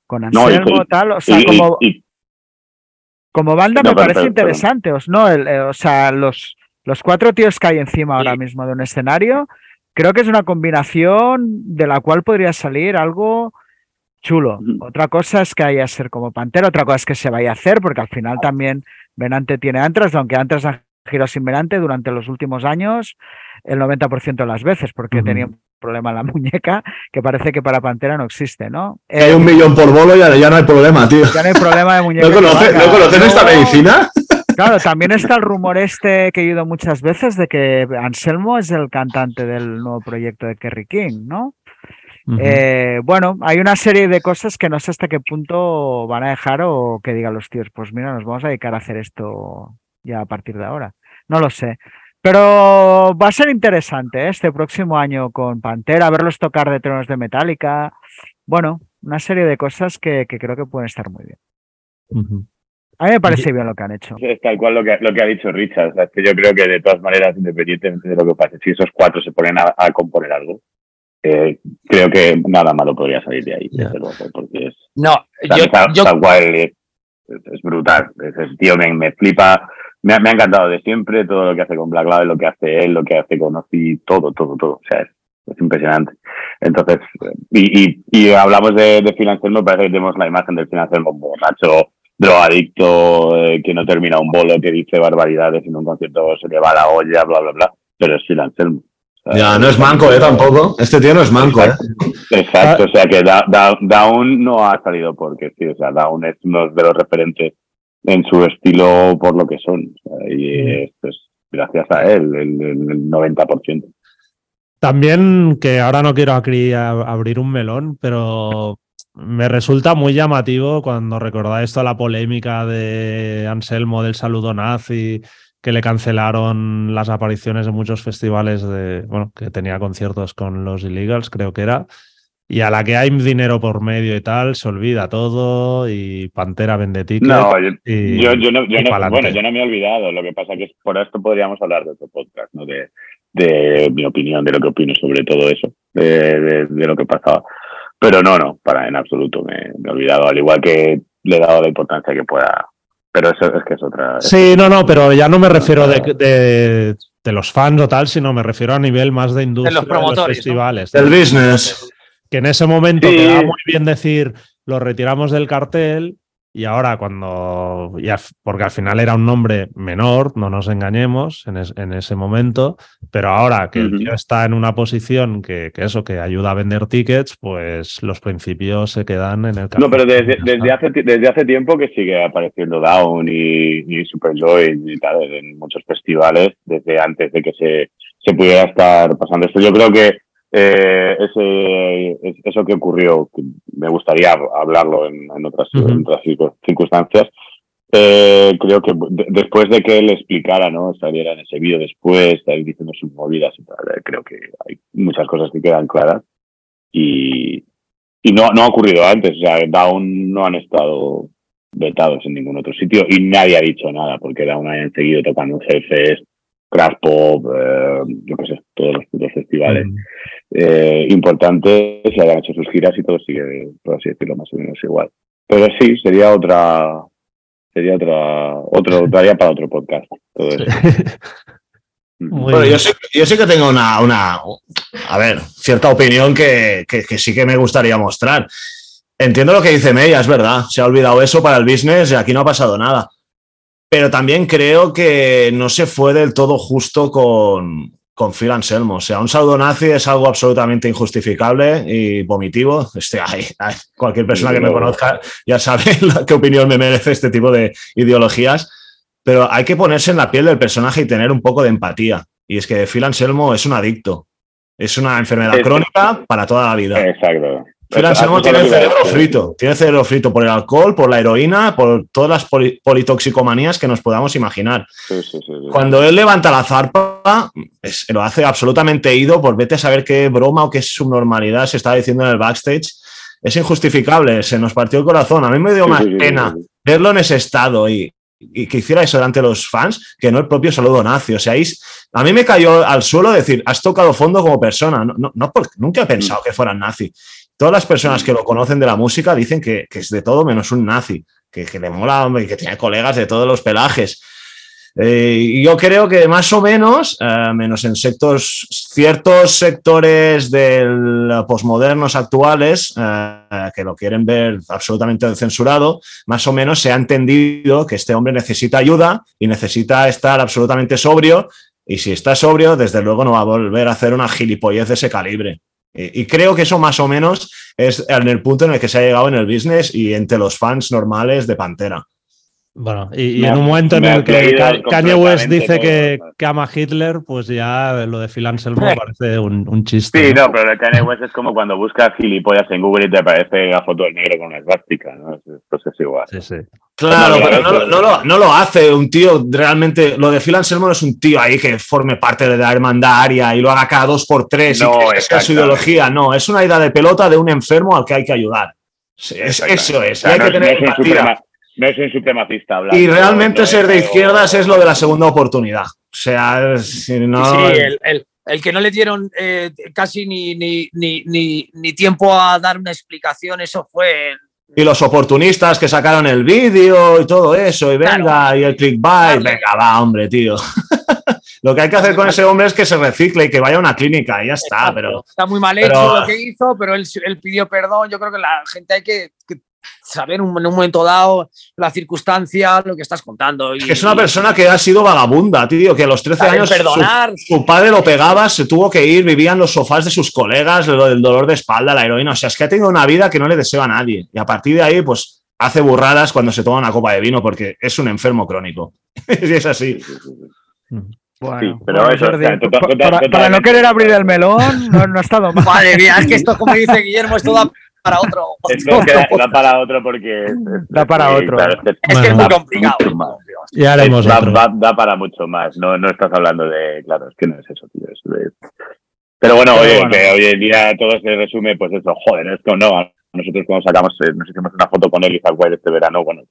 con No, y- Anselmo, tal. O sea, Y- como, y- como banda No, me pero- parece pero- interesante. os- No, el, eh, o sea, los, los cuatro tíos que hay encima ahora mismo de un escenario, creo que es una combinación de la cual podría salir algo chulo. Otra cosa es que haya que ser como Pantera, otra cosa es que se vaya a hacer, porque al final también Venante tiene Antras, aunque Antras ha girado sin Venante durante los últimos años el 90% de las veces, porque tenía un problema en la <laughs> muñeca que parece que para Pantera no existe, ¿no? Hay Eh, un millón por bolo y ya, ya no hay problema, tío. ya no hay problema de <laughs> muñeca. ¿No, conoce-. ¿no conocen esta medicina? <laughs> Claro, también está el rumor este que he oído muchas veces de que Anselmo es el cantante del nuevo proyecto de Kerry King, ¿no? Eh, bueno, hay una serie de cosas que no sé hasta qué punto van a dejar o que digan los tíos, pues mira, nos vamos a dedicar a hacer esto ya a partir de ahora. No lo sé. Pero va a ser interesante ¿eh? este próximo año con Pantera, verlos tocar de tronos de Metallica. Bueno, una serie de cosas que, creo que pueden estar muy bien. A mí me parece bien lo que han hecho. Es tal cual lo que, lo que ha dicho Richard. que yo creo que de todas maneras, independientemente de lo que pase, si esos cuatro se ponen a, componer algo, eh, creo que nada malo podría salir de ahí. porque es, no, yo, es, brutal. Ese tío me, me flipa. Me ha, me ha, encantado de siempre todo lo que hace con Black Label, lo que hace él, lo que hace con Ozzy, todo, todo, todo. O sea, es, es impresionante. Entonces, y, y, y hablamos de, de Phil Anselmo, parece que tenemos la imagen del Phil Anselmo borracho, drogadicto, eh, que no termina un bolo, que dice barbaridades en un concierto se le va la olla, bla, bla, bla. Pero es Phil Anselmo. Ya, no es manco, ¿eh? Tampoco. Este tío no es manco, ¿eh? Exacto, o sea que Down no ha salido porque sí, o sea, Down es uno de los referentes en su estilo por lo que son. y esto es gracias a él, el, el 90%. También, que ahora no quiero aquí abrir un melón, pero me resulta muy llamativo cuando recordáis toda la polémica de Anselmo del saludo nazi, que le cancelaron las apariciones de muchos festivales de, bueno, que tenía conciertos con los illegals, creo que era. Y a la que hay dinero por medio y tal, se olvida todo y Pantera vende tickets. No, yo, no, bueno, yo no me he olvidado. Lo que pasa es que por esto podríamos hablar de otro podcast, ¿no? De, de mi opinión, de lo que opino sobre todo eso, de, de, lo que pasaba. Pero no, no, para en absoluto me, he olvidado, al igual que le he dado la importancia que pueda. Pero eso es que es otra. Sí, no, no, pero ya no me refiero de, de, de los fans o tal, sino me refiero a nivel más de industria, de los promotores, festivales. Del business. Que en ese momento queda muy bien decir, lo retiramos del cartel, y ahora cuando, ya, porque al final era un nombre menor, no nos engañemos en, ese momento, pero ahora que el tío está en una posición que, eso, que ayuda a vender tickets, pues los principios se quedan en el No, pero desde, desde, hace, desde hace tiempo que sigue apareciendo Down y, y Superjoy y tal, en muchos festivales, desde antes de que se, se pudiera estar pasando esto. Yo creo que eh, ese, eso que ocurrió, me gustaría hablarlo en, otras, circunstancias. Eh, creo que después de que él explicara, ¿no? Saliera en ese vídeo después, estar diciendo sus movidas y tal, eh, creo que hay muchas cosas que quedan claras y, y no, no ha ocurrido antes, o sea, Down no han estado vetados en ningún otro sitio y nadie ha dicho nada porque Down hayan seguido tocando jefes, Crash Pop, eh, yo qué sé, todos los, festivales eh, importantes se hayan hecho sus giras y todo sigue, por así decirlo, más o menos igual. Pero sí, sería otra, sería otra, otro, <laughs> daría para otro podcast. Todo eso. <laughs> Bueno, yo sí, yo sí, que tengo una, una, a ver, cierta opinión que, que, que, sí que me gustaría mostrar. Entiendo lo que dice Meya, es verdad, se ha olvidado eso para el business y aquí no ha pasado nada. Pero también creo que no se fue del todo justo con, con Phil Anselmo. O sea, un saludo nazi es algo absolutamente injustificable y vomitivo. Este, cualquier persona que me conozca ya sabe <laughs> qué opinión me merece este tipo de ideologías. Pero hay que ponerse en la piel del personaje y tener un poco de empatía. Y es que Phil Anselmo es un adicto. Es una enfermedad crónica para toda la vida. Exacto. Phil Anselmo tiene el cerebro frito, tiene cerebro frito por el alcohol, por la heroína, por todas las politoxicomanías que nos podamos imaginar. Cuando él levanta la zarpa, lo hace absolutamente ido por vete a saber qué broma o qué subnormalidad se está diciendo en el backstage. Es injustificable, se nos partió el corazón. A mí me dio más pena verlo en ese estado y, que hiciera eso delante de los fans que no el propio saludo nazi. O sea, a mí me cayó al suelo decir, has tocado fondo como persona. No, no, porque nunca he pensado mm. que fuera nazi. Todas las personas que lo conocen de la música dicen que, es de todo menos un nazi, que, le mola y que tiene colegas de todos los pelajes. Eh, yo creo que más o menos, eh, menos en sectores, ciertos sectores del posmodernos actuales eh, que lo quieren ver absolutamente censurado, más o menos se ha entendido que este hombre necesita ayuda y necesita estar absolutamente sobrio. Y si está sobrio, desde luego no va a volver a hacer una gilipollez de ese calibre. Y creo que eso más o menos es en el punto en el que se ha llegado en el business y entre los fans normales de Pantera. Bueno, y, en un momento en el que Kanye West dice que, que, ama a Hitler, pues ya lo de Phil Anselmo <laughs> parece un, chiste. Sí, ¿no? pero lo de Kanye West es como cuando buscas gilipollas en Google y te aparece la foto del negro con una esvástica, ¿no? Pues es igual. Sí, sí. Claro, pero no, no, lo, no, lo, hace un tío realmente. Lo de Phil Anselmo no es un tío ahí que forme parte de la hermandad aria y lo haga cada dos por tres no, y que es su ideología. No, es una idea de pelota de un enfermo al que hay que ayudar. Es, eso es. hay que tener no es un supremacista Y realmente ser de izquierdas es lo de la segunda oportunidad. O sea, si no... Sí, el, que no le dieron eh, casi ni, ni, ni, ni, tiempo a dar una explicación, eso fue... Y los oportunistas que sacaron el vídeo y todo eso, y venga, y el clickbait, venga, va, hombre, tío. <laughs> lo que hay que hacer con ese hombre es que se recicle y que vaya a una clínica, y ya está, pero... Está muy mal hecho lo que hizo, pero él, él, pidió perdón, yo creo que la gente hay que saber en un momento dado la circunstancia, lo que estás contando. Y, es una persona que ha sido vagabunda, tío, que a los 13 años perdonar. Su, padre lo pegaba, se tuvo que ir, vivía en los sofás de sus colegas, el dolor de espalda, la heroína. O sea, es que ha tenido una vida que no le desea a nadie. Y a partir de ahí, pues hace burradas cuando se toma una copa de vino porque es un enfermo crónico. <laughs> y es así. Bueno, pero eso, para, no querer abrir el melón, no, no ha estado <laughs> mal. Madre mía, es que esto, como dice Guillermo, es todo para otro. <laughs> da, para otro porque. da para otro. es, que es muy complicado. Ya haremos da, para mucho más. No, no estás hablando de. Claro, es que no es eso, tío. Pero bueno, oye, que hoy en día todo se resume, pues eso, joder, esto no. Nosotros cuando sacamos, eh, nos hicimos una foto con él y White este verano, bueno,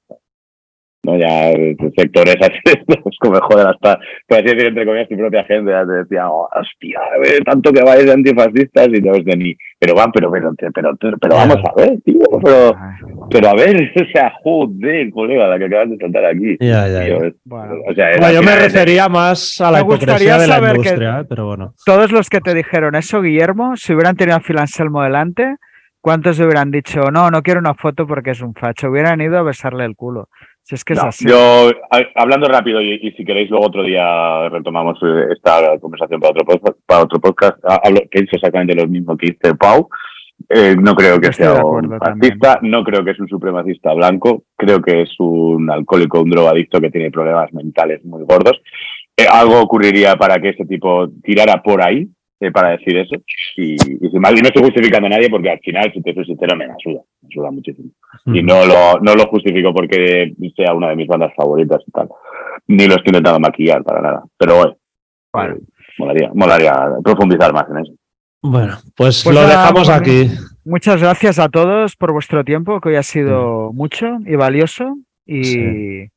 ¿no? Ya sectores así, <laughs> pues como joder, hasta, por así decir, entre comillas, tu propia gente, ya te decía, oh, hostia, tanto que vais de antifascistas y todos de ni, pero van, pero, pero, pero, pero, vamos a ver, tío, pero, pero a ver, <laughs> o sea, joder, colega, la que acabas de saltar aquí. Ya, ya, bueno. O sea, yo me refería más a la hipocresía de la industria, pero bueno. Todos los que te dijeron eso, Guillermo, si hubieran tenido a Phil Anselmo delante, ¿cuántos hubieran dicho, no, no quiero una foto porque es un facho? Hubieran ido a besarle el culo. Si es que es así. Yo, hablando rápido, y, si queréis, luego otro día retomamos eh, esta conversación para otro podcast, para otro podcast hablo, pienso exactamente lo mismo que dice Pau. Eh, no creo que sea un fascista, no creo que es un supremacista blanco, creo que es un alcohólico, un drogadicto que tiene problemas mentales muy gordos. Eh, algo ocurriría para que ese tipo tirara por ahí, eh, para decir eso. Y, y, sin no estoy justificando a nadie porque al final, si te soy sincero, me ayuda, me ayuda muchísimo. Y no lo, no lo justifico porque sea una de mis bandas favoritas y tal. Ni lo estoy intentando maquillar para nada. Pero bueno, molaría, molaría profundizar más en eso. Bueno, pues, pues lo dejamos aquí. Muchas gracias a todos por vuestro tiempo, que hoy ha sido mucho y valioso. Y.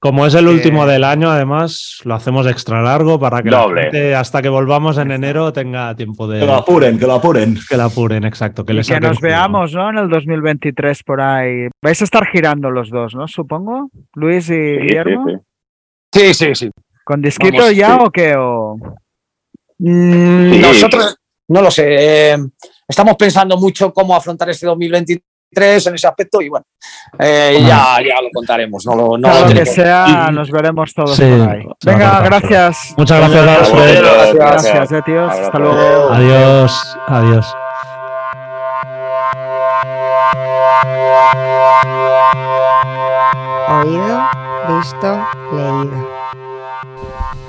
Como es el último del año, además, lo hacemos extra largo para que la gente, hasta que volvamos en enero tenga tiempo de. Que lo apuren, que lo apuren. Que lo apuren, exacto. Que, que nos veamos, ¿no? En el 2023 por ahí. Vais a estar girando los dos, ¿no? Supongo. Luis y Guillermo. Sí, sí, sí. ¿Con disquito ya o qué? O... Mm, nosotros, no lo sé. Eh, estamos pensando mucho cómo afrontar este 2023 tres en ese aspecto y bueno, eh, ya, ya, lo contaremos. No lo, no lo que sea, nos veremos todos por ahí. Venga, gracias. Muchas gracias, Gracias, gracias, gracias eh, tíos. Hasta luego. Adiós. Adiós. Oído, visto, leído.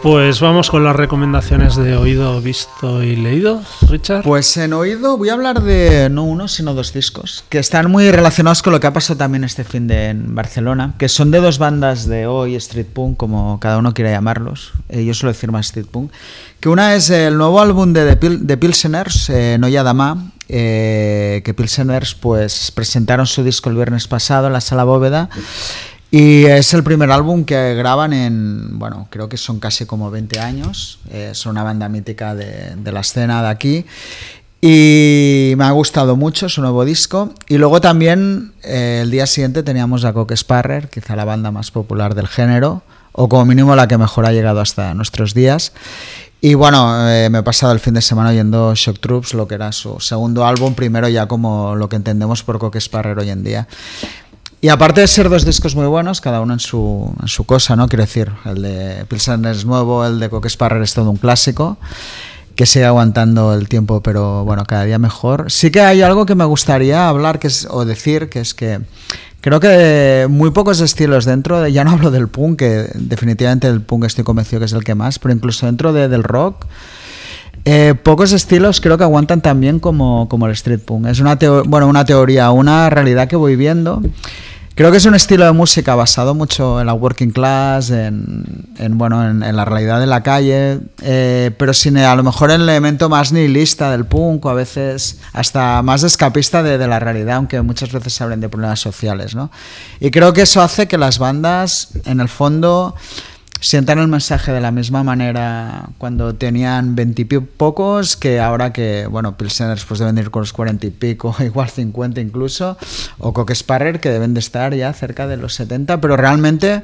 Pues vamos con las recomendaciones de oído, visto y leído, Richard. Pues en oído voy a hablar de no uno, sino dos discos, que están muy relacionados con lo que ha pasado también este fin de en Barcelona, que son de dos bandas de hoy, street punk, como cada uno quiera llamarlos, eh, yo suelo decir más street punk, que una es el nuevo álbum de, de Pilseners, eh, Noya Dama, eh, que Pilseners pues presentaron su disco el viernes pasado en la Sala Bóveda. Y es el primer álbum que graban en, bueno, creo que son casi como 20 años. Es son una banda mítica de, la escena de aquí. Y me ha gustado mucho su nuevo disco. Y luego también eh, el día siguiente teníamos a Coque Sparrer, quizá la banda más popular del género, o como mínimo la que mejor ha llegado hasta nuestros días. Y bueno, eh, me he pasado el fin de semana oyendo Shock Troops, lo que era su segundo álbum, primero ya como lo que entendemos por Coque Sparrer hoy en día. Y aparte de ser dos discos muy buenos, cada uno en su, en su cosa, ¿no? Quiero decir, el de Pilsen es nuevo, el de Coque Sparrer es todo un clásico, que sigue aguantando el tiempo, pero bueno, cada día mejor. Sí que hay algo que me gustaría hablar que es, o decir, que es que Creo que muy pocos estilos dentro, de, ya no <laughs> hablo del punk, que definitivamente el punk estoy convencido que es el que más, pero incluso dentro de, del rock, eh, pocos estilos creo que aguantan también como, como el street punk. Es una, bueno, una teoría, una realidad que voy viendo. Creo que es un estilo de música basado mucho en la working class, en, bueno, en, la realidad de la calle, eh, pero sin a lo mejor el elemento más nihilista del punk a veces hasta más escapista de, de, la realidad, aunque muchas veces se hablen de problemas sociales. ¿no? Y creo que eso hace que las bandas, en el fondo, sientan el mensaje de la misma manera cuando tenían veintipocos que ahora que, bueno, Pilsener después de venir con los cuarenta y pico, <laughs> igual cincuenta incluso, o Coque Sparrer que deben de estar ya cerca de los setenta, pero realmente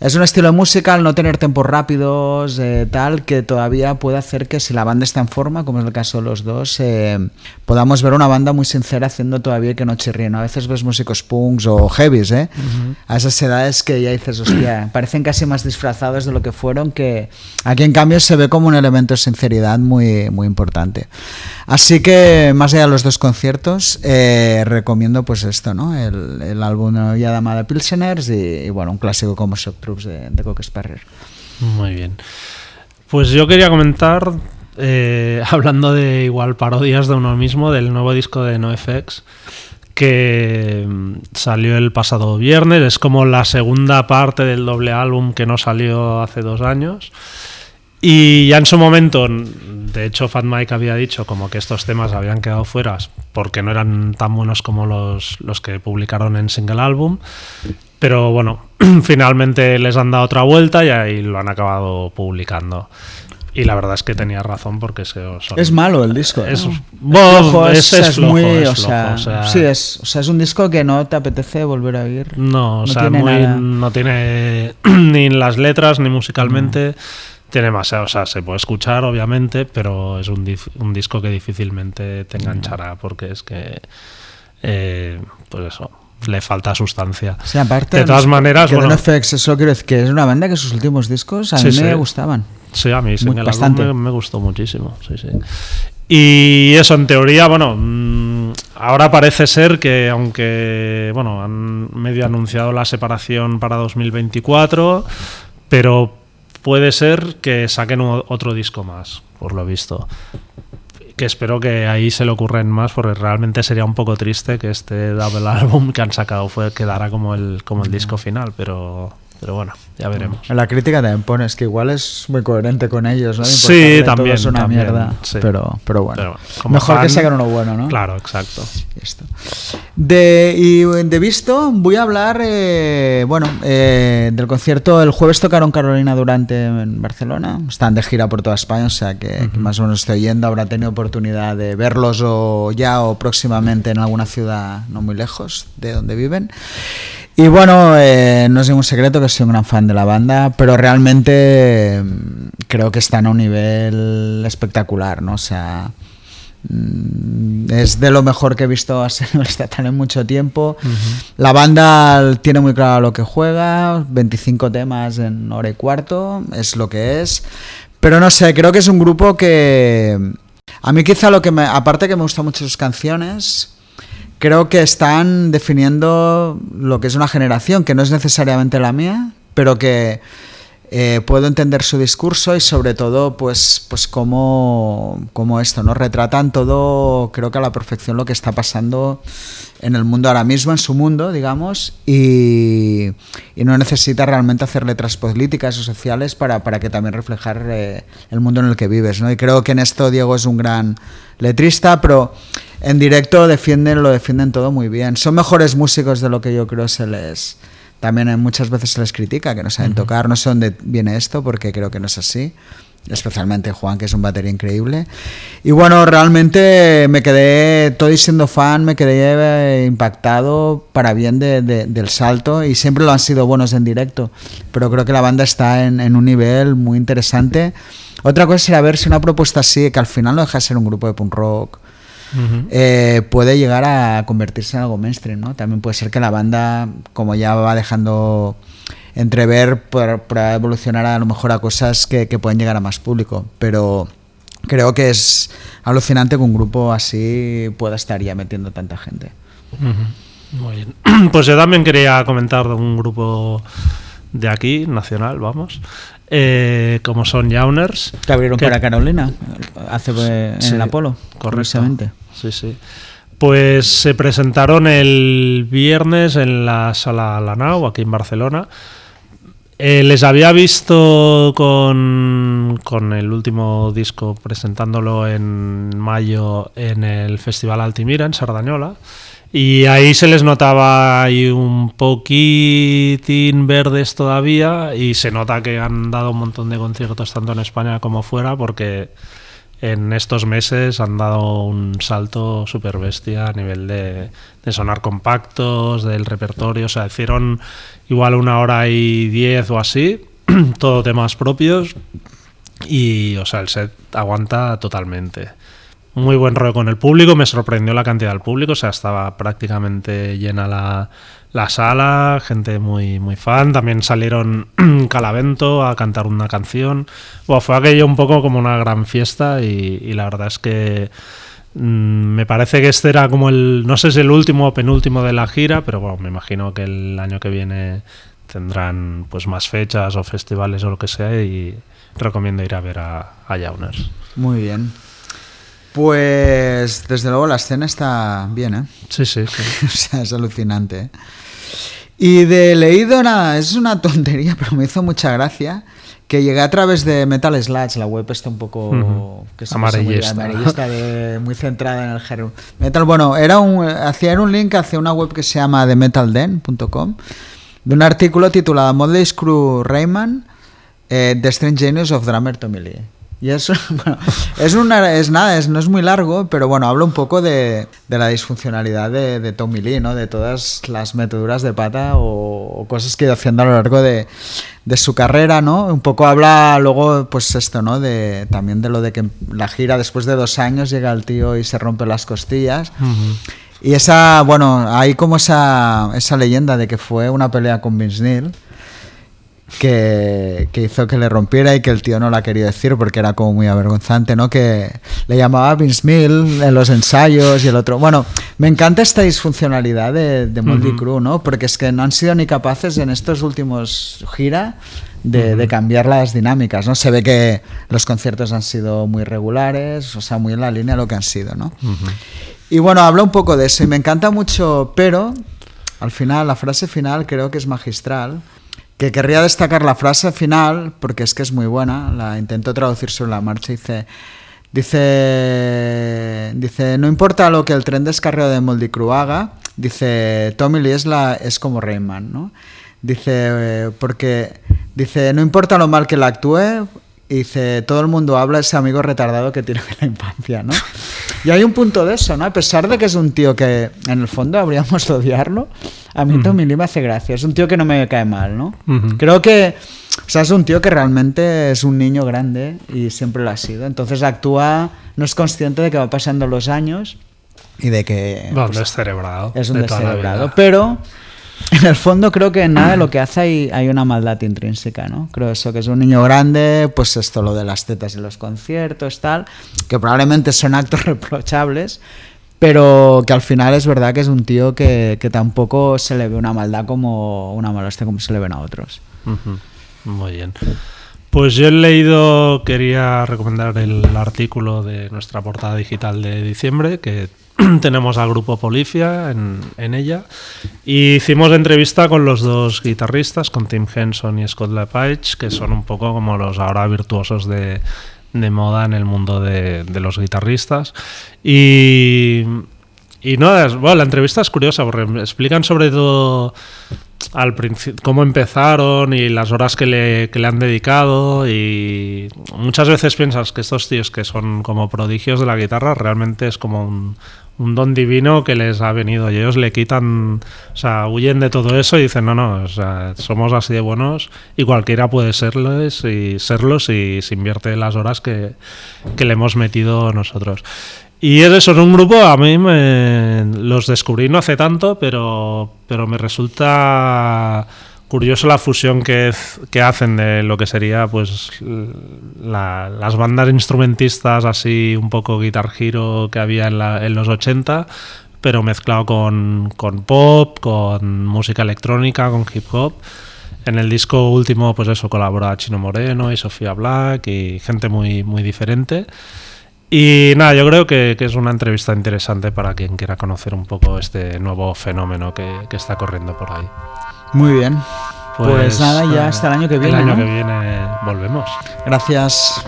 es un estilo de música, al no tener tempos rápidos, eh, tal, que todavía puede hacer que si la banda está en forma, como es el caso de los dos, eh, podamos ver una banda muy sincera haciendo todavía que no chirríen. A veces ves músicos punks o heavies, ¿eh? A esas edades que ya dices, hostia, parecen casi más disfrazados de lo que fueron, que aquí en cambio se ve como un elemento de sinceridad muy, muy importante. Así que, más allá de los dos conciertos, eh, recomiendo pues esto, ¿no? El, el álbum de Pilseners y, bueno, un clásico como Shock de, de Sparrer. Muy bien. Pues yo quería comentar, eh, <laughs> hablando de igual parodias de uno mismo, del nuevo disco de NoFX, que mm, salió el pasado viernes. Es como la segunda parte del doble álbum que no salió hace dos años. Y ya en su momento, de hecho, Fat Mike había dicho como que estos temas habían quedado fuera porque no eran tan buenos como los, los que publicaron en single álbum. Pero bueno, <clears throat> finalmente les han dado otra vuelta y ahí lo han acabado publicando. Y la verdad es que tenía razón porque se, es malo el disco. Es, es, muy, o, sea, sí, es, o sea, es un disco que no te apetece volver a oír. No, o sea, no tiene <clears throat> ni las letras ni musicalmente. Tiene más, o sea, se puede escuchar obviamente, pero es un, un disco que difícilmente te enganchará porque es que, eh, pues eso, le falta sustancia. aparte, de todas maneras, bueno, FX, eso quiero decir que es una banda que sus últimos discos a mí me gustaban. Sí, a mí sí, bastante. Me, gustó muchísimo. Sí, sí. Y eso, en teoría, bueno, mm, ahora parece ser que, aunque, bueno, han medio anunciado la separación para 2024, pero puede ser que saquen otro disco más, por lo visto que espero que ahí se le ocurren más porque realmente sería un poco triste que este double <laughs> álbum que han sacado fue quedara como el como el disco final pero pero bueno, ya veremos. En la crítica también pones que igual es muy coherente con ellos, ¿no? Sí, también. Es una mierda, pero, pero bueno. Mejor que saquen uno bueno, ¿no? Claro, exacto. De, y de visto, voy a hablar, eh, bueno, eh, del concierto. El jueves tocaron Carolina Durante en Barcelona. Están de gira por toda España, o sea que, más o menos estoy yendo. Habrá tenido oportunidad de verlos o ya o próximamente en alguna ciudad no muy lejos de donde viven. Y bueno, eh, no es ningún secreto que soy un gran fan de la banda, pero realmente mm, creo que están a un nivel espectacular, ¿no? O sea, mm, es de lo mejor que he visto a <laughs> estatal en mucho tiempo. La banda tiene muy claro lo que juega, 25 temas en hora y cuarto, es lo que es. Pero no sé, creo que es un grupo que... A mí quizá lo que me... Aparte que me gustan mucho sus canciones, creo que están definiendo lo que es una generación, que no es necesariamente la mía, pero que eh, puedo entender su discurso y sobre todo, pues, pues cómo, cómo, esto, ¿no? Retratan todo, creo que a la perfección lo que está pasando en el mundo ahora mismo, en su mundo, digamos, y, no necesita realmente hacer letras políticas o sociales para, para que también reflejar eh, el mundo en el que vives, ¿no? Y creo que en esto Diego es un gran letrista, pero en directo defienden, lo defienden todo muy bien. Son mejores músicos de lo que yo creo se les... También muchas veces se les critica que no saben tocar, no sé dónde viene esto porque creo que no es así especialmente Juan, que es un batería increíble. Y bueno, realmente me quedé, todo siendo fan, me quedé impactado para bien de, del salto y siempre lo han sido buenos en directo, pero creo que la banda está en, en un nivel muy interesante. Otra cosa sería ver si una propuesta así, que al final no deja de ser un grupo de punk rock, eh, puede llegar a convertirse en algo mainstream, ¿no? También puede ser que la banda, como ya va dejando entrever, para evolucionar a lo mejor a cosas que, pueden llegar a más público, pero creo que es alucinante que un grupo así pueda estar ya metiendo tanta gente. Muy bien. <clears throat> Pues yo también quería comentar de un grupo de aquí, nacional, vamos, eh, como son Yauners. Que abrieron Que- para Carolina hace eh, en Sí, el Apolo, curiosamente. Sí, sí. Pues se presentaron el viernes en la sala Lanao, aquí en Barcelona. Eh, les había visto con, con el último disco presentándolo en mayo en el Festival Altimira, en Sardañola. Y ahí se les notaba ahí un poquitín verdes todavía y se nota que han dado un montón de conciertos tanto en España como fuera porque en estos meses han dado un salto super bestia a nivel de, de sonar compactos, del repertorio. O sea, hicieron igual una hora y diez o así, <clears throat> todo temas propios. Y, o sea, el set aguanta totalmente. Muy buen rollo con el público, me sorprendió la cantidad del público, o sea, estaba prácticamente llena la, la sala, gente muy, muy fan. También salieron <clears throat> Calavento a cantar una canción. Bueno, fue aquello un poco como una gran fiesta y, la verdad es que mm, me parece que este era como el, no sé si el último o penúltimo de la gira, pero bueno, me imagino que el año que viene tendrán pues más fechas o festivales o lo que sea y recomiendo ir a ver a, a Yauners. Muy bien. Pues desde luego la escena está bien, ¿eh? Sí, sí, sí. <laughs> o sea, es alucinante. ¿eh? Y de leído, nada, es una tontería, <laughs> pero me hizo mucha gracia. Que llegué a través de Metal Sludge, la web está un poco que se hace muy Amarillista. amarillista, de- muy centrada en el género metal. Bueno, era un, hacía un link hacia una web que se llama themetalden.com de un artículo titulado Motley Crue Rayman, eh, The Strange Genius of Drummer Tommy Lee. Y es, <laughs> bueno, es, una, es nada, es, no es muy largo, pero bueno, habla un poco de, de la disfuncionalidad de, de Tommy Lee, ¿no? De todas las meteduras de pata o, o cosas que ha ido haciendo a lo largo de, de su carrera, ¿no? Un poco habla luego, pues esto, ¿no? De, también de lo de que la gira después de dos años llega el tío y se rompe las costillas. Y esa, bueno, hay como esa, esa leyenda de que fue una pelea con Vince Neil que, que hizo que le rompiera y que el tío no la quería decir porque era como muy avergonzante, ¿no? Que le llamaba Vince Neil en los ensayos y el otro. Bueno, me encanta esta disfuncionalidad de, de Motley Crue, ¿no? Porque es que no han sido ni capaces en estos últimos gira de, de cambiar las dinámicas, ¿no? Se ve que los conciertos han sido muy regulares, o sea, muy en la línea de lo que han sido, ¿no? Y bueno, habla un poco de eso y me encanta mucho, pero al final, la frase final creo que es magistral. Que querría destacar la frase final porque es que es muy buena. La intento traducir sobre la marcha. Dice: Dice, dice no importa lo que el tren descarreo de Moldy Crew haga, dice Tommy Lee es, la, es como Rayman, ¿no? Dice, eh, porque, dice, no importa lo mal que la actúe, y dice, todo el mundo habla de ese amigo retardado que tiene en <laughs> la infancia, ¿no? Y hay un punto de eso, ¿no? A pesar de que es un tío que en el fondo habríamos de odiarlo, a mí Tommy Lee me hace gracia. Es un tío que no me cae mal, ¿no? Ujú. Creo que, o sea, es un tío que realmente es un niño grande y siempre lo ha sido. Entonces actúa, no es consciente de que va pasando los años y de que Bueno, pues, descerebrado. es un de descerebrado. Pero en el fondo creo que en nada de lo que hace hay, una maldad intrínseca, ¿no? Creo eso, que es un niño grande, pues esto, lo de las tetas y los conciertos, tal, que probablemente son actos <laughs> reprochables, pero que al final es verdad que es un tío que, tampoco se le ve una maldad como una molestia como se le ven a otros. Muy bien. Pues yo he leído, quería recomendar el artículo de nuestra portada digital de diciembre, que <clears throat> tenemos al grupo Polifia en, en ella. Y hicimos entrevista con los dos guitarristas, con Tim Henson y Scott LePage, que son un poco como los ahora virtuosos de, de moda en el mundo de, de los guitarristas. Y, y no, es- bueno, la entrevista es curiosa porque explican sobre todo al cómo empezaron y las horas que le, que le han dedicado y muchas veces piensas que estos tíos que son como prodigios de la guitarra realmente es como un, un don divino que les ha venido y ellos le quitan, o sea, huyen de todo eso y dicen, no, no, somos así de buenos y cualquiera puede serlos y serlos y se invierte las horas que, que le hemos metido nosotros. Y es eso, es un grupo, a mí me, los descubrí no hace tanto, pero, pero me resulta curioso la fusión que, hacen de lo que sería pues la- las bandas instrumentistas así un poco guitar hero que había en, los 80 pero mezclado con, pop, con música electrónica, con hip hop. En el disco último, pues eso, colabora Chino Moreno y Sofía Black y gente muy, muy diferente. Y nada, yo creo que, es una entrevista interesante para quien quiera conocer un poco este nuevo fenómeno que está corriendo por ahí. Muy bien. Pues, nada, ya eh, hasta el año que viene. El año ¿no? que viene volvemos. Gracias.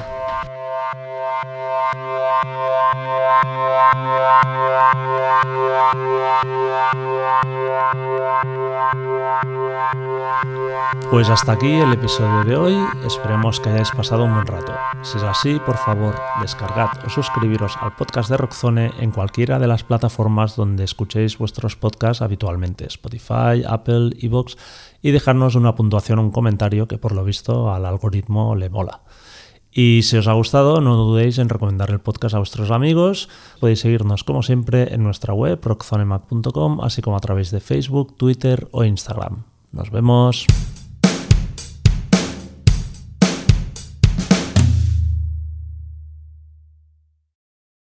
Pues hasta aquí el episodio de hoy, esperemos que hayáis pasado un buen rato. Si es así, por favor, descargad o suscribiros al podcast de Rockzone en cualquiera de las plataformas donde escuchéis vuestros podcasts habitualmente, Spotify, Apple, Evox, y dejarnos una puntuación o un comentario que por lo visto al algoritmo le mola. Y si os ha gustado, no dudéis en recomendar el podcast a vuestros amigos. Podéis seguirnos como siempre en nuestra web rockzonemac.com, así como a través de Facebook, Twitter o Instagram. Nos vemos.